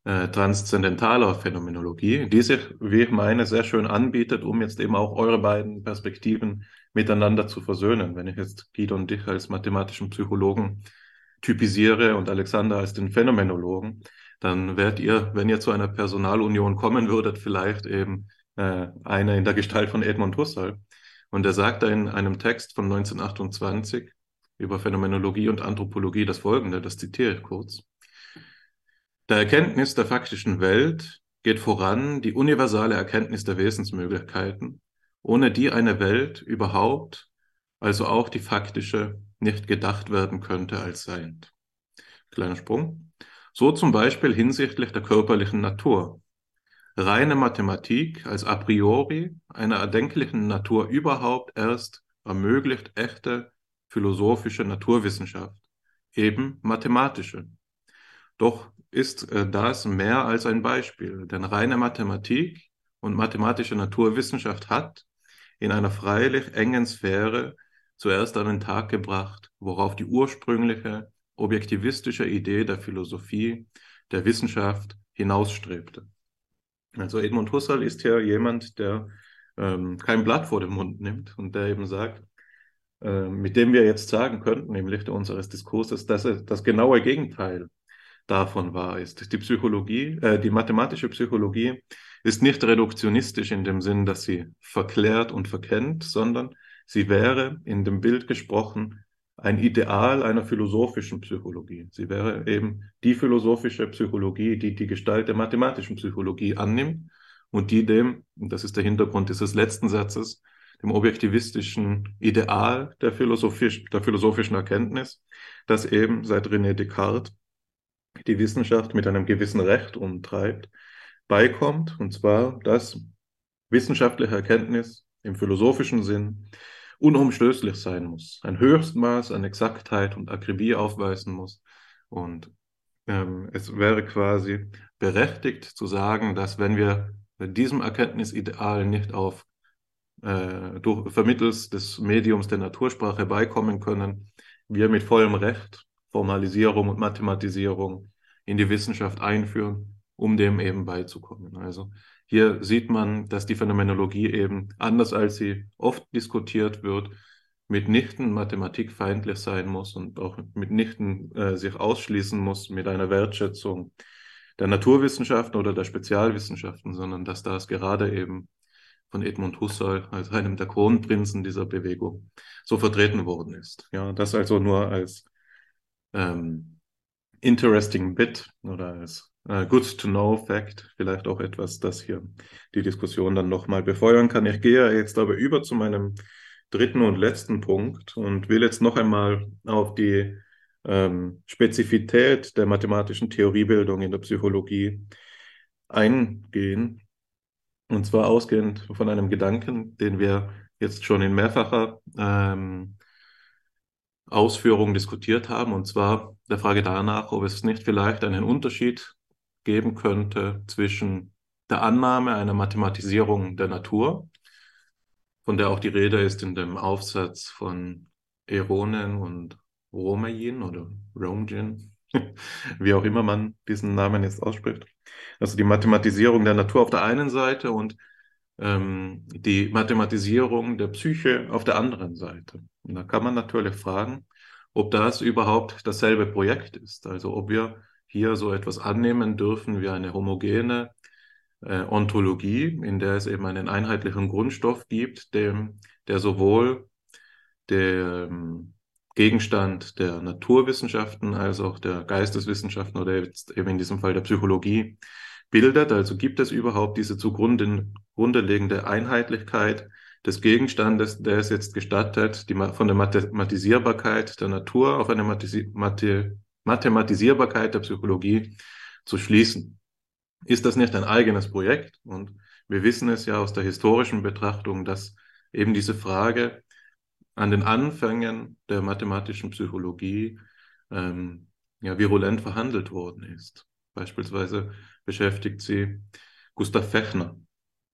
äh, transzendentaler Phänomenologie, die sich, wie ich meine, sehr schön anbietet, um jetzt eben auch eure beiden Perspektiven miteinander zu versöhnen. Wenn ich jetzt Guido und dich als mathematischen Psychologen typisiere und Alexander als den Phänomenologen, dann werdet ihr, wenn ihr zu einer Personalunion kommen würdet, vielleicht eben äh, eine in der Gestalt von Edmund Husserl. Und er sagt da in einem Text von 1928 über Phänomenologie und Anthropologie das folgende, das zitiere ich kurz. Der Erkenntnis der faktischen Welt geht voran die universale Erkenntnis der Wesensmöglichkeiten, ohne die eine Welt überhaupt, also auch die faktische, nicht gedacht werden könnte als seiend. Kleiner Sprung. So zum Beispiel hinsichtlich der körperlichen Natur. Reine Mathematik als a priori einer erdenklichen Natur überhaupt erst ermöglicht echte philosophische Naturwissenschaft, eben mathematische. Doch ist äh, das mehr als ein Beispiel, denn reine Mathematik und mathematische Naturwissenschaft hat in einer freilich engen Sphäre zuerst an den Tag gebracht, worauf die ursprüngliche objektivistische Idee der Philosophie, der Wissenschaft hinausstrebte. Also Edmund Husserl ist ja jemand, der ähm, kein Blatt vor den Mund nimmt und der eben sagt, äh, mit dem wir jetzt sagen könnten im Lichte unseres Diskurses, dass das genaue Gegenteil davon wahr ist. Die Psychologie, äh, die mathematische Psychologie ist nicht reduktionistisch in dem Sinn, dass sie verklärt und verkennt, sondern sie wäre in dem Bild gesprochen ein Ideal einer philosophischen Psychologie. Sie wäre eben die philosophische Psychologie, die die Gestalt der mathematischen Psychologie annimmt und die dem, und das ist der Hintergrund dieses letzten Satzes, dem objektivistischen Ideal der, philosophisch, der philosophischen Erkenntnis, das eben seit René Descartes die Wissenschaft mit einem gewissen Recht umtreibt, beikommt, und zwar, dass wissenschaftliche Erkenntnis im philosophischen Sinn unumstößlich sein muss, ein Höchstmaß an Exaktheit und Akribie aufweisen muss. Und ähm, es wäre quasi berechtigt zu sagen, dass wenn wir diesem Erkenntnisideal nicht auf äh, durch, vermittels des Mediums der Natursprache beikommen können, wir mit vollem Recht Formalisierung und Mathematisierung in die Wissenschaft einführen, um dem eben beizukommen. Also hier sieht man, dass die Phänomenologie eben, anders als sie oft diskutiert wird, mitnichten mathematikfeindlich sein muss und auch mitnichten äh, sich ausschließen muss mit einer Wertschätzung der Naturwissenschaften oder der Spezialwissenschaften, sondern dass das gerade eben von Edmund Husserl als einem der Kronprinzen dieser Bewegung so vertreten worden ist. Ja, das also nur als ähm, interesting bit oder als äh, good to know fact, vielleicht auch etwas, das hier die Diskussion dann nochmal befeuern kann. Ich gehe jetzt aber über zu meinem dritten und letzten Punkt und will jetzt noch einmal auf die ähm, Spezifität der mathematischen Theoriebildung in der Psychologie eingehen. Und zwar ausgehend von einem Gedanken, den wir jetzt schon in mehrfacher ähm, Ausführung diskutiert haben, und zwar der Frage danach, ob es nicht vielleicht einen Unterschied geben könnte zwischen der Annahme einer Mathematisierung der Natur, von der auch die Rede ist in dem Aufsatz von Eronen und Romayin oder Romjin, wie auch immer man diesen Namen jetzt ausspricht. Also die Mathematisierung der Natur auf der einen Seite und ähm, die Mathematisierung der Psyche auf der anderen Seite. Und da kann man natürlich fragen, ob das überhaupt dasselbe Projekt ist. Also ob wir hier so etwas annehmen dürfen wie eine homogene äh, Ontologie, in der es eben einen einheitlichen Grundstoff gibt, dem, der sowohl der ähm, Gegenstand der Naturwissenschaften als auch der Geisteswissenschaften oder jetzt eben in diesem Fall der Psychologie bildet. Also gibt es überhaupt diese zugrunde liegende Einheitlichkeit des Gegenstandes, der es jetzt gestattet, die, von der Mathematisierbarkeit der Natur auf eine Mathe, Mathematisierbarkeit der Psychologie zu schließen. Ist das nicht ein eigenes Projekt? Und wir wissen es ja aus der historischen Betrachtung, dass eben diese Frage an den Anfängen der mathematischen Psychologie ähm, ja, virulent verhandelt worden ist. Beispielsweise beschäftigt sie Gustav Fechner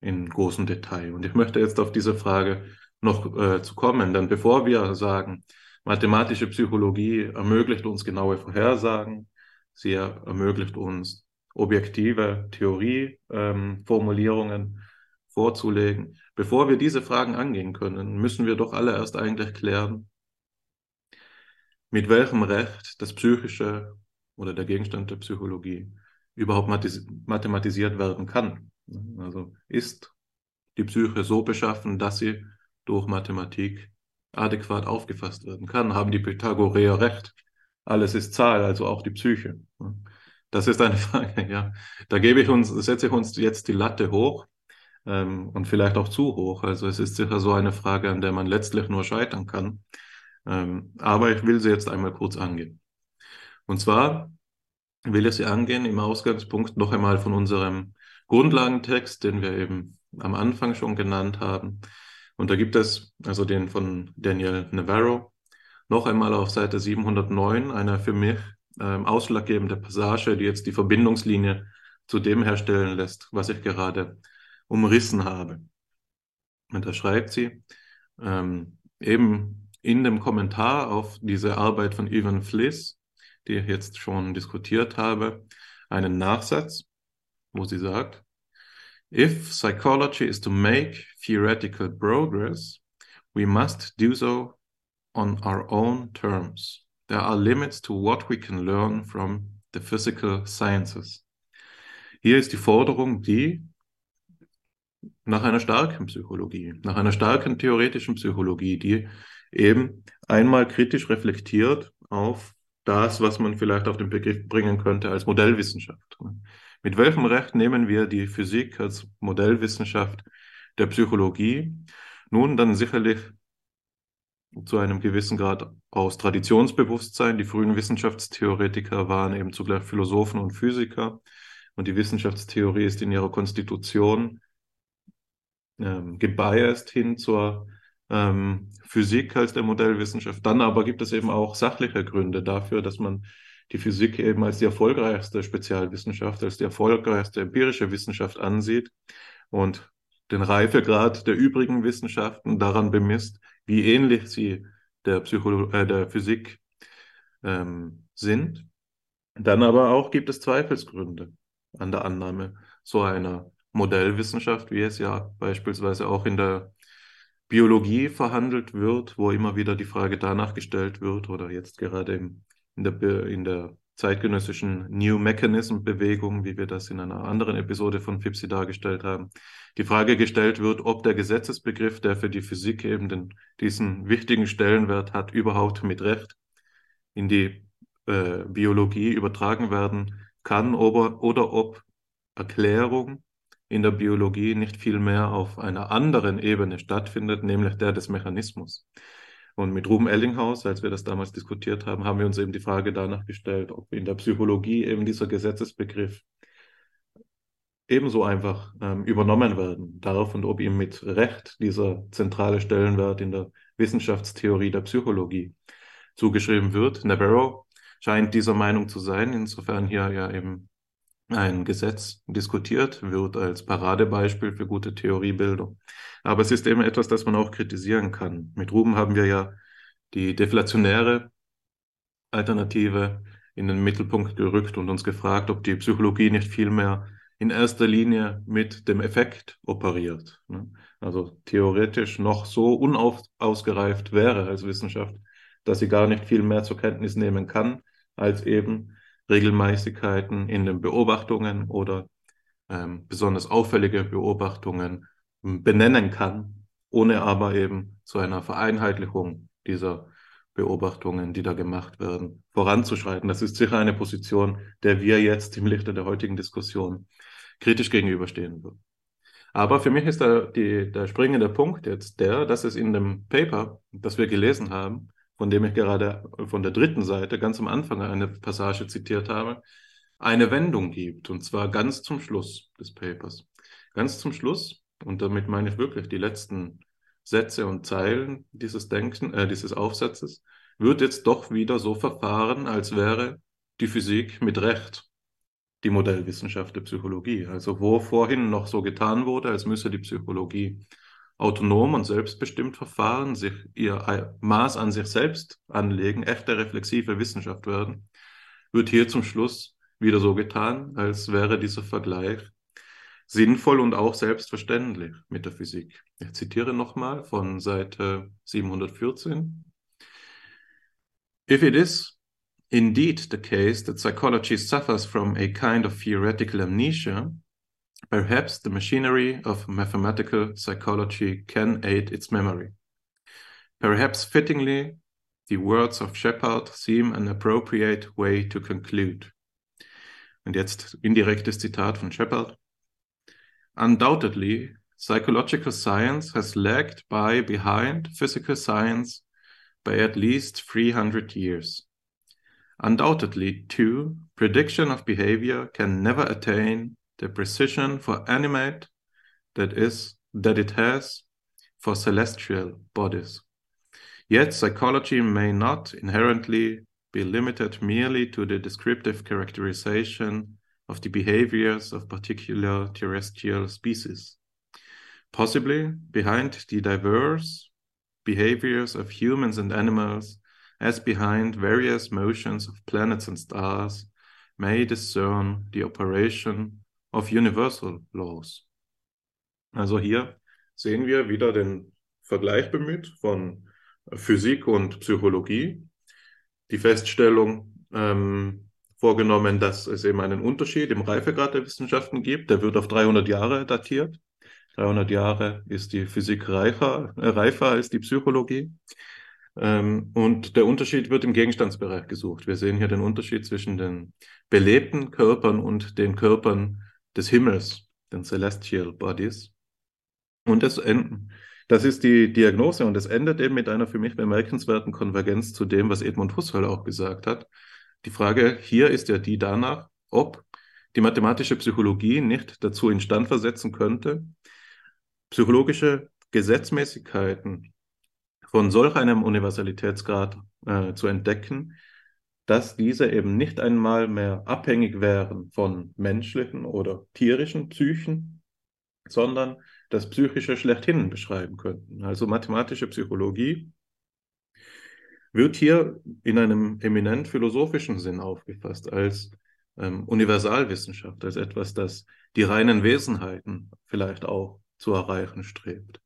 in großem Detail. Und ich möchte jetzt auf diese Frage noch äh, zu kommen, denn bevor wir sagen, mathematische Psychologie ermöglicht uns genaue Vorhersagen, sie ermöglicht uns objektive Theorieformulierungen ähm, vorzulegen. Bevor wir diese Fragen angehen können, müssen wir doch alle erst eigentlich klären, mit welchem Recht das Psychische oder der Gegenstand der Psychologie überhaupt mathematisiert werden kann. Also ist die Psyche so beschaffen, dass sie durch Mathematik adäquat aufgefasst werden kann? Haben die Pythagoreer recht? Alles ist Zahl, also auch die Psyche. Das ist eine Frage, ja. Da gebe ich uns, setze ich uns jetzt die Latte hoch ähm, und vielleicht auch zu hoch. Also es ist sicher so eine Frage, an der man letztlich nur scheitern kann. Ähm, aber ich will sie jetzt einmal kurz angehen. Und zwar will ich sie angehen im Ausgangspunkt noch einmal von unserem Grundlagentext, den wir eben am Anfang schon genannt haben. Und da gibt es also den von Daniel Navarro noch einmal auf Seite 709 eine für mich ähm, ausschlaggebende Passage, die jetzt die Verbindungslinie zu dem herstellen lässt, was ich gerade umrissen habe. Und da schreibt sie ähm, eben in dem Kommentar auf diese Arbeit von Ivan Fliss, die ich jetzt schon diskutiert habe, einen Nachsatz, wo sie sagt, If psychology is to make theoretical progress, we must do so on our own terms. There are limits to what we can learn from the physical sciences. Hier ist die Forderung die nach einer starken Psychologie, nach einer starken theoretischen Psychologie, die eben einmal kritisch reflektiert auf das, was man vielleicht auf den Begriff bringen könnte als Modellwissenschaft. Mit welchem Recht nehmen wir die Physik als Modellwissenschaft der Psychologie? Nun, dann sicherlich zu einem gewissen Grad aus Traditionsbewusstsein. Die frühen Wissenschaftstheoretiker waren eben zugleich Philosophen und Physiker. Und die Wissenschaftstheorie ist in ihrer Konstitution ähm, gebiased hin zur ähm, Physik als der Modellwissenschaft. Dann aber gibt es eben auch sachliche Gründe dafür, dass man die Physik eben als die erfolgreichste Spezialwissenschaft, als die erfolgreichste empirische Wissenschaft ansieht und den Reifegrad der übrigen Wissenschaften daran bemisst, wie ähnlich sie der, Psycholo äh, der Physik ähm, sind. Dann aber auch gibt es Zweifelsgründe an der Annahme so einer Modellwissenschaft, wie es ja beispielsweise auch in der Biologie verhandelt wird, wo immer wieder die Frage danach gestellt wird, oder jetzt gerade in der, in der zeitgenössischen New Mechanism Bewegung, wie wir das in einer anderen Episode von FIPSI dargestellt haben, die Frage gestellt wird, ob der Gesetzesbegriff, der für die Physik eben den, diesen wichtigen Stellenwert hat, überhaupt mit Recht in die äh, Biologie übertragen werden kann oder, oder ob Erklärung in der Biologie nicht vielmehr auf einer anderen Ebene stattfindet, nämlich der des Mechanismus. Und mit Ruben Ellinghaus, als wir das damals diskutiert haben, haben wir uns eben die Frage danach gestellt, ob in der Psychologie eben dieser Gesetzesbegriff ebenso einfach ähm, übernommen werden darf und ob ihm mit Recht dieser zentrale Stellenwert in der Wissenschaftstheorie der Psychologie zugeschrieben wird. Navarro scheint dieser Meinung zu sein, insofern hier ja eben ein Gesetz diskutiert wird als Paradebeispiel für gute Theoriebildung. Aber es ist eben etwas, das man auch kritisieren kann. Mit Ruben haben wir ja die deflationäre Alternative in den Mittelpunkt gerückt und uns gefragt, ob die Psychologie nicht vielmehr in erster Linie mit dem Effekt operiert. Ne? Also theoretisch noch so unausgereift wäre als Wissenschaft, dass sie gar nicht viel mehr zur Kenntnis nehmen kann, als eben Regelmäßigkeiten in den Beobachtungen oder ähm, besonders auffällige Beobachtungen ähm, benennen kann, ohne aber eben zu einer Vereinheitlichung dieser Beobachtungen, die da gemacht werden, voranzuschreiten. Das ist sicher eine Position, der wir jetzt im Lichte der heutigen Diskussion kritisch gegenüberstehen würden. Aber für mich ist der, die, der springende Punkt jetzt der, dass es in dem Paper, das wir gelesen haben, von dem ich gerade von der dritten Seite ganz am Anfang eine Passage zitiert habe, eine Wendung gibt, und zwar ganz zum Schluss des Papers. Ganz zum Schluss, und damit meine ich wirklich die letzten Sätze und Zeilen dieses Denken, äh, dieses Aufsatzes, wird jetzt doch wieder so verfahren, als wäre die Physik mit Recht die Modellwissenschaft der Psychologie. Also wo vorhin noch so getan wurde, als müsse die Psychologie autonom und selbstbestimmt verfahren, sich ihr Maß an sich selbst anlegen, echte reflexive Wissenschaft werden, wird hier zum Schluss wieder so getan, als wäre dieser Vergleich sinnvoll und auch selbstverständlich mit der Physik. Ich zitiere nochmal von Seite 714. If it is indeed the case that psychology suffers from a kind of theoretical amnesia, Perhaps the machinery of mathematical psychology can aid its memory. Perhaps fittingly, the words of Shepard seem an appropriate way to conclude. Und jetzt indirektes Zitat von Shepard. Undoubtedly, psychological science has lagged by behind physical science by at least 300 years. Undoubtedly, too, prediction of behavior can never attain the precision for animate that is that it has for celestial bodies. Yet psychology may not inherently be limited merely to the descriptive characterization of the behaviors of particular terrestrial species. Possibly behind the diverse behaviors of humans and animals, as behind various motions of planets and stars, may discern the operation of Universal Laws. Also hier sehen wir wieder den Vergleich bemüht von Physik und Psychologie. Die Feststellung ähm, vorgenommen, dass es eben einen Unterschied im Reifegrad der Wissenschaften gibt. Der wird auf 300 Jahre datiert. 300 Jahre ist die Physik reifer, äh, reifer als die Psychologie. Ähm, und der Unterschied wird im Gegenstandsbereich gesucht. Wir sehen hier den Unterschied zwischen den belebten Körpern und den Körpern des Himmels, den Celestial Bodies. Und das. Das ist die Diagnose und es endet eben mit einer für mich bemerkenswerten Konvergenz zu dem, was Edmund Husserl auch gesagt hat. Die Frage hier ist ja die danach, ob die mathematische Psychologie nicht dazu instand versetzen könnte, psychologische Gesetzmäßigkeiten von solch einem Universalitätsgrad äh, zu entdecken, dass diese eben nicht einmal mehr abhängig wären von menschlichen oder tierischen Psychen, sondern das Psychische schlechthin beschreiben könnten. Also mathematische Psychologie wird hier in einem eminent philosophischen Sinn aufgefasst, als ähm, Universalwissenschaft, als etwas, das die reinen Wesenheiten vielleicht auch zu erreichen strebt.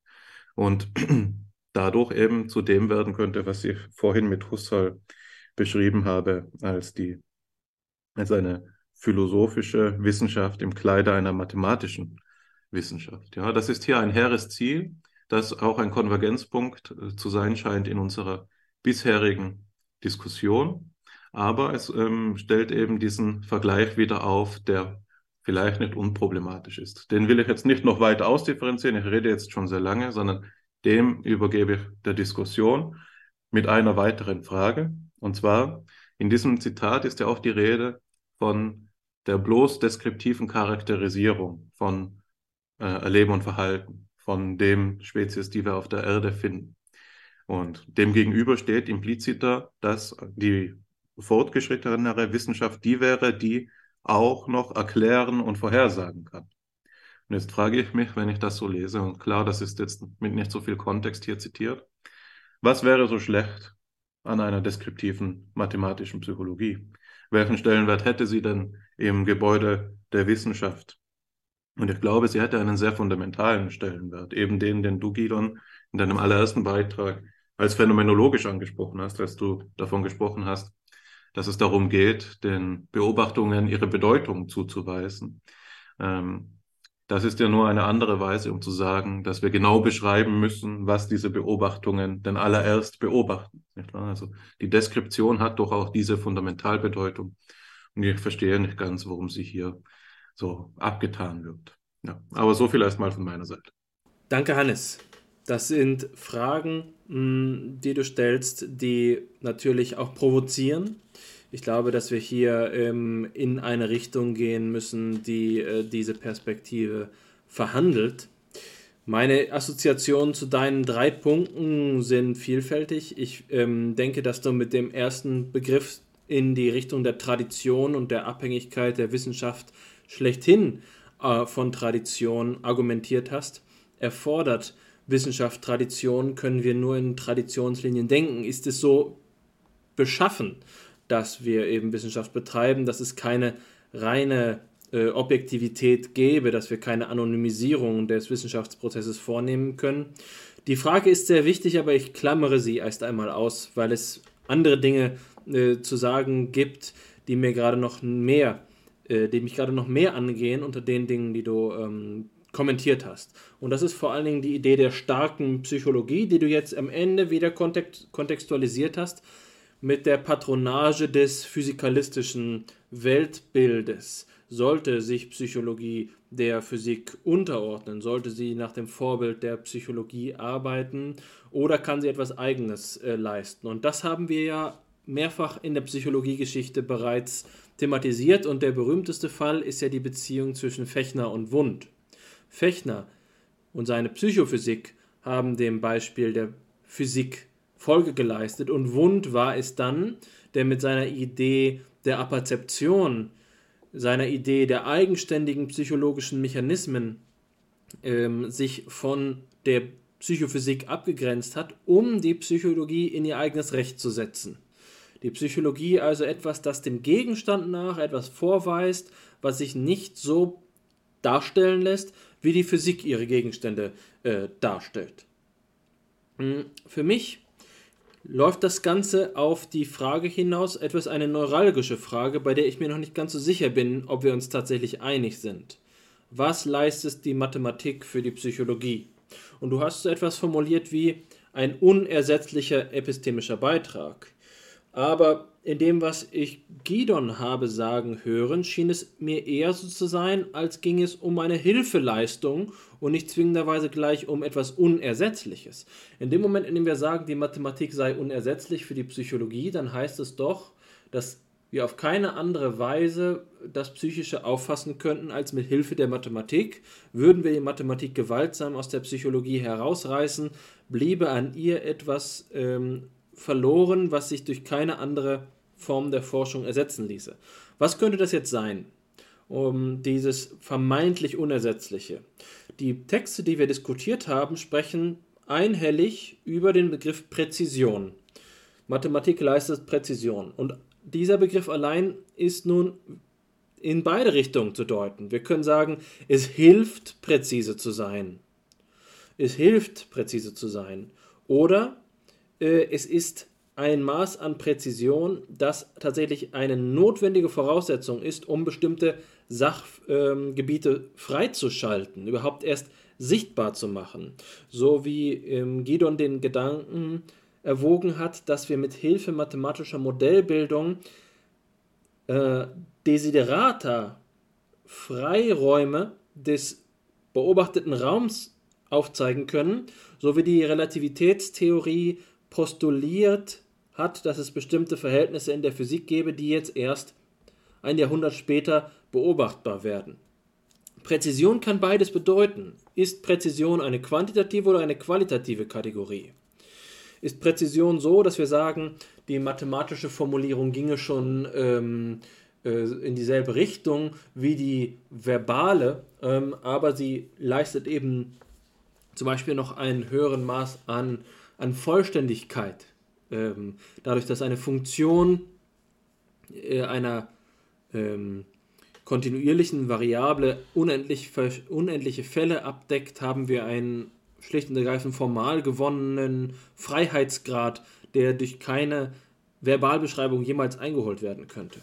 Und dadurch eben zu dem werden könnte, was ich vorhin mit Husserl beschrieben habe, als, die, als eine philosophische Wissenschaft im Kleide einer mathematischen Wissenschaft. Ja, das ist hier ein hehres Ziel, das auch ein Konvergenzpunkt äh, zu sein scheint in unserer bisherigen Diskussion. Aber es ähm, stellt eben diesen Vergleich wieder auf, der vielleicht nicht unproblematisch ist. Den will ich jetzt nicht noch weiter ausdifferenzieren, ich rede jetzt schon sehr lange, sondern dem übergebe ich der Diskussion mit einer weiteren Frage. Und zwar, in diesem Zitat ist ja auch die Rede von der bloß deskriptiven Charakterisierung von äh, Erleben und Verhalten, von dem Spezies, die wir auf der Erde finden. Und dem gegenüber steht impliziter, dass die fortgeschrittenere Wissenschaft die wäre, die auch noch erklären und vorhersagen kann. Und jetzt frage ich mich, wenn ich das so lese, und klar, das ist jetzt mit nicht so viel Kontext hier zitiert, was wäre so schlecht an einer deskriptiven mathematischen Psychologie? Welchen Stellenwert hätte sie denn im Gebäude der Wissenschaft? Und ich glaube, sie hätte einen sehr fundamentalen Stellenwert, eben den, den du, Gidon, in deinem allerersten Beitrag als phänomenologisch angesprochen hast, als du davon gesprochen hast, dass es darum geht, den Beobachtungen ihre Bedeutung zuzuweisen. Ähm, das ist ja nur eine andere Weise, um zu sagen, dass wir genau beschreiben müssen, was diese Beobachtungen denn allererst beobachten. Also die Deskription hat doch auch diese Fundamentalbedeutung. Und ich verstehe nicht ganz, warum sie hier so abgetan wird. Ja, aber so viel erstmal von meiner Seite. Danke, Hannes. Das sind Fragen, hm, die du stellst, die natürlich auch provozieren ich glaube, dass wir hier ähm, in eine Richtung gehen müssen, die äh, diese Perspektive verhandelt. Meine Assoziationen zu deinen drei Punkten sind vielfältig. Ich ähm, denke, dass du mit dem ersten Begriff in die Richtung der Tradition und der Abhängigkeit der Wissenschaft schlechthin äh, von Tradition argumentiert hast. Erfordert Wissenschaft Tradition, können wir nur in Traditionslinien denken. Ist es so beschaffen? Dass wir eben Wissenschaft betreiben, dass es keine reine äh, Objektivität gäbe, dass wir keine Anonymisierung des Wissenschaftsprozesses vornehmen können. Die Frage ist sehr wichtig, aber ich klammere sie erst einmal aus, weil es andere Dinge äh, zu sagen gibt, die mir gerade noch mehr, äh, die mich gerade noch mehr angehen unter den Dingen, die du ähm, kommentiert hast. Und das ist vor allen Dingen die Idee der starken Psychologie, die du jetzt am Ende wieder kontextualisiert hast mit der Patronage des physikalistischen Weltbildes sollte sich Psychologie der Physik unterordnen, sollte sie nach dem Vorbild der Psychologie arbeiten oder kann sie etwas Eigenes äh, leisten. Und das haben wir ja mehrfach in der Psychologiegeschichte bereits thematisiert und der berühmteste Fall ist ja die Beziehung zwischen Fechner und Wundt. Fechner und seine Psychophysik haben dem Beispiel der Physik Folge geleistet und Wund war es dann, der mit seiner Idee der Apperzeption, seiner Idee der eigenständigen psychologischen Mechanismen ähm, sich von der Psychophysik abgegrenzt hat, um die Psychologie in ihr eigenes Recht zu setzen. Die Psychologie also etwas, das dem Gegenstand nach etwas vorweist, was sich nicht so darstellen lässt, wie die Physik ihre Gegenstände äh, darstellt. Hm, für mich läuft das Ganze auf die Frage hinaus, etwas eine neuralgische Frage, bei der ich mir noch nicht ganz so sicher bin, ob wir uns tatsächlich einig sind. Was leistet die Mathematik für die Psychologie? Und du hast so etwas formuliert wie ein unersetzlicher epistemischer Beitrag. Aber in dem, was ich Gidon habe sagen hören, schien es mir eher so zu sein, als ging es um eine Hilfeleistung und nicht zwingenderweise gleich um etwas Unersetzliches. In dem Moment, in dem wir sagen, die Mathematik sei unersetzlich für die Psychologie, dann heißt es doch, dass wir auf keine andere Weise das Psychische auffassen könnten als mit Hilfe der Mathematik. Würden wir die Mathematik gewaltsam aus der Psychologie herausreißen, bliebe an ihr etwas ähm, verloren, was sich durch keine andere Form der Forschung ersetzen ließe. Was könnte das jetzt sein? Um dieses vermeintlich Unersetzliche. Die Texte, die wir diskutiert haben, sprechen einhellig über den Begriff Präzision. Mathematik leistet Präzision. Und dieser Begriff allein ist nun in beide Richtungen zu deuten. Wir können sagen, es hilft, präzise zu sein. Es hilft, präzise zu sein. Oder es ist ein Maß an Präzision, das tatsächlich eine notwendige Voraussetzung ist, um bestimmte Sachgebiete freizuschalten, überhaupt erst sichtbar zu machen. So wie ähm, Gidon den Gedanken erwogen hat, dass wir mit Hilfe mathematischer Modellbildung äh, Desiderata, Freiräume des beobachteten Raums aufzeigen können, so wie die Relativitätstheorie postuliert hat, dass es bestimmte Verhältnisse in der Physik gäbe, die jetzt erst ein Jahrhundert später beobachtbar werden. Präzision kann beides bedeuten. Ist Präzision eine quantitative oder eine qualitative Kategorie? Ist Präzision so, dass wir sagen, die mathematische Formulierung ginge schon ähm, äh, in dieselbe Richtung wie die verbale, ähm, aber sie leistet eben zum Beispiel noch einen höheren Maß an, an Vollständigkeit. Ähm, dadurch, dass eine Funktion äh, einer ähm, kontinuierlichen Variable unendlich, unendliche Fälle abdeckt, haben wir einen schlicht und ergreifend formal gewonnenen Freiheitsgrad, der durch keine Verbalbeschreibung jemals eingeholt werden könnte.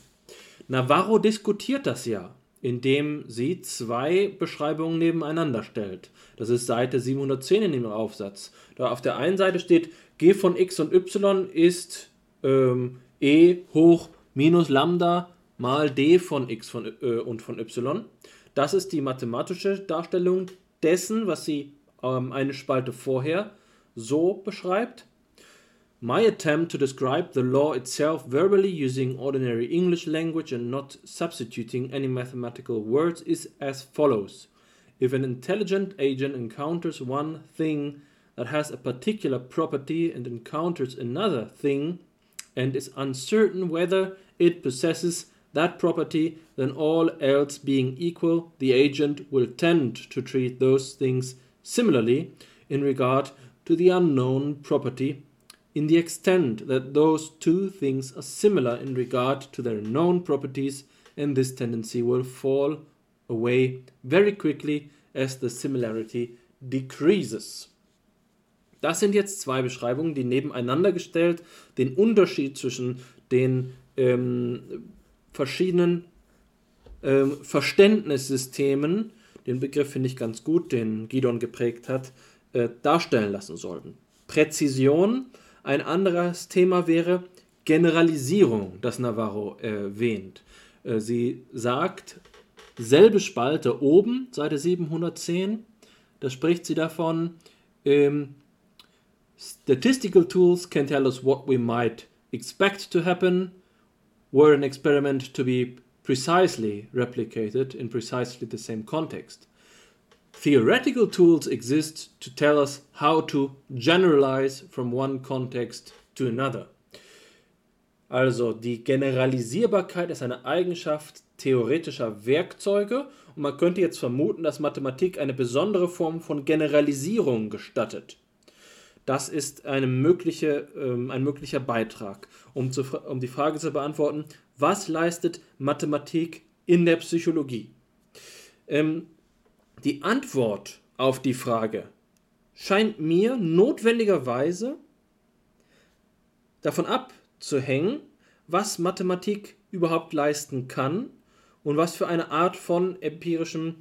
Navarro diskutiert das ja, indem sie zwei Beschreibungen nebeneinander stellt. Das ist Seite 710 in dem Aufsatz. Da auf der einen Seite steht, g von x und y ist ähm, e hoch minus lambda mal d von x von, äh, und von y. Das ist die mathematische Darstellung dessen, was sie ähm, eine Spalte vorher so beschreibt. My attempt to describe the law itself verbally using ordinary English language and not substituting any mathematical words is as follows. If an intelligent agent encounters one thing that has a particular property and encounters another thing and is uncertain whether it possesses that property, then all else being equal, the agent will tend to treat those things similarly in regard to the unknown property in the extent that those two things are similar in regard to their known properties, and this tendency will fall away very quickly as the similarity decreases. Das sind jetzt zwei Beschreibungen, die nebeneinander gestellt den Unterschied zwischen den ähm, verschiedenen ähm, Verständnissystemen, den Begriff finde ich ganz gut, den Gidon geprägt hat, äh, darstellen lassen sollten. Präzision ein anderes Thema wäre Generalisierung, das Navarro erwähnt. Äh, sie sagt, selbe Spalte oben, Seite 710, da spricht sie davon, ähm, Statistical tools can tell us what we might expect to happen were an experiment to be precisely replicated in precisely the same context. Theoretical tools exist to tell us how to generalize from one context to another. Also die Generalisierbarkeit ist eine Eigenschaft theoretischer Werkzeuge und man könnte jetzt vermuten, dass Mathematik eine besondere Form von Generalisierung gestattet. Das ist mögliche, ähm, ein möglicher Beitrag, um, zu, um die Frage zu beantworten, was leistet Mathematik in der Psychologie? Ähm, die Antwort auf die Frage scheint mir notwendigerweise davon abzuhängen, was Mathematik überhaupt leisten kann und was für eine Art von empirischem,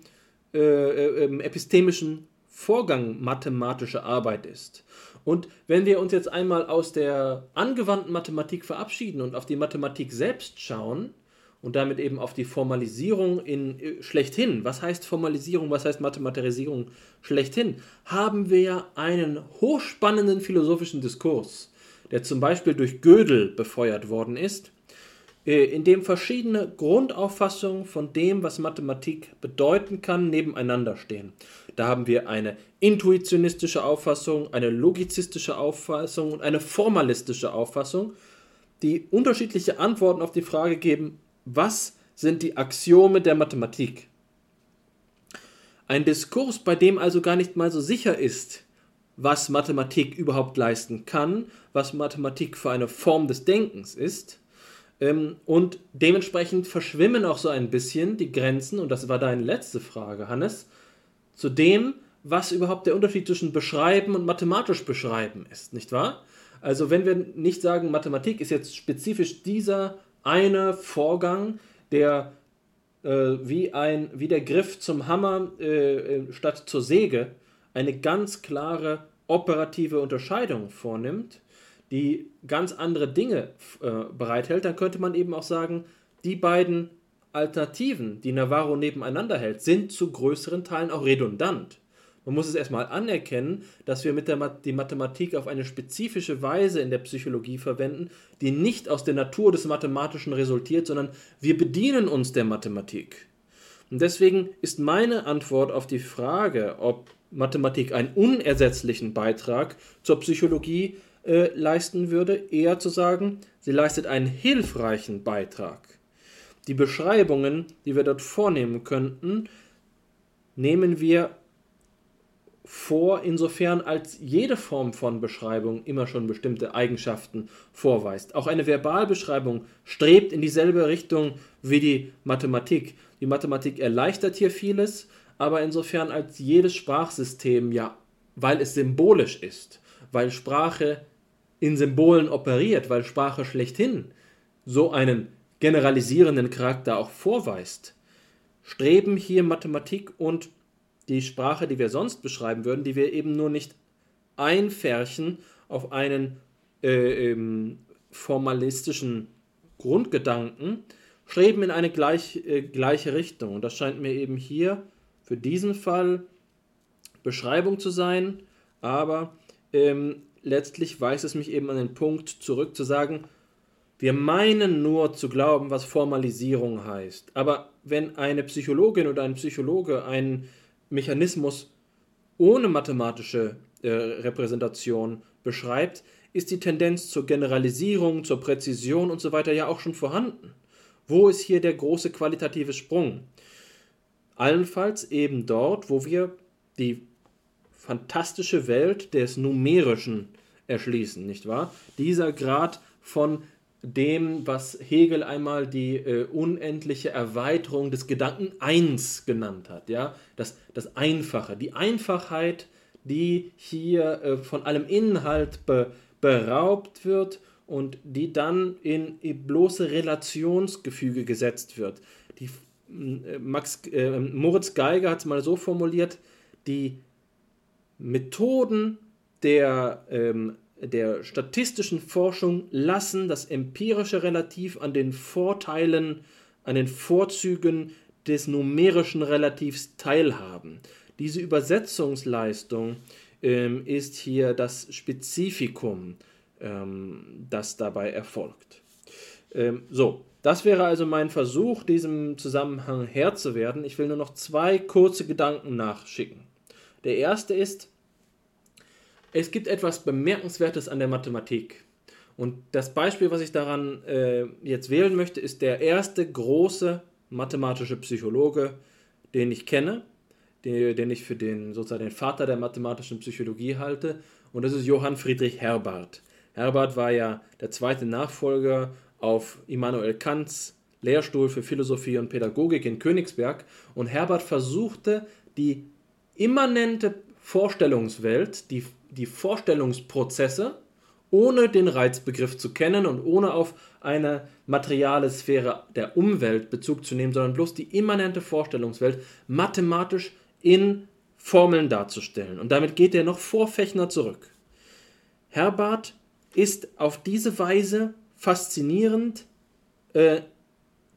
äh, äh, ähm, epistemischen Vorgang mathematische Arbeit ist. Und wenn wir uns jetzt einmal aus der angewandten Mathematik verabschieden und auf die Mathematik selbst schauen, und damit eben auf die Formalisierung in äh, schlechthin. Was heißt Formalisierung, was heißt Mathematisierung schlechthin? Haben wir einen hochspannenden philosophischen Diskurs, der zum Beispiel durch Gödel befeuert worden ist, äh, in dem verschiedene Grundauffassungen von dem, was Mathematik bedeuten kann, nebeneinander stehen. Da haben wir eine intuitionistische Auffassung, eine logizistische Auffassung und eine formalistische Auffassung, die unterschiedliche Antworten auf die Frage geben, was sind die Axiome der Mathematik? Ein Diskurs, bei dem also gar nicht mal so sicher ist, was Mathematik überhaupt leisten kann, was Mathematik für eine Form des Denkens ist. Ähm, und dementsprechend verschwimmen auch so ein bisschen die Grenzen, und das war deine letzte Frage, Hannes, zu dem, was überhaupt der Unterschied zwischen beschreiben und mathematisch beschreiben ist, nicht wahr? Also wenn wir nicht sagen, Mathematik ist jetzt spezifisch dieser eine Vorgang, der äh, wie, ein, wie der Griff zum Hammer äh, äh, statt zur Säge eine ganz klare operative Unterscheidung vornimmt, die ganz andere Dinge äh, bereithält, dann könnte man eben auch sagen, die beiden Alternativen, die Navarro nebeneinander hält, sind zu größeren Teilen auch redundant. Man muss es erstmal anerkennen, dass wir mit der Ma die Mathematik auf eine spezifische Weise in der Psychologie verwenden, die nicht aus der Natur des Mathematischen resultiert, sondern wir bedienen uns der Mathematik. Und deswegen ist meine Antwort auf die Frage, ob Mathematik einen unersetzlichen Beitrag zur Psychologie äh, leisten würde, eher zu sagen, sie leistet einen hilfreichen Beitrag. Die Beschreibungen, die wir dort vornehmen könnten, nehmen wir vor, insofern als jede Form von Beschreibung immer schon bestimmte Eigenschaften vorweist. Auch eine Verbalbeschreibung strebt in dieselbe Richtung wie die Mathematik. Die Mathematik erleichtert hier vieles, aber insofern als jedes Sprachsystem ja, weil es symbolisch ist, weil Sprache in Symbolen operiert, weil Sprache schlechthin so einen generalisierenden Charakter auch vorweist, streben hier Mathematik und die Sprache, die wir sonst beschreiben würden, die wir eben nur nicht einfärchen auf einen äh, ähm, formalistischen Grundgedanken, streben in eine gleich, äh, gleiche Richtung. Und das scheint mir eben hier für diesen Fall Beschreibung zu sein, aber ähm, letztlich weist es mich eben an den Punkt zurück zu sagen, wir meinen nur zu glauben, was Formalisierung heißt. Aber wenn eine Psychologin oder ein Psychologe einen Mechanismus ohne mathematische äh, Repräsentation beschreibt, ist die Tendenz zur Generalisierung, zur Präzision und so weiter ja auch schon vorhanden. Wo ist hier der große qualitative Sprung? Allenfalls eben dort, wo wir die fantastische Welt des Numerischen erschließen, nicht wahr? Dieser Grad von dem, was Hegel einmal die äh, unendliche Erweiterung des Gedanken eins genannt hat, ja, das, das Einfache, die Einfachheit, die hier äh, von allem Inhalt be, beraubt wird und die dann in, bloße Relationsgefüge gesetzt wird. Die, äh, Max, äh, Moritz Geiger hat es mal so formuliert, die Methoden der ähm, der statistischen Forschung lassen das empirische Relativ an den Vorteilen, an den Vorzügen des numerischen Relativs teilhaben. Diese Übersetzungsleistung ähm, ist hier das Spezifikum, ähm, das dabei erfolgt. Ähm, so, das wäre also mein Versuch, diesem Zusammenhang Herr zu werden. Ich will nur noch zwei kurze Gedanken nachschicken. Der erste ist, es gibt etwas Bemerkenswertes an der Mathematik. Und das Beispiel, was ich daran äh, jetzt wählen möchte, ist der erste große mathematische Psychologe, den ich kenne, den, den ich für den sozusagen den Vater der mathematischen Psychologie halte, und das ist Johann Friedrich Herbart. Herbart war ja der zweite Nachfolger auf Immanuel Kants Lehrstuhl für Philosophie und Pädagogik in Königsberg und Herbart versuchte die immanente Vorstellungswelt, die die Vorstellungsprozesse, ohne den Reizbegriff zu kennen und ohne auf eine materiale Sphäre der Umwelt Bezug zu nehmen, sondern bloß die immanente Vorstellungswelt mathematisch in Formeln darzustellen. Und damit geht er noch vor Fechner zurück. Herbart ist auf diese Weise faszinierend, äh,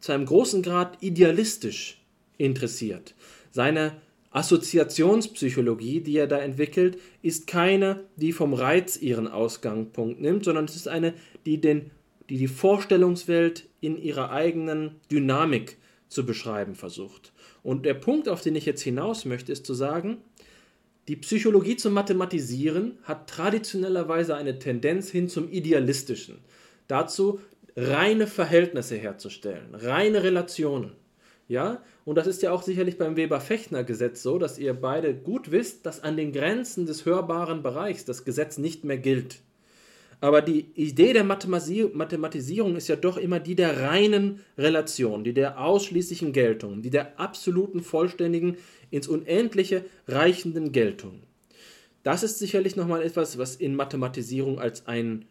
zu einem großen Grad idealistisch interessiert. Seine Assoziationspsychologie, die er da entwickelt, ist keine, die vom Reiz ihren Ausgangspunkt nimmt, sondern es ist eine, die den, die die Vorstellungswelt in ihrer eigenen Dynamik zu beschreiben versucht. Und der Punkt, auf den ich jetzt hinaus möchte, ist zu sagen, die Psychologie zum Mathematisieren hat traditionellerweise eine Tendenz hin zum Idealistischen. Dazu, reine Verhältnisse herzustellen, reine Relationen. Ja, und das ist ja auch sicherlich beim Weber-Fechner-Gesetz so, dass ihr beide gut wisst, dass an den Grenzen des hörbaren Bereichs das Gesetz nicht mehr gilt. Aber die Idee der Mathematisierung ist ja doch immer die der reinen Relation, die der ausschließlichen Geltung, die der absoluten, vollständigen, ins Unendliche reichenden Geltung. Das ist sicherlich nochmal etwas, was in Mathematisierung als ein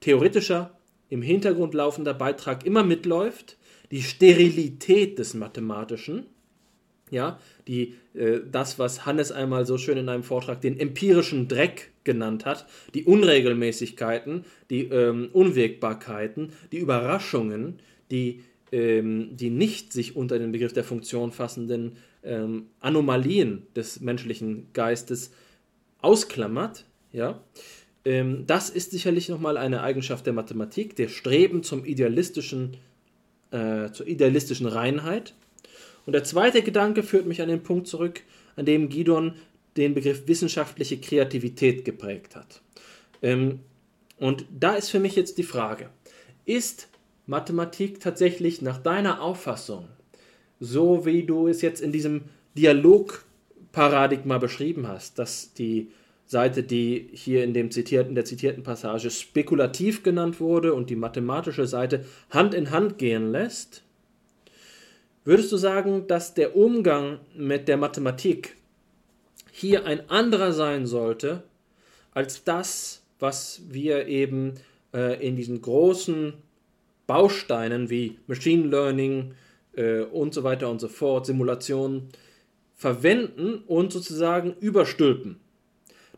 theoretischer, im Hintergrund laufender Beitrag immer mitläuft. Die Sterilität des Mathematischen, ja, die, äh, das, was Hannes einmal so schön in einem Vortrag den empirischen Dreck genannt hat, die Unregelmäßigkeiten, die ähm, Unwägbarkeiten, die Überraschungen, die, ähm, die nicht sich unter den Begriff der Funktion fassenden ähm, Anomalien des menschlichen Geistes ausklammert, ja, ähm, das ist sicherlich nochmal eine Eigenschaft der Mathematik, der Streben zum idealistischen, äh, zur idealistischen Reinheit. Und der zweite Gedanke führt mich an den Punkt zurück, an dem Gidon den Begriff wissenschaftliche Kreativität geprägt hat. Ähm, und da ist für mich jetzt die Frage, ist Mathematik tatsächlich nach deiner Auffassung, so wie du es jetzt in diesem Dialogparadigma beschrieben hast, dass die Seite, die hier in, dem zitierten, der zitierten Passage spekulativ genannt wurde und die mathematische Seite Hand in Hand gehen lässt, würdest du sagen, dass der Umgang mit der Mathematik hier ein anderer sein sollte als das, was wir eben äh, in diesen großen Bausteinen wie Machine Learning äh, und so weiter und so fort, Simulationen, verwenden und sozusagen überstülpen.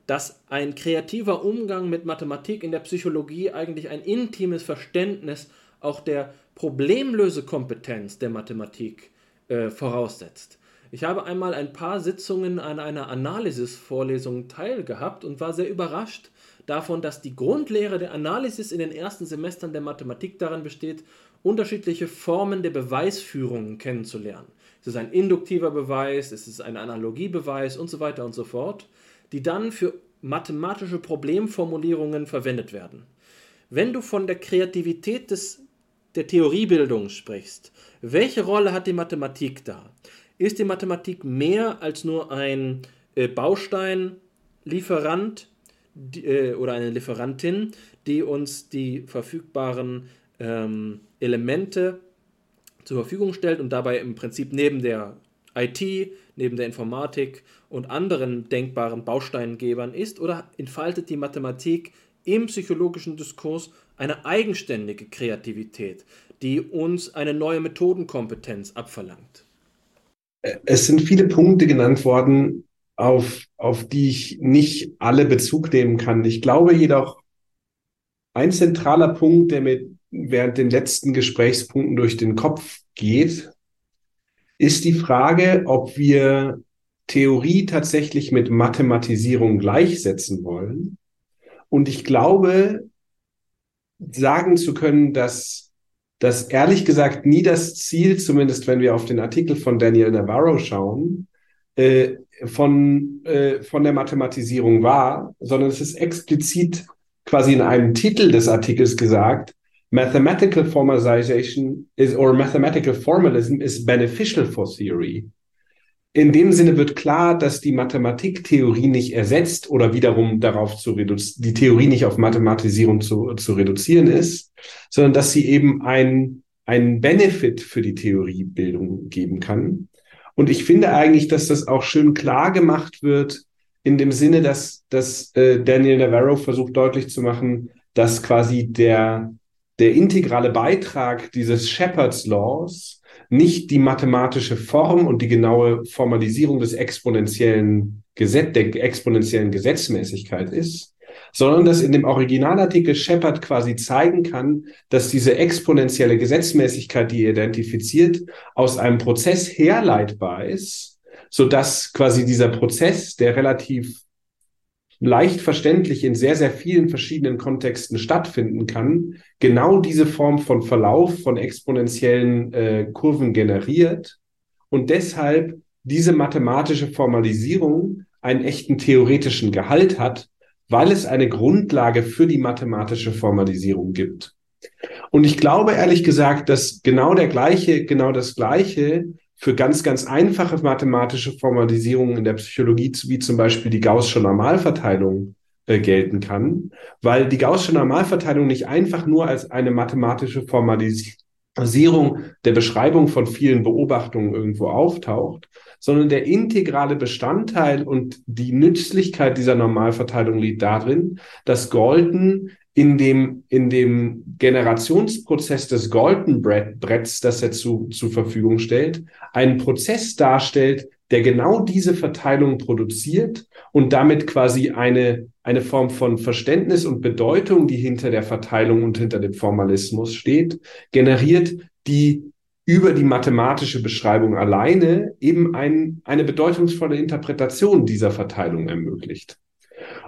Dass ein kreativer Umgang mit Mathematik in der Psychologie eigentlich ein intimes Verständnis auch der Problemlösekompetenz der Mathematik äh, voraussetzt. Ich habe einmal ein paar Sitzungen an einer Analysis-Vorlesung teilgehabt und war sehr überrascht davon, dass die Grundlehre der Analysis in den ersten Semestern der Mathematik darin besteht, unterschiedliche Formen der Beweisführung kennenzulernen. Es ist ein induktiver Beweis, es ist ein Analogiebeweis und so weiter und so fort, die dann für mathematische Problemformulierungen verwendet werden. Wenn du von der Kreativität des, der Theoriebildung sprichst, welche Rolle hat die Mathematik da? ist die Mathematik mehr als nur ein äh, Bausteinlieferant die, äh, oder eine Lieferantin, die uns die verfügbaren ähm, Elemente zur Verfügung stellt und dabei im Prinzip neben der IT, neben der Informatik und anderen denkbaren Bausteingebern ist oder entfaltet die Mathematik im psychologischen Diskurs eine eigenständige Kreativität, die uns eine neue Methodenkompetenz abverlangt? Es sind viele Punkte genannt worden, auf, auf die ich nicht alle Bezug nehmen kann. Ich glaube jedoch, ein zentraler Punkt, der mir während den letzten Gesprächspunkten durch den Kopf geht, ist die Frage, ob wir Theorie tatsächlich mit Mathematisierung gleichsetzen wollen. Und ich glaube, sagen zu können, dass das ehrlich gesagt nie das Ziel, zumindest wenn wir auf den Artikel von Daniel Navarro schauen, äh, von, äh, von der Mathematisierung war, sondern es ist explizit quasi in einem Titel des Artikels gesagt, Mathematical formalization is or mathematical formalism is beneficial for theory in dem Sinne wird klar, dass die Mathematiktheorie nicht ersetzt oder wiederum darauf zu reduzieren, die Theorie nicht auf Mathematisierung zu, zu reduzieren ist, sondern dass sie eben ein, ein Benefit für die Theoriebildung geben kann. Und ich finde eigentlich, dass das auch schön klar gemacht wird in dem Sinne, dass, dass äh, Daniel Navarro versucht deutlich zu machen, dass quasi der, der integrale Beitrag dieses Shepard's Laws nicht die mathematische Form und die genaue Formalisierung des exponentiellen Gesetz, der exponentiellen Gesetzmäßigkeit ist, sondern dass in dem Originalartikel Shepard quasi zeigen kann, dass diese exponentielle Gesetzmäßigkeit, die er identifiziert, aus einem Prozess herleitbar ist, so dass quasi dieser Prozess, der relativ leicht verständlich in sehr, sehr vielen verschiedenen Kontexten stattfinden kann, genau diese Form von Verlauf von exponentiellen äh, Kurven generiert und deshalb diese mathematische Formalisierung einen echten theoretischen Gehalt hat, weil es eine Grundlage für die mathematische Formalisierung gibt. Und ich glaube ehrlich gesagt, dass genau der gleiche, genau das gleiche für ganz, ganz einfache mathematische Formalisierungen in der Psychologie, wie zum Beispiel die Gaußsche Normalverteilung, äh, gelten kann, weil die Gaußsche Normalverteilung nicht einfach nur als eine mathematische Formalisierung der Beschreibung von vielen Beobachtungen irgendwo auftaucht, sondern der integrale Bestandteil und die Nützlichkeit dieser Normalverteilung liegt darin, dass Galton in dem, in dem Generationsprozess des Golden Bretts, das er zu, zur Verfügung stellt, einen Prozess darstellt, der genau diese Verteilung produziert und damit quasi eine, eine Form von Verständnis und Bedeutung, die hinter der Verteilung und hinter dem Formalismus steht, generiert, die über die mathematische Beschreibung alleine eben ein, eine bedeutungsvolle Interpretation dieser Verteilung ermöglicht.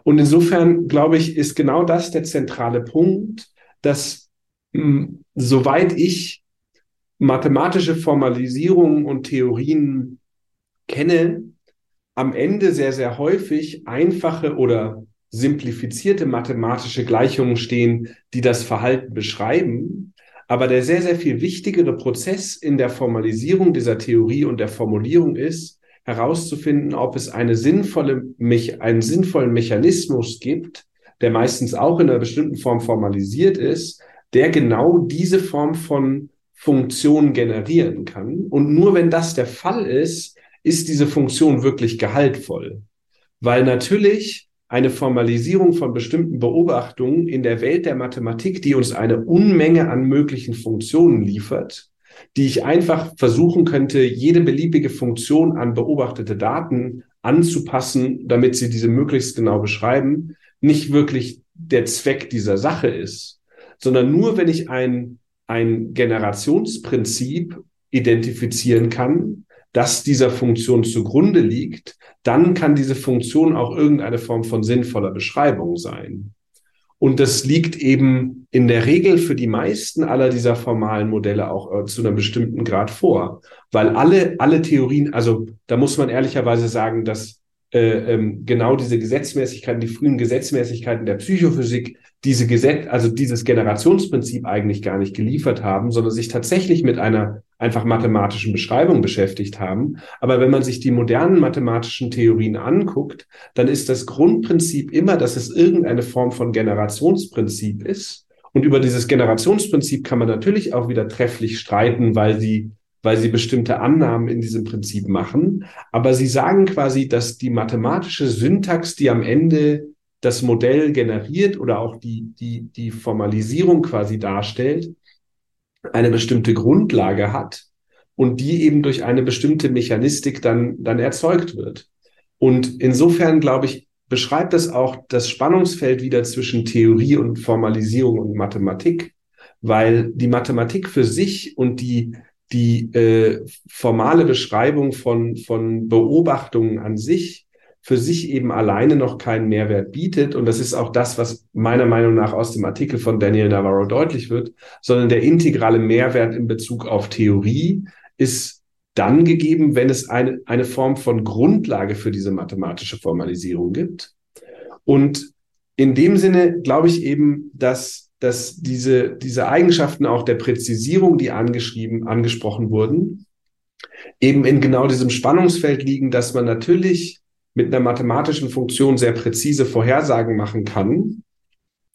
Und insofern, glaube ich, ist genau das der zentrale Punkt, dass mh, hm, soweit ich mathematische Formalisierungen und Theorien kenne, am Ende sehr, sehr häufig einfache oder simplifizierte mathematische Gleichungen stehen, die das Verhalten beschreiben. Aber der sehr, sehr viel wichtigere Prozess in der Formalisierung dieser Theorie und der Formulierung ist, herauszufinden, ob es eine sinnvolle, einen sinnvollen Mechanismus gibt, der meistens auch in einer bestimmten Form formalisiert ist, der genau diese Form von Funktion generieren kann. Und nur wenn das der Fall ist, ist diese Funktion wirklich gehaltvoll. Weil natürlich eine Formalisierung von bestimmten Beobachtungen in der Welt der Mathematik, die uns eine Unmenge an möglichen Funktionen liefert, die ich einfach versuchen könnte, jede beliebige Funktion an beobachtete Daten anzupassen, damit sie diese möglichst genau beschreiben, nicht wirklich der Zweck dieser Sache ist, sondern nur wenn ich ein, ein Generationsprinzip identifizieren kann, das dieser Funktion zugrunde liegt, dann kann diese Funktion auch irgendeine Form von sinnvoller Beschreibung sein. Und das liegt eben in der Regel für die meisten aller dieser formalen Modelle auch äh, zu einem bestimmten Grad vor. Weil alle, alle Theorien, also da muss man ehrlicherweise sagen, dass äh, ähm, genau diese Gesetzmäßigkeiten, die frühen Gesetzmäßigkeiten der Psychophysik, diese Gesetz, also dieses Generationsprinzip eigentlich gar nicht geliefert haben, sondern sich tatsächlich mit einer einfach mathematischen Beschreibung beschäftigt haben. Aber wenn man sich die modernen mathematischen Theorien anguckt, dann ist das Grundprinzip immer, dass es irgendeine Form von Generationsprinzip ist. Und über dieses Generationsprinzip kann man natürlich auch wieder trefflich streiten, weil sie weil sie bestimmte Annahmen in diesem Prinzip machen. Aber sie sagen quasi, dass die mathematische Syntax, die am Ende das Modell generiert oder auch die, die, die Formalisierung quasi darstellt, eine bestimmte Grundlage hat und die eben durch eine bestimmte Mechanistik dann, dann erzeugt wird. Und insofern, glaube ich, beschreibt das auch das Spannungsfeld wieder zwischen Theorie und Formalisierung und Mathematik, weil die Mathematik für sich und die die äh, formale Beschreibung von, von Beobachtungen an sich für sich eben alleine noch keinen Mehrwert bietet. Und das ist auch das, was meiner Meinung nach aus dem Artikel von Daniel Navarro deutlich wird, sondern der integrale Mehrwert in Bezug auf Theorie ist dann gegeben, wenn es eine, eine Form von Grundlage für diese mathematische Formalisierung gibt. Und in dem Sinne glaube ich eben, dass dass diese, diese Eigenschaften auch der Präzisierung, die angeschrieben, angesprochen wurden, eben in genau diesem Spannungsfeld liegen, dass man natürlich mit einer mathematischen Funktion sehr präzise Vorhersagen machen kann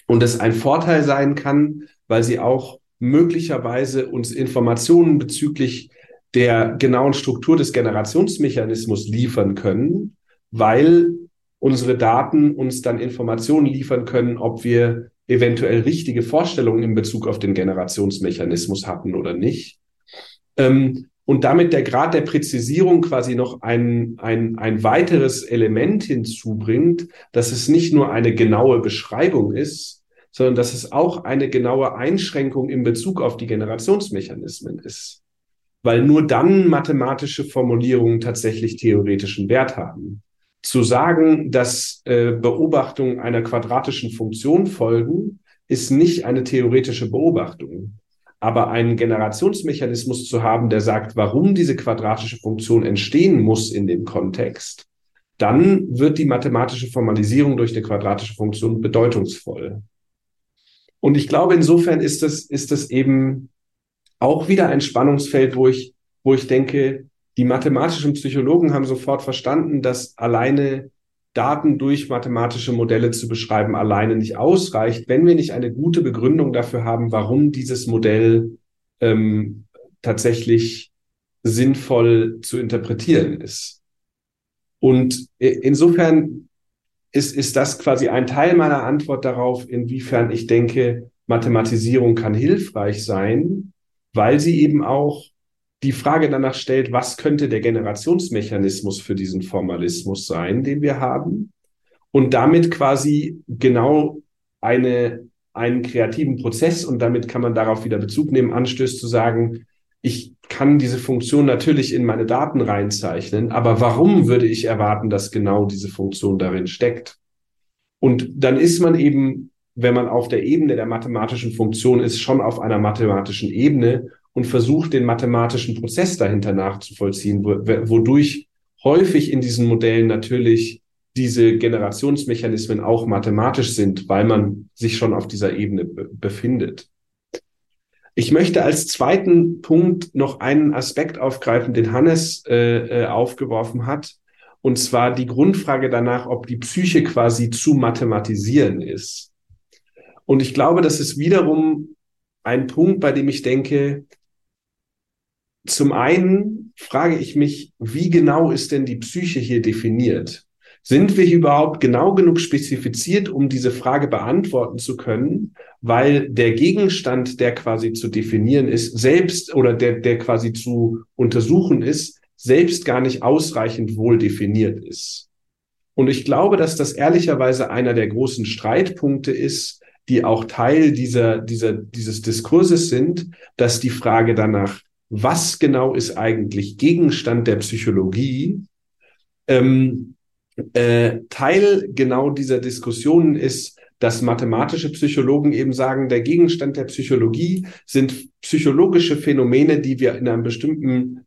und es ein Vorteil sein kann, weil sie auch möglicherweise uns Informationen bezüglich der genauen Struktur des Generationsmechanismus liefern können, weil unsere Daten uns dann Informationen liefern können, ob wir eventuell richtige Vorstellungen in Bezug auf den Generationsmechanismus hatten oder nicht. Ähm, und damit der Grad der Präzisierung quasi noch ein, ein, ein weiteres Element hinzubringt, dass es nicht nur eine genaue Beschreibung ist, sondern dass es auch eine genaue Einschränkung in Bezug auf die Generationsmechanismen ist. Weil nur dann mathematische Formulierungen tatsächlich theoretischen Wert haben. zu sagen, dass äh, Beobachtungen einer quadratischen Funktion folgen, ist nicht eine theoretische Beobachtung. Aber einen Generationsmechanismus zu haben, der sagt, warum diese quadratische Funktion entstehen muss in dem Kontext, dann wird die mathematische Formalisierung durch eine quadratische Funktion bedeutungsvoll. Und ich glaube, insofern ist das, ist das eben auch wieder ein Spannungsfeld, wo ich, wo ich denke, die mathematischen Psychologen haben sofort verstanden, dass alleine Daten durch mathematische Modelle zu beschreiben alleine nicht ausreicht, wenn wir nicht eine gute Begründung dafür haben, warum dieses Modell ähm, tatsächlich sinnvoll zu interpretieren ist. Und insofern ist, ist das quasi ein Teil meiner Antwort darauf, inwiefern ich denke, Mathematisierung kann hilfreich sein, weil sie eben auch die Frage danach stellt, was könnte der Generationsmechanismus für diesen Formalismus sein, den wir haben, und damit quasi genau eine, einen kreativen Prozess, und damit kann man darauf wieder Bezug nehmen, anstößt zu sagen, ich kann diese Funktion natürlich in meine Daten reinzeichnen, aber warum würde ich erwarten, dass genau diese Funktion darin steckt? Und dann ist man eben, wenn man auf der Ebene der mathematischen Funktion ist, schon auf einer mathematischen Ebene und versucht, den mathematischen Prozess dahinter nachzuvollziehen, wodurch häufig in diesen Modellen natürlich diese Generationsmechanismen auch mathematisch sind, weil man sich schon auf dieser Ebene befindet. Ich möchte als zweiten Punkt noch einen Aspekt aufgreifen, den Hannes äh, äh, aufgeworfen hat, und zwar die Grundfrage danach, ob die Psyche quasi zu mathematisieren ist. Und ich glaube, das ist wiederum ein Punkt, bei dem ich denke, zum einen frage ich mich, wie genau ist denn die Psyche hier definiert? Sind wir hier überhaupt genau genug spezifiziert, um diese Frage beantworten zu können? Weil der Gegenstand, der quasi zu definieren ist, selbst oder der, der quasi zu untersuchen ist, selbst gar nicht ausreichend wohl definiert ist. Und ich glaube, dass das ehrlicherweise einer der großen Streitpunkte ist, die auch Teil dieser, dieser, dieses Diskurses sind, dass die Frage danach, was genau ist eigentlich Gegenstand der Psychologie, ähm, äh, Teil genau dieser Diskussionen ist, dass mathematische Psychologen eben sagen, der Gegenstand der Psychologie sind psychologische Phänomene, die wir in einem bestimmten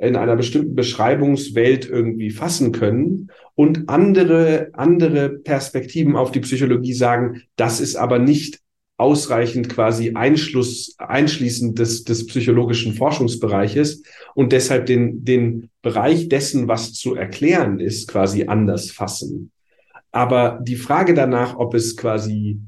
in einer bestimmten Beschreibungswelt irgendwie fassen können. Und andere andere Perspektiven auf die Psychologie sagen, das ist aber nicht ausreichend quasi Einschluss, einschließend des, des psychologischen Forschungsbereiches und deshalb den, den Bereich dessen, was zu erklären ist, quasi anders fassen. Aber die Frage danach, ob es quasi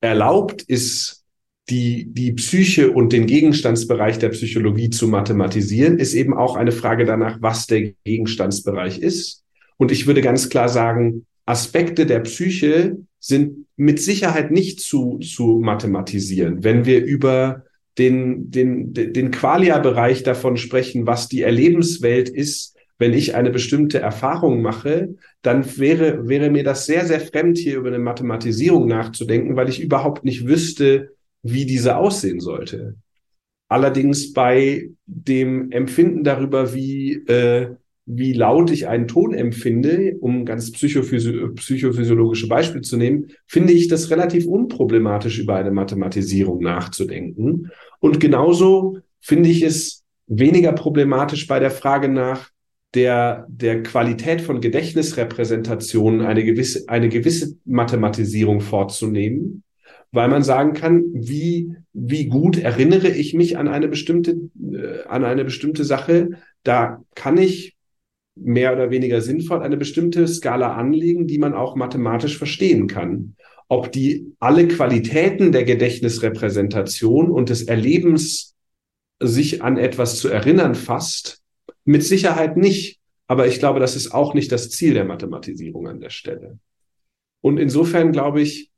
erlaubt ist, die, die Psyche und den Gegenstandsbereich der Psychologie zu mathematisieren, ist eben auch eine Frage danach, was der Gegenstandsbereich ist. Und ich würde ganz klar sagen, Aspekte der Psyche sind mit Sicherheit nicht zu, zu mathematisieren. Wenn wir über den, den, den Qualia-Bereich davon sprechen, was die Erlebenswelt ist, wenn ich eine bestimmte Erfahrung mache, dann wäre, wäre mir das sehr, sehr fremd, hier über eine Mathematisierung nachzudenken, weil ich überhaupt nicht wüsste, wie diese aussehen sollte. Allerdings bei dem Empfinden darüber, wie äh, wie laut ich einen Ton empfinde, um ganz psychophysio psychophysiologische Beispiele zu nehmen, finde ich das relativ unproblematisch, über eine Mathematisierung nachzudenken. Und genauso finde ich es weniger problematisch bei der Frage nach der, der Qualität von Gedächtnisrepräsentationen eine gewisse, eine gewisse Mathematisierung vorzunehmen, weil man sagen kann, wie, wie gut erinnere ich mich an eine bestimmte, äh, an eine bestimmte Sache. Da kann ich mehr oder weniger sinnvoll eine bestimmte Skala anlegen, die man auch mathematisch verstehen kann. Ob die alle Qualitäten der Gedächtnisrepräsentation und des Erlebens sich an etwas zu erinnern fasst, mit Sicherheit nicht. Aber ich glaube, das ist auch nicht das Ziel der Mathematisierung an der Stelle. Und insofern glaube ich,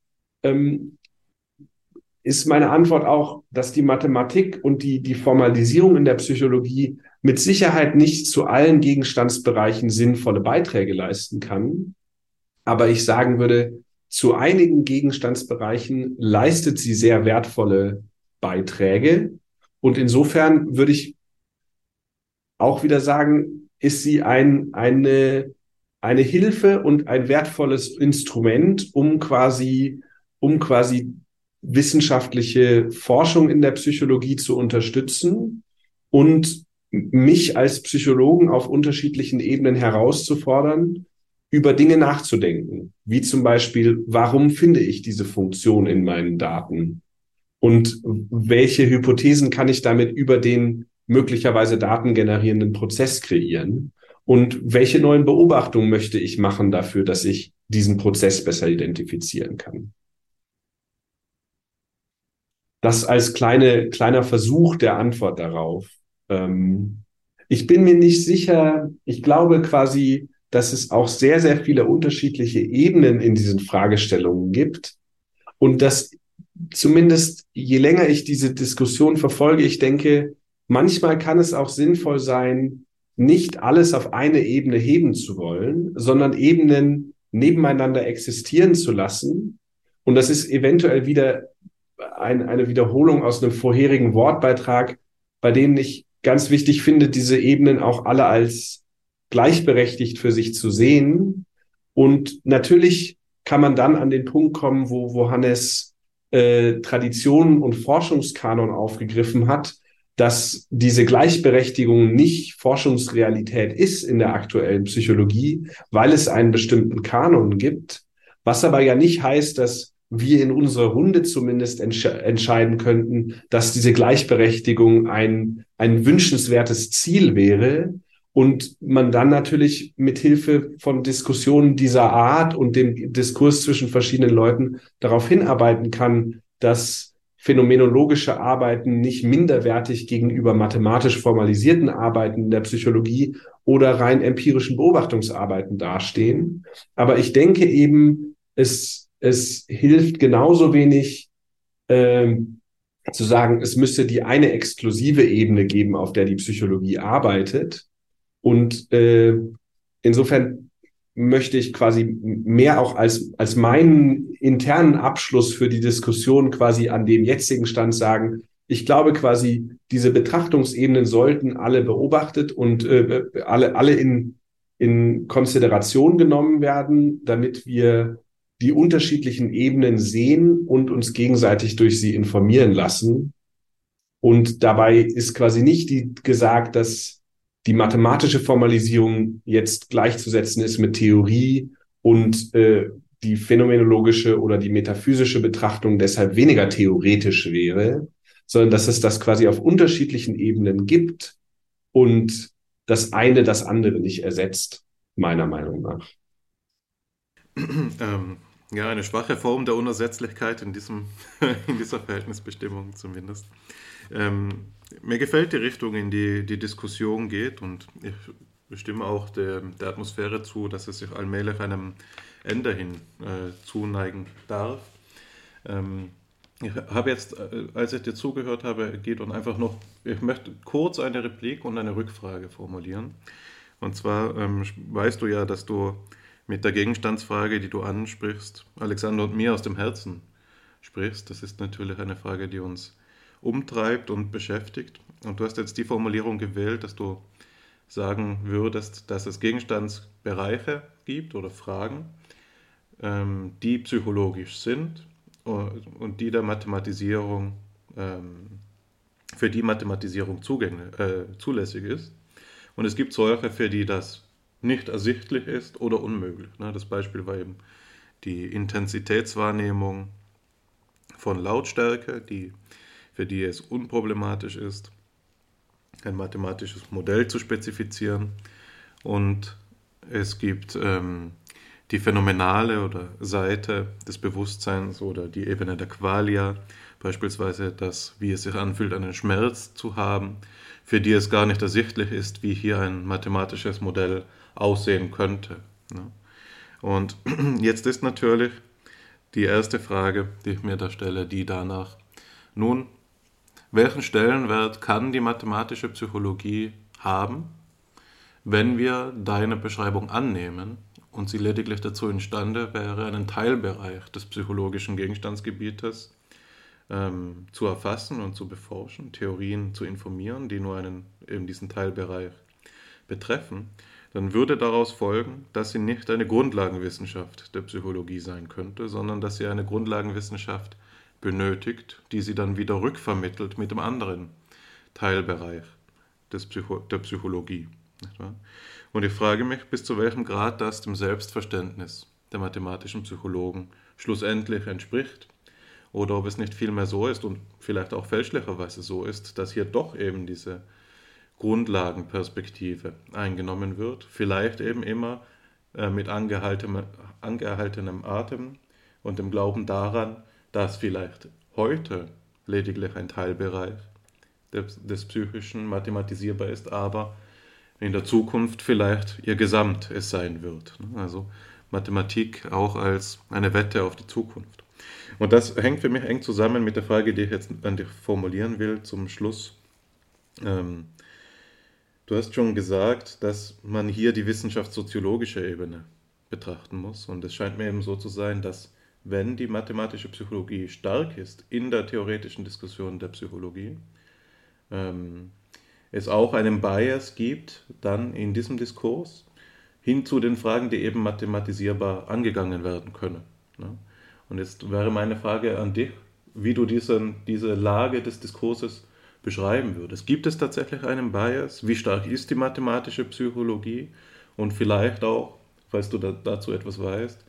ähm, ist meine Antwort auch, dass die Mathematik und die, die Formalisierung in der Psychologie mit Sicherheit nicht zu allen Gegenstandsbereichen sinnvolle Beiträge leisten kann. Aber ich sagen würde, zu einigen Gegenstandsbereichen leistet sie sehr wertvolle Beiträge. Und insofern würde ich auch wieder sagen, ist sie ein, eine eine Hilfe und ein wertvolles Instrument, um quasi, um quasi wissenschaftliche Forschung in der Psychologie zu unterstützen und mich als Psychologen auf unterschiedlichen Ebenen herauszufordern, über Dinge nachzudenken, wie zum Beispiel, warum finde ich diese Funktion in meinen Daten? Und welche Hypothesen kann ich damit über den möglicherweise datengenerierenden Prozess kreieren? Und welche neuen Beobachtungen möchte ich machen dafür, dass ich diesen Prozess besser identifizieren kann? Das als kleine, kleiner Versuch der Antwort darauf. Ähm, ich bin mir nicht sicher, ich glaube quasi, dass es auch sehr, sehr viele unterschiedliche Ebenen in diesen Fragestellungen gibt und dass zumindest je länger ich diese Diskussion verfolge, ich denke, manchmal kann es auch sinnvoll sein, nicht alles auf eine Ebene heben zu wollen, sondern Ebenen nebeneinander existieren zu lassen. Und das ist eventuell wieder ein, eine Wiederholung aus einem vorherigen Wortbeitrag, bei dem ich ganz wichtig finde, diese Ebenen auch alle als gleichberechtigt für sich zu sehen. Und natürlich kann man dann an den Punkt kommen, wo, wo Hannes äh, Traditionen und Forschungskanon aufgegriffen hat, dass diese Gleichberechtigung nicht Forschungsrealität ist in der aktuellen Psychologie, weil es einen bestimmten Kanon gibt, was aber ja nicht heißt, dass wir in unserer Runde zumindest entsch entscheiden könnten, dass diese Gleichberechtigung ein, ein wünschenswertes Ziel wäre, und man dann natürlich mit Hilfe von Diskussionen dieser Art und dem Diskurs zwischen verschiedenen Leuten darauf hinarbeiten kann, dass phänomenologische Arbeiten nicht minderwertig gegenüber mathematisch formalisierten Arbeiten der Psychologie oder rein empirischen Beobachtungsarbeiten dastehen. Aber ich denke eben, es, es hilft genauso wenig, ähm, zu sagen, es müsste die eine exklusive Ebene geben, auf der die Psychologie arbeitet, und äh, insofern möchte ich quasi mehr auch als, als meinen internen Abschluss für die Diskussion quasi an dem jetzigen Stand sagen, ich glaube quasi, diese Betrachtungsebenen sollten alle beobachtet und äh, alle, alle in, in Konsideration genommen werden, damit wir die unterschiedlichen Ebenen sehen und uns gegenseitig durch sie informieren lassen. Und dabei ist quasi nicht die gesagt, dass die mathematische Formalisierung jetzt gleichzusetzen ist mit Theorie und äh, die phänomenologische oder die metaphysische Betrachtung deshalb weniger theoretisch wäre, sondern dass es das quasi auf unterschiedlichen Ebenen gibt und das eine das andere nicht ersetzt, meiner Meinung nach. Ähm, ja, eine schwache Form der Unersetzlichkeit in, diesem, in dieser Verhältnisbestimmung zumindest. Ähm, mir gefällt die Richtung, in die die Diskussion geht und ich stimme auch der, der Atmosphäre zu, dass es sich allmählich einem Ende hin äh, zuneigen darf. Ähm, ich habe jetzt, äh, als ich dir zugehört habe, geht und einfach noch, ich möchte kurz eine Replik und eine Rückfrage formulieren. Und zwar ähm, weißt du ja, dass du mit der Gegenstandsfrage, die du ansprichst, Alexander und mir aus dem Herzen sprichst. Das ist natürlich eine Frage, die uns umtreibt und beschäftigt. Und du hast jetzt die Formulierung gewählt, dass du sagen würdest, dass es Gegenstandsbereiche gibt oder Fragen, ähm, die psychologisch sind und die der Mathematisierung, ähm, für die Mathematisierung zugänglich, äh, zulässig ist. Und es gibt solche, für die das nicht ersichtlich ist oder unmöglich. Das Beispiel war eben die Intensitätswahrnehmung von Lautstärke, die für die es unproblematisch ist, ein mathematisches Modell zu spezifizieren. Und es gibt ähm, die phänomenale oder Seite des Bewusstseins oder die Ebene der Qualia, beispielsweise das, wie es sich anfühlt, einen Schmerz zu haben, für die es gar nicht ersichtlich ist, wie hier ein mathematisches Modell aussehen könnte. Ne? Und jetzt ist natürlich die erste Frage, die ich mir da stelle, die danach, nun, welchen Stellenwert kann die mathematische Psychologie haben, wenn wir deine Beschreibung annehmen und sie lediglich dazu imstande wäre, einen Teilbereich des psychologischen Gegenstandsgebietes ähm, zu erfassen und zu beforschen, Theorien zu informieren, die nur einen, eben diesen Teilbereich betreffen, dann würde daraus folgen, dass sie nicht eine Grundlagenwissenschaft der Psychologie sein könnte, sondern dass sie eine Grundlagenwissenschaft benötigt, die sie dann wieder rückvermittelt mit dem anderen Teilbereich des Psycho der Psychologie. Und ich frage mich, bis zu welchem Grad das dem Selbstverständnis der mathematischen Psychologen schlussendlich entspricht oder ob es nicht vielmehr so ist und vielleicht auch fälschlicherweise so ist, dass hier doch eben diese Grundlagenperspektive eingenommen wird, vielleicht eben immer äh, mit angehaltenem, angehaltenem Atem und dem Glauben daran, dass vielleicht heute lediglich ein Teilbereich des, des Psychischen mathematisierbar ist, aber in der Zukunft vielleicht ihr Gesamt es sein wird. Also Mathematik auch als eine Wette auf die Zukunft. Und das hängt für mich eng zusammen mit der Frage, die ich jetzt an dich formulieren will zum Schluss. Ähm, du hast schon gesagt, dass man hier die wissenschaftssoziologische Ebene betrachten muss. Und es scheint mir eben so zu sein, dass wenn die mathematische Psychologie stark ist in der theoretischen Diskussion der Psychologie, ähm, es auch einen Bias gibt dann in diesem Diskurs hin zu den Fragen, die eben mathematisierbar angegangen werden können. Ne? Und jetzt wäre meine Frage an dich, wie du diesen, diese Lage des Diskurses beschreiben würdest. Gibt es tatsächlich einen Bias? Wie stark ist die mathematische Psychologie? Und vielleicht auch, falls du da, dazu etwas weißt,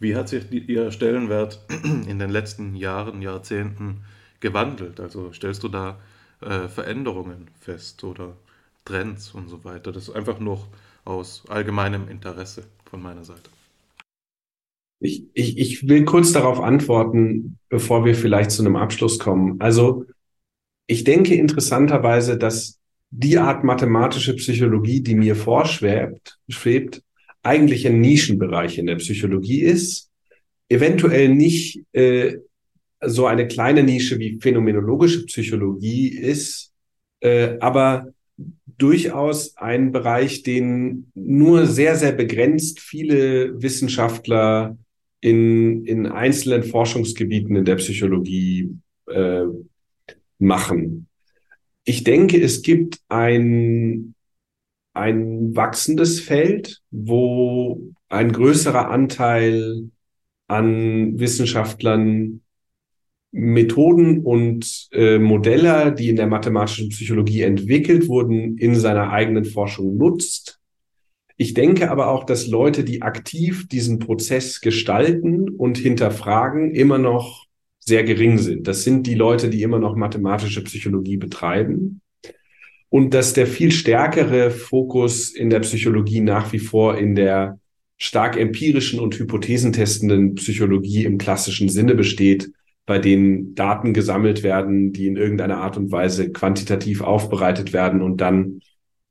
wie hat sich die, ihr Stellenwert in den letzten Jahren, Jahrzehnten gewandelt? Also stellst du da äh, Veränderungen fest oder Trends und so weiter? Das ist einfach nur aus allgemeinem Interesse von meiner Seite. Ich, ich, ich will kurz darauf antworten, bevor wir vielleicht zu einem Abschluss kommen. Also ich denke interessanterweise, dass die Art mathematische Psychologie, die mir vorschwebt, schwebt, eigentlich ein Nischenbereich in der Psychologie ist. Eventuell nicht äh, so eine kleine Nische wie phänomenologische Psychologie ist, äh, aber durchaus ein Bereich, den nur sehr, sehr begrenzt viele Wissenschaftler in, in einzelnen Forschungsgebieten in der Psychologie äh, machen. Ich denke, es gibt ein, ein wachsendes Feld, wo ein größerer Anteil an Wissenschaftlern Methoden und äh, Modelle, die in der mathematischen Psychologie entwickelt wurden, in seiner eigenen Forschung nutzt. Ich denke aber auch, dass Leute, die aktiv diesen Prozess gestalten und hinterfragen, immer noch sehr gering sind. Das sind die Leute, die immer noch mathematische Psychologie betreiben. Und dass der viel stärkere Fokus in der Psychologie nach wie vor in der stark empirischen und hypothesentestenden Psychologie im klassischen Sinne besteht, bei denen Daten gesammelt werden, die in irgendeiner Art und Weise quantitativ aufbereitet werden und dann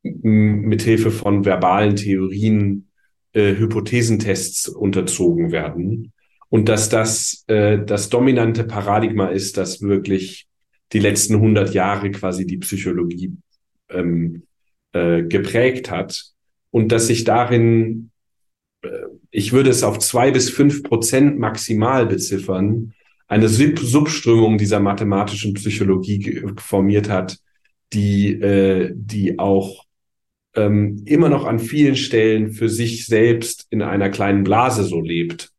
mithilfe von verbalen Theorien äh, Hypothesentests unterzogen werden. Und dass das äh, das dominante Paradigma ist, das wirklich die letzten 100 Jahre quasi die Psychologie ähm, äh, geprägt hat. Und dass sich darin, äh, ich würde es auf zwei bis fünf Prozent maximal beziffern, eine Sub Subströmung dieser mathematischen Psychologie formiert hat, die, äh, die auch ähm, immer noch an vielen Stellen für sich selbst in einer kleinen Blase so lebt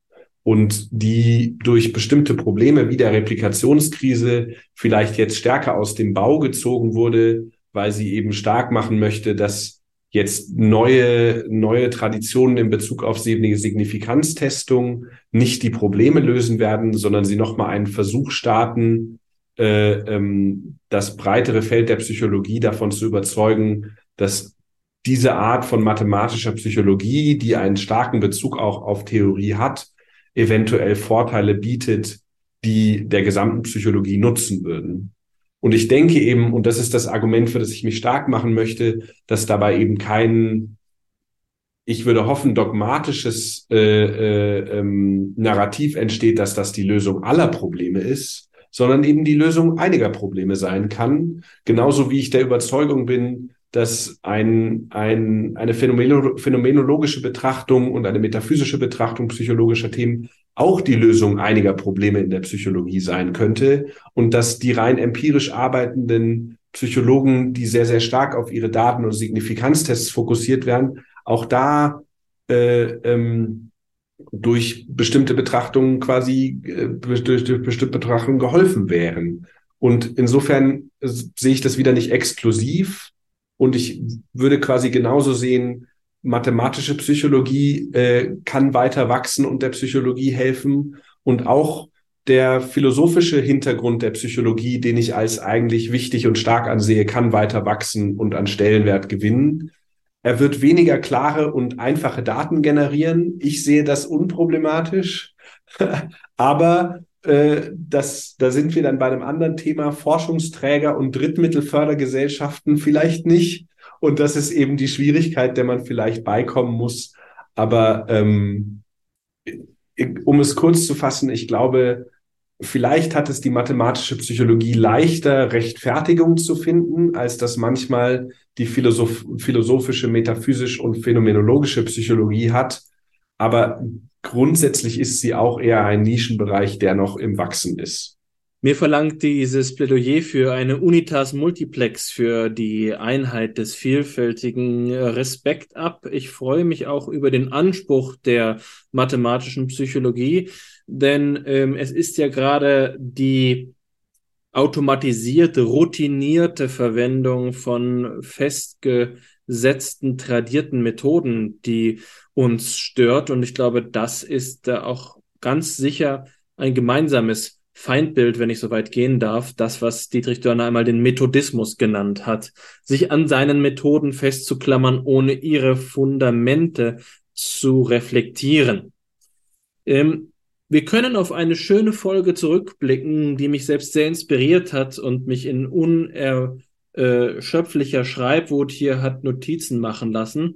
und die durch bestimmte Probleme wie der Replikationskrise vielleicht jetzt stärker aus dem Bau gezogen wurde, weil sie eben stark machen möchte, dass jetzt neue, neue Traditionen in Bezug auf Signifikanztestung nicht die Probleme lösen werden, sondern sie nochmal einen Versuch starten, äh, ähm, das breitere Feld der Psychologie davon zu überzeugen, dass diese Art von mathematischer Psychologie, die einen starken Bezug auch auf Theorie hat, eventuell Vorteile bietet, die der gesamten Psychologie nutzen würden. Und ich denke eben, und das ist das Argument, für das ich mich stark machen möchte, dass dabei eben kein, ich würde hoffen, dogmatisches äh, äh, ähm, Narrativ entsteht, dass das die Lösung aller Probleme ist, sondern eben die Lösung einiger Probleme sein kann. Genauso wie ich der Überzeugung bin, dass ein, ein, eine phänomenologische Betrachtung und eine metaphysische Betrachtung psychologischer Themen auch die Lösung einiger Probleme in der Psychologie sein könnte und dass die rein empirisch arbeitenden Psychologen, die sehr, sehr stark auf ihre Daten und Signifikanztests fokussiert werden, auch da äh, ähm, durch bestimmte Betrachtungen quasi, äh, durch, durch bestimmte Betrachtungen geholfen wären. Und insofern sehe ich das wieder nicht exklusiv. Und ich würde quasi genauso sehen, mathematische Psychologie äh, kann weiter wachsen und der Psychologie helfen. Und auch der philosophische Hintergrund der Psychologie, den ich als eigentlich wichtig und stark ansehe, kann weiter wachsen und an Stellenwert gewinnen. Er wird weniger klare und einfache Daten generieren. Ich sehe das unproblematisch. Aber äh, das, da sind wir dann bei einem anderen Thema, Forschungsträger und Drittmittelfördergesellschaften vielleicht nicht. Und das ist eben die Schwierigkeit, der man vielleicht beikommen muss. Aber ähm, um es kurz zu fassen, ich glaube, Vielleicht hat es die mathematische Psychologie leichter, Rechtfertigung zu finden, als das manchmal die Philosoph philosophische, metaphysisch und phänomenologische Psychologie hat. Aber grundsätzlich ist sie auch eher ein Nischenbereich, der noch im Wachsen ist. Mir verlangt dieses Plädoyer für eine Unitas Multiplex für die Einheit des vielfältigen Respekt ab. Ich freue mich auch über den Anspruch der mathematischen Psychologie, denn ähm, es ist ja gerade die automatisierte, routinierte Verwendung von festgesetzten, tradierten Methoden, die uns stört. Und ich glaube, das ist äh, auch ganz sicher ein gemeinsames Feindbild, wenn ich so weit gehen darf, das, was Dietrich Dörner einmal den Methodismus genannt hat, sich an seinen Methoden festzuklammern, ohne ihre Fundamente zu reflektieren. Ähm, wir können auf eine schöne Folge zurückblicken, die mich selbst sehr inspiriert hat und mich in unerschöpflicher Schreibwut hier hat Notizen machen lassen.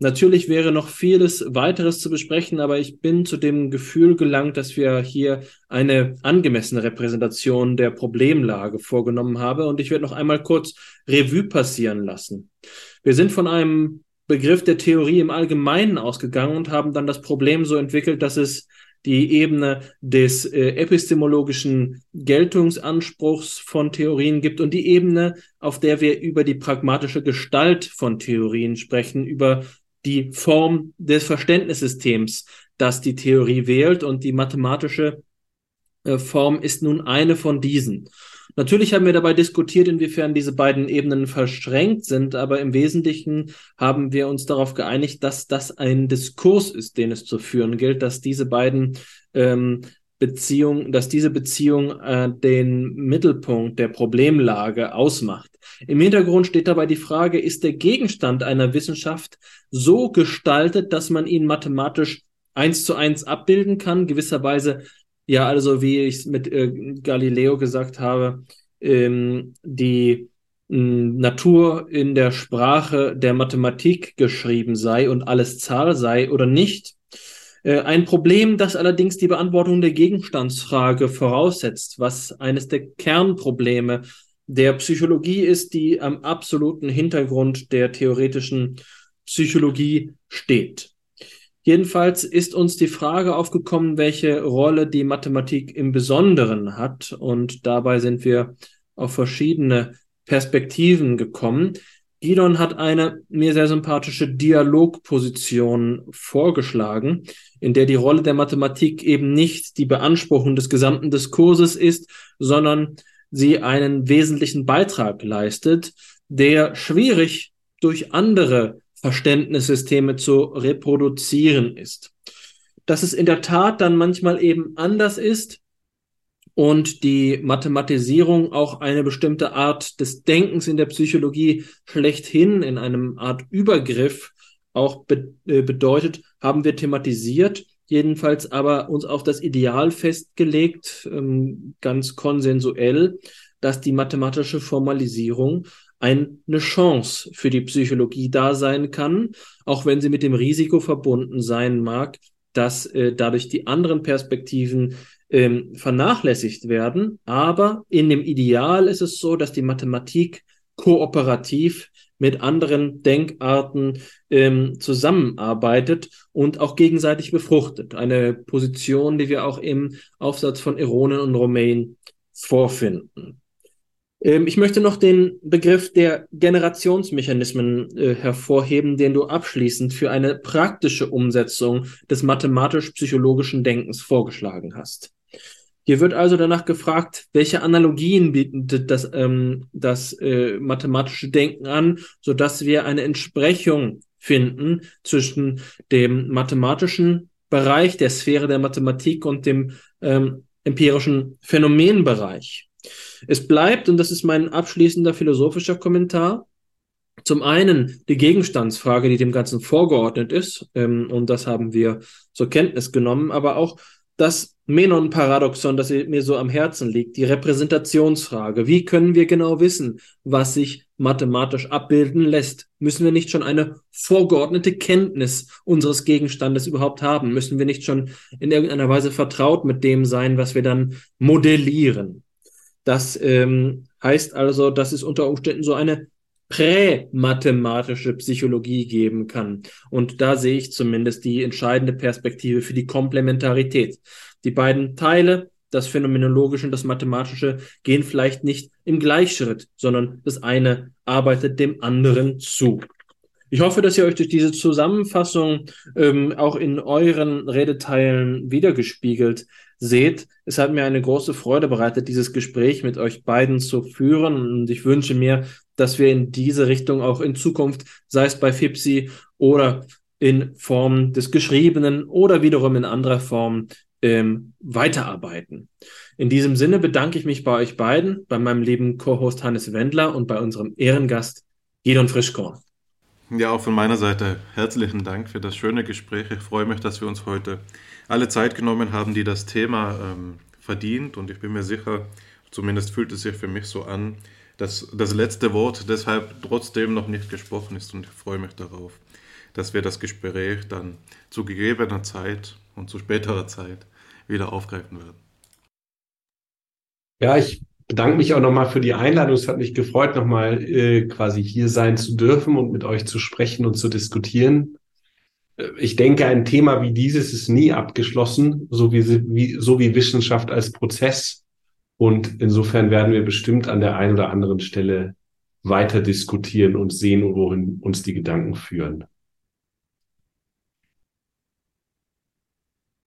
Natürlich wäre noch vieles weiteres zu besprechen, aber ich bin zu dem Gefühl gelangt, dass wir hier eine angemessene Repräsentation der Problemlage vorgenommen haben und ich werde noch einmal kurz Revue passieren lassen. Wir sind von einem Begriff der Theorie im Allgemeinen ausgegangen und haben dann das Problem so entwickelt, dass es die Ebene des äh, epistemologischen Geltungsanspruchs von Theorien gibt und die Ebene, auf der wir über die pragmatische Gestalt von Theorien sprechen, über die Form des Verständnissystems, das die Theorie wählt und die mathematische äh, Form ist nun eine von diesen. Natürlich haben wir dabei diskutiert, inwiefern diese beiden Ebenen verschränkt sind, aber im Wesentlichen haben wir uns darauf geeinigt, dass das ein Diskurs ist, den es zu führen gilt, dass diese beiden ähm, Beziehungen, dass diese Beziehung äh, den Mittelpunkt der Problemlage ausmacht. Im Hintergrund steht dabei die Frage, ist der Gegenstand einer Wissenschaft so gestaltet, dass man ihn mathematisch eins zu eins abbilden kann, gewisserweise ja, also wie ich es mit äh, Galileo gesagt habe, ähm, die hm, Natur in der Sprache der Mathematik geschrieben sei und alles Zahl sei oder nicht. Äh, ein Problem, das allerdings die Beantwortung der Gegenstandsfrage voraussetzt, was eines der Kernprobleme der Psychologie ist, die am absoluten Hintergrund der theoretischen Psychologie steht. Jedenfalls ist uns die Frage aufgekommen, welche Rolle die Mathematik im Besonderen hat. Und dabei sind wir auf verschiedene Perspektiven gekommen. Gidon hat eine mir sehr sympathische Dialogposition vorgeschlagen, in der die Rolle der Mathematik eben nicht die Beanspruchung des gesamten Diskurses ist, sondern sie einen wesentlichen Beitrag leistet, der schwierig durch andere Verständnissysteme zu reproduzieren ist. Dass es in der Tat dann manchmal eben anders ist und die Mathematisierung auch eine bestimmte Art des Denkens in der Psychologie schlechthin in einem Art Übergriff auch be äh, bedeutet, haben wir thematisiert, jedenfalls aber uns auf das Ideal festgelegt, ähm, ganz konsensuell, dass die mathematische Formalisierung eine Chance für die Psychologie da sein kann, auch wenn sie mit dem Risiko verbunden sein mag, dass äh, dadurch die anderen Perspektiven ähm, vernachlässigt werden. Aber in dem Ideal ist es so, dass die Mathematik kooperativ mit anderen Denkarten ähm, zusammenarbeitet und auch gegenseitig befruchtet. Eine Position, die wir auch im Aufsatz von Eronen und Romain vorfinden. Ähm, ich möchte noch den Begriff der Generationsmechanismen äh, hervorheben, den du abschließend für eine praktische Umsetzung des mathematisch-psychologischen Denkens vorgeschlagen hast. Hier wird also danach gefragt, welche Analogien bietet das, ähm, das äh, mathematische Denken an, sodass wir eine Entsprechung finden zwischen dem mathematischen Bereich der Sphäre der Mathematik und dem ähm, empirischen Phänomenbereich. Es bleibt, und das ist mein abschließender philosophischer Kommentar, zum einen die Gegenstandsfrage, die dem Ganzen vorgeordnet ist, ähm, und das haben wir zur Kenntnis genommen, aber auch das Menon-Paradoxon, das mir so am Herzen liegt, die Repräsentationsfrage. Wie können wir genau wissen, was sich mathematisch abbilden lässt? Müssen wir nicht schon eine vorgeordnete Kenntnis unseres Gegenstandes überhaupt haben? Müssen wir nicht schon in irgendeiner Weise vertraut mit dem sein, was wir dann modellieren? Das ähm, heißt also, dass es unter Umständen so eine prämathematische Psychologie geben kann. Und da sehe ich zumindest die entscheidende Perspektive für die Komplementarität. Die beiden Teile, das Phänomenologische und das Mathematische, gehen vielleicht nicht im Gleichschritt, sondern das eine arbeitet dem anderen zu. Ich hoffe, dass ihr euch durch diese Zusammenfassung ähm, auch in euren Redeteilen wiedergespiegelt seht. Es hat mir eine große Freude bereitet, dieses Gespräch mit euch beiden zu führen. Und ich wünsche mir, dass wir in diese Richtung auch in Zukunft, sei es bei FIPSI oder in Form des Geschriebenen oder wiederum in anderer Form, ähm, weiterarbeiten. In diesem Sinne bedanke ich mich bei euch beiden, bei meinem lieben Co-Host Hannes Wendler und bei unserem Ehrengast Gidon Frischkorn. Ja, auch von meiner Seite herzlichen Dank für das schöne Gespräch. Ich freue mich, dass wir uns heute alle Zeit genommen haben, die das Thema ähm, verdient. Und ich bin mir sicher, zumindest fühlt es sich für mich so an, dass das letzte Wort deshalb trotzdem noch nicht gesprochen ist. Und ich freue mich darauf, dass wir das Gespräch dann zu gegebener Zeit und zu späterer Zeit wieder aufgreifen werden. Ja, ich bedanke mich auch nochmal für die Einladung. Es hat mich gefreut, nochmal äh, quasi hier sein zu dürfen und mit euch zu sprechen und zu diskutieren. Äh, ich denke, ein Thema wie dieses ist nie abgeschlossen, so wie, wie, so wie Wissenschaft als Prozess. Und insofern werden wir bestimmt an der einen oder anderen Stelle weiter diskutieren und sehen, wohin uns die Gedanken führen.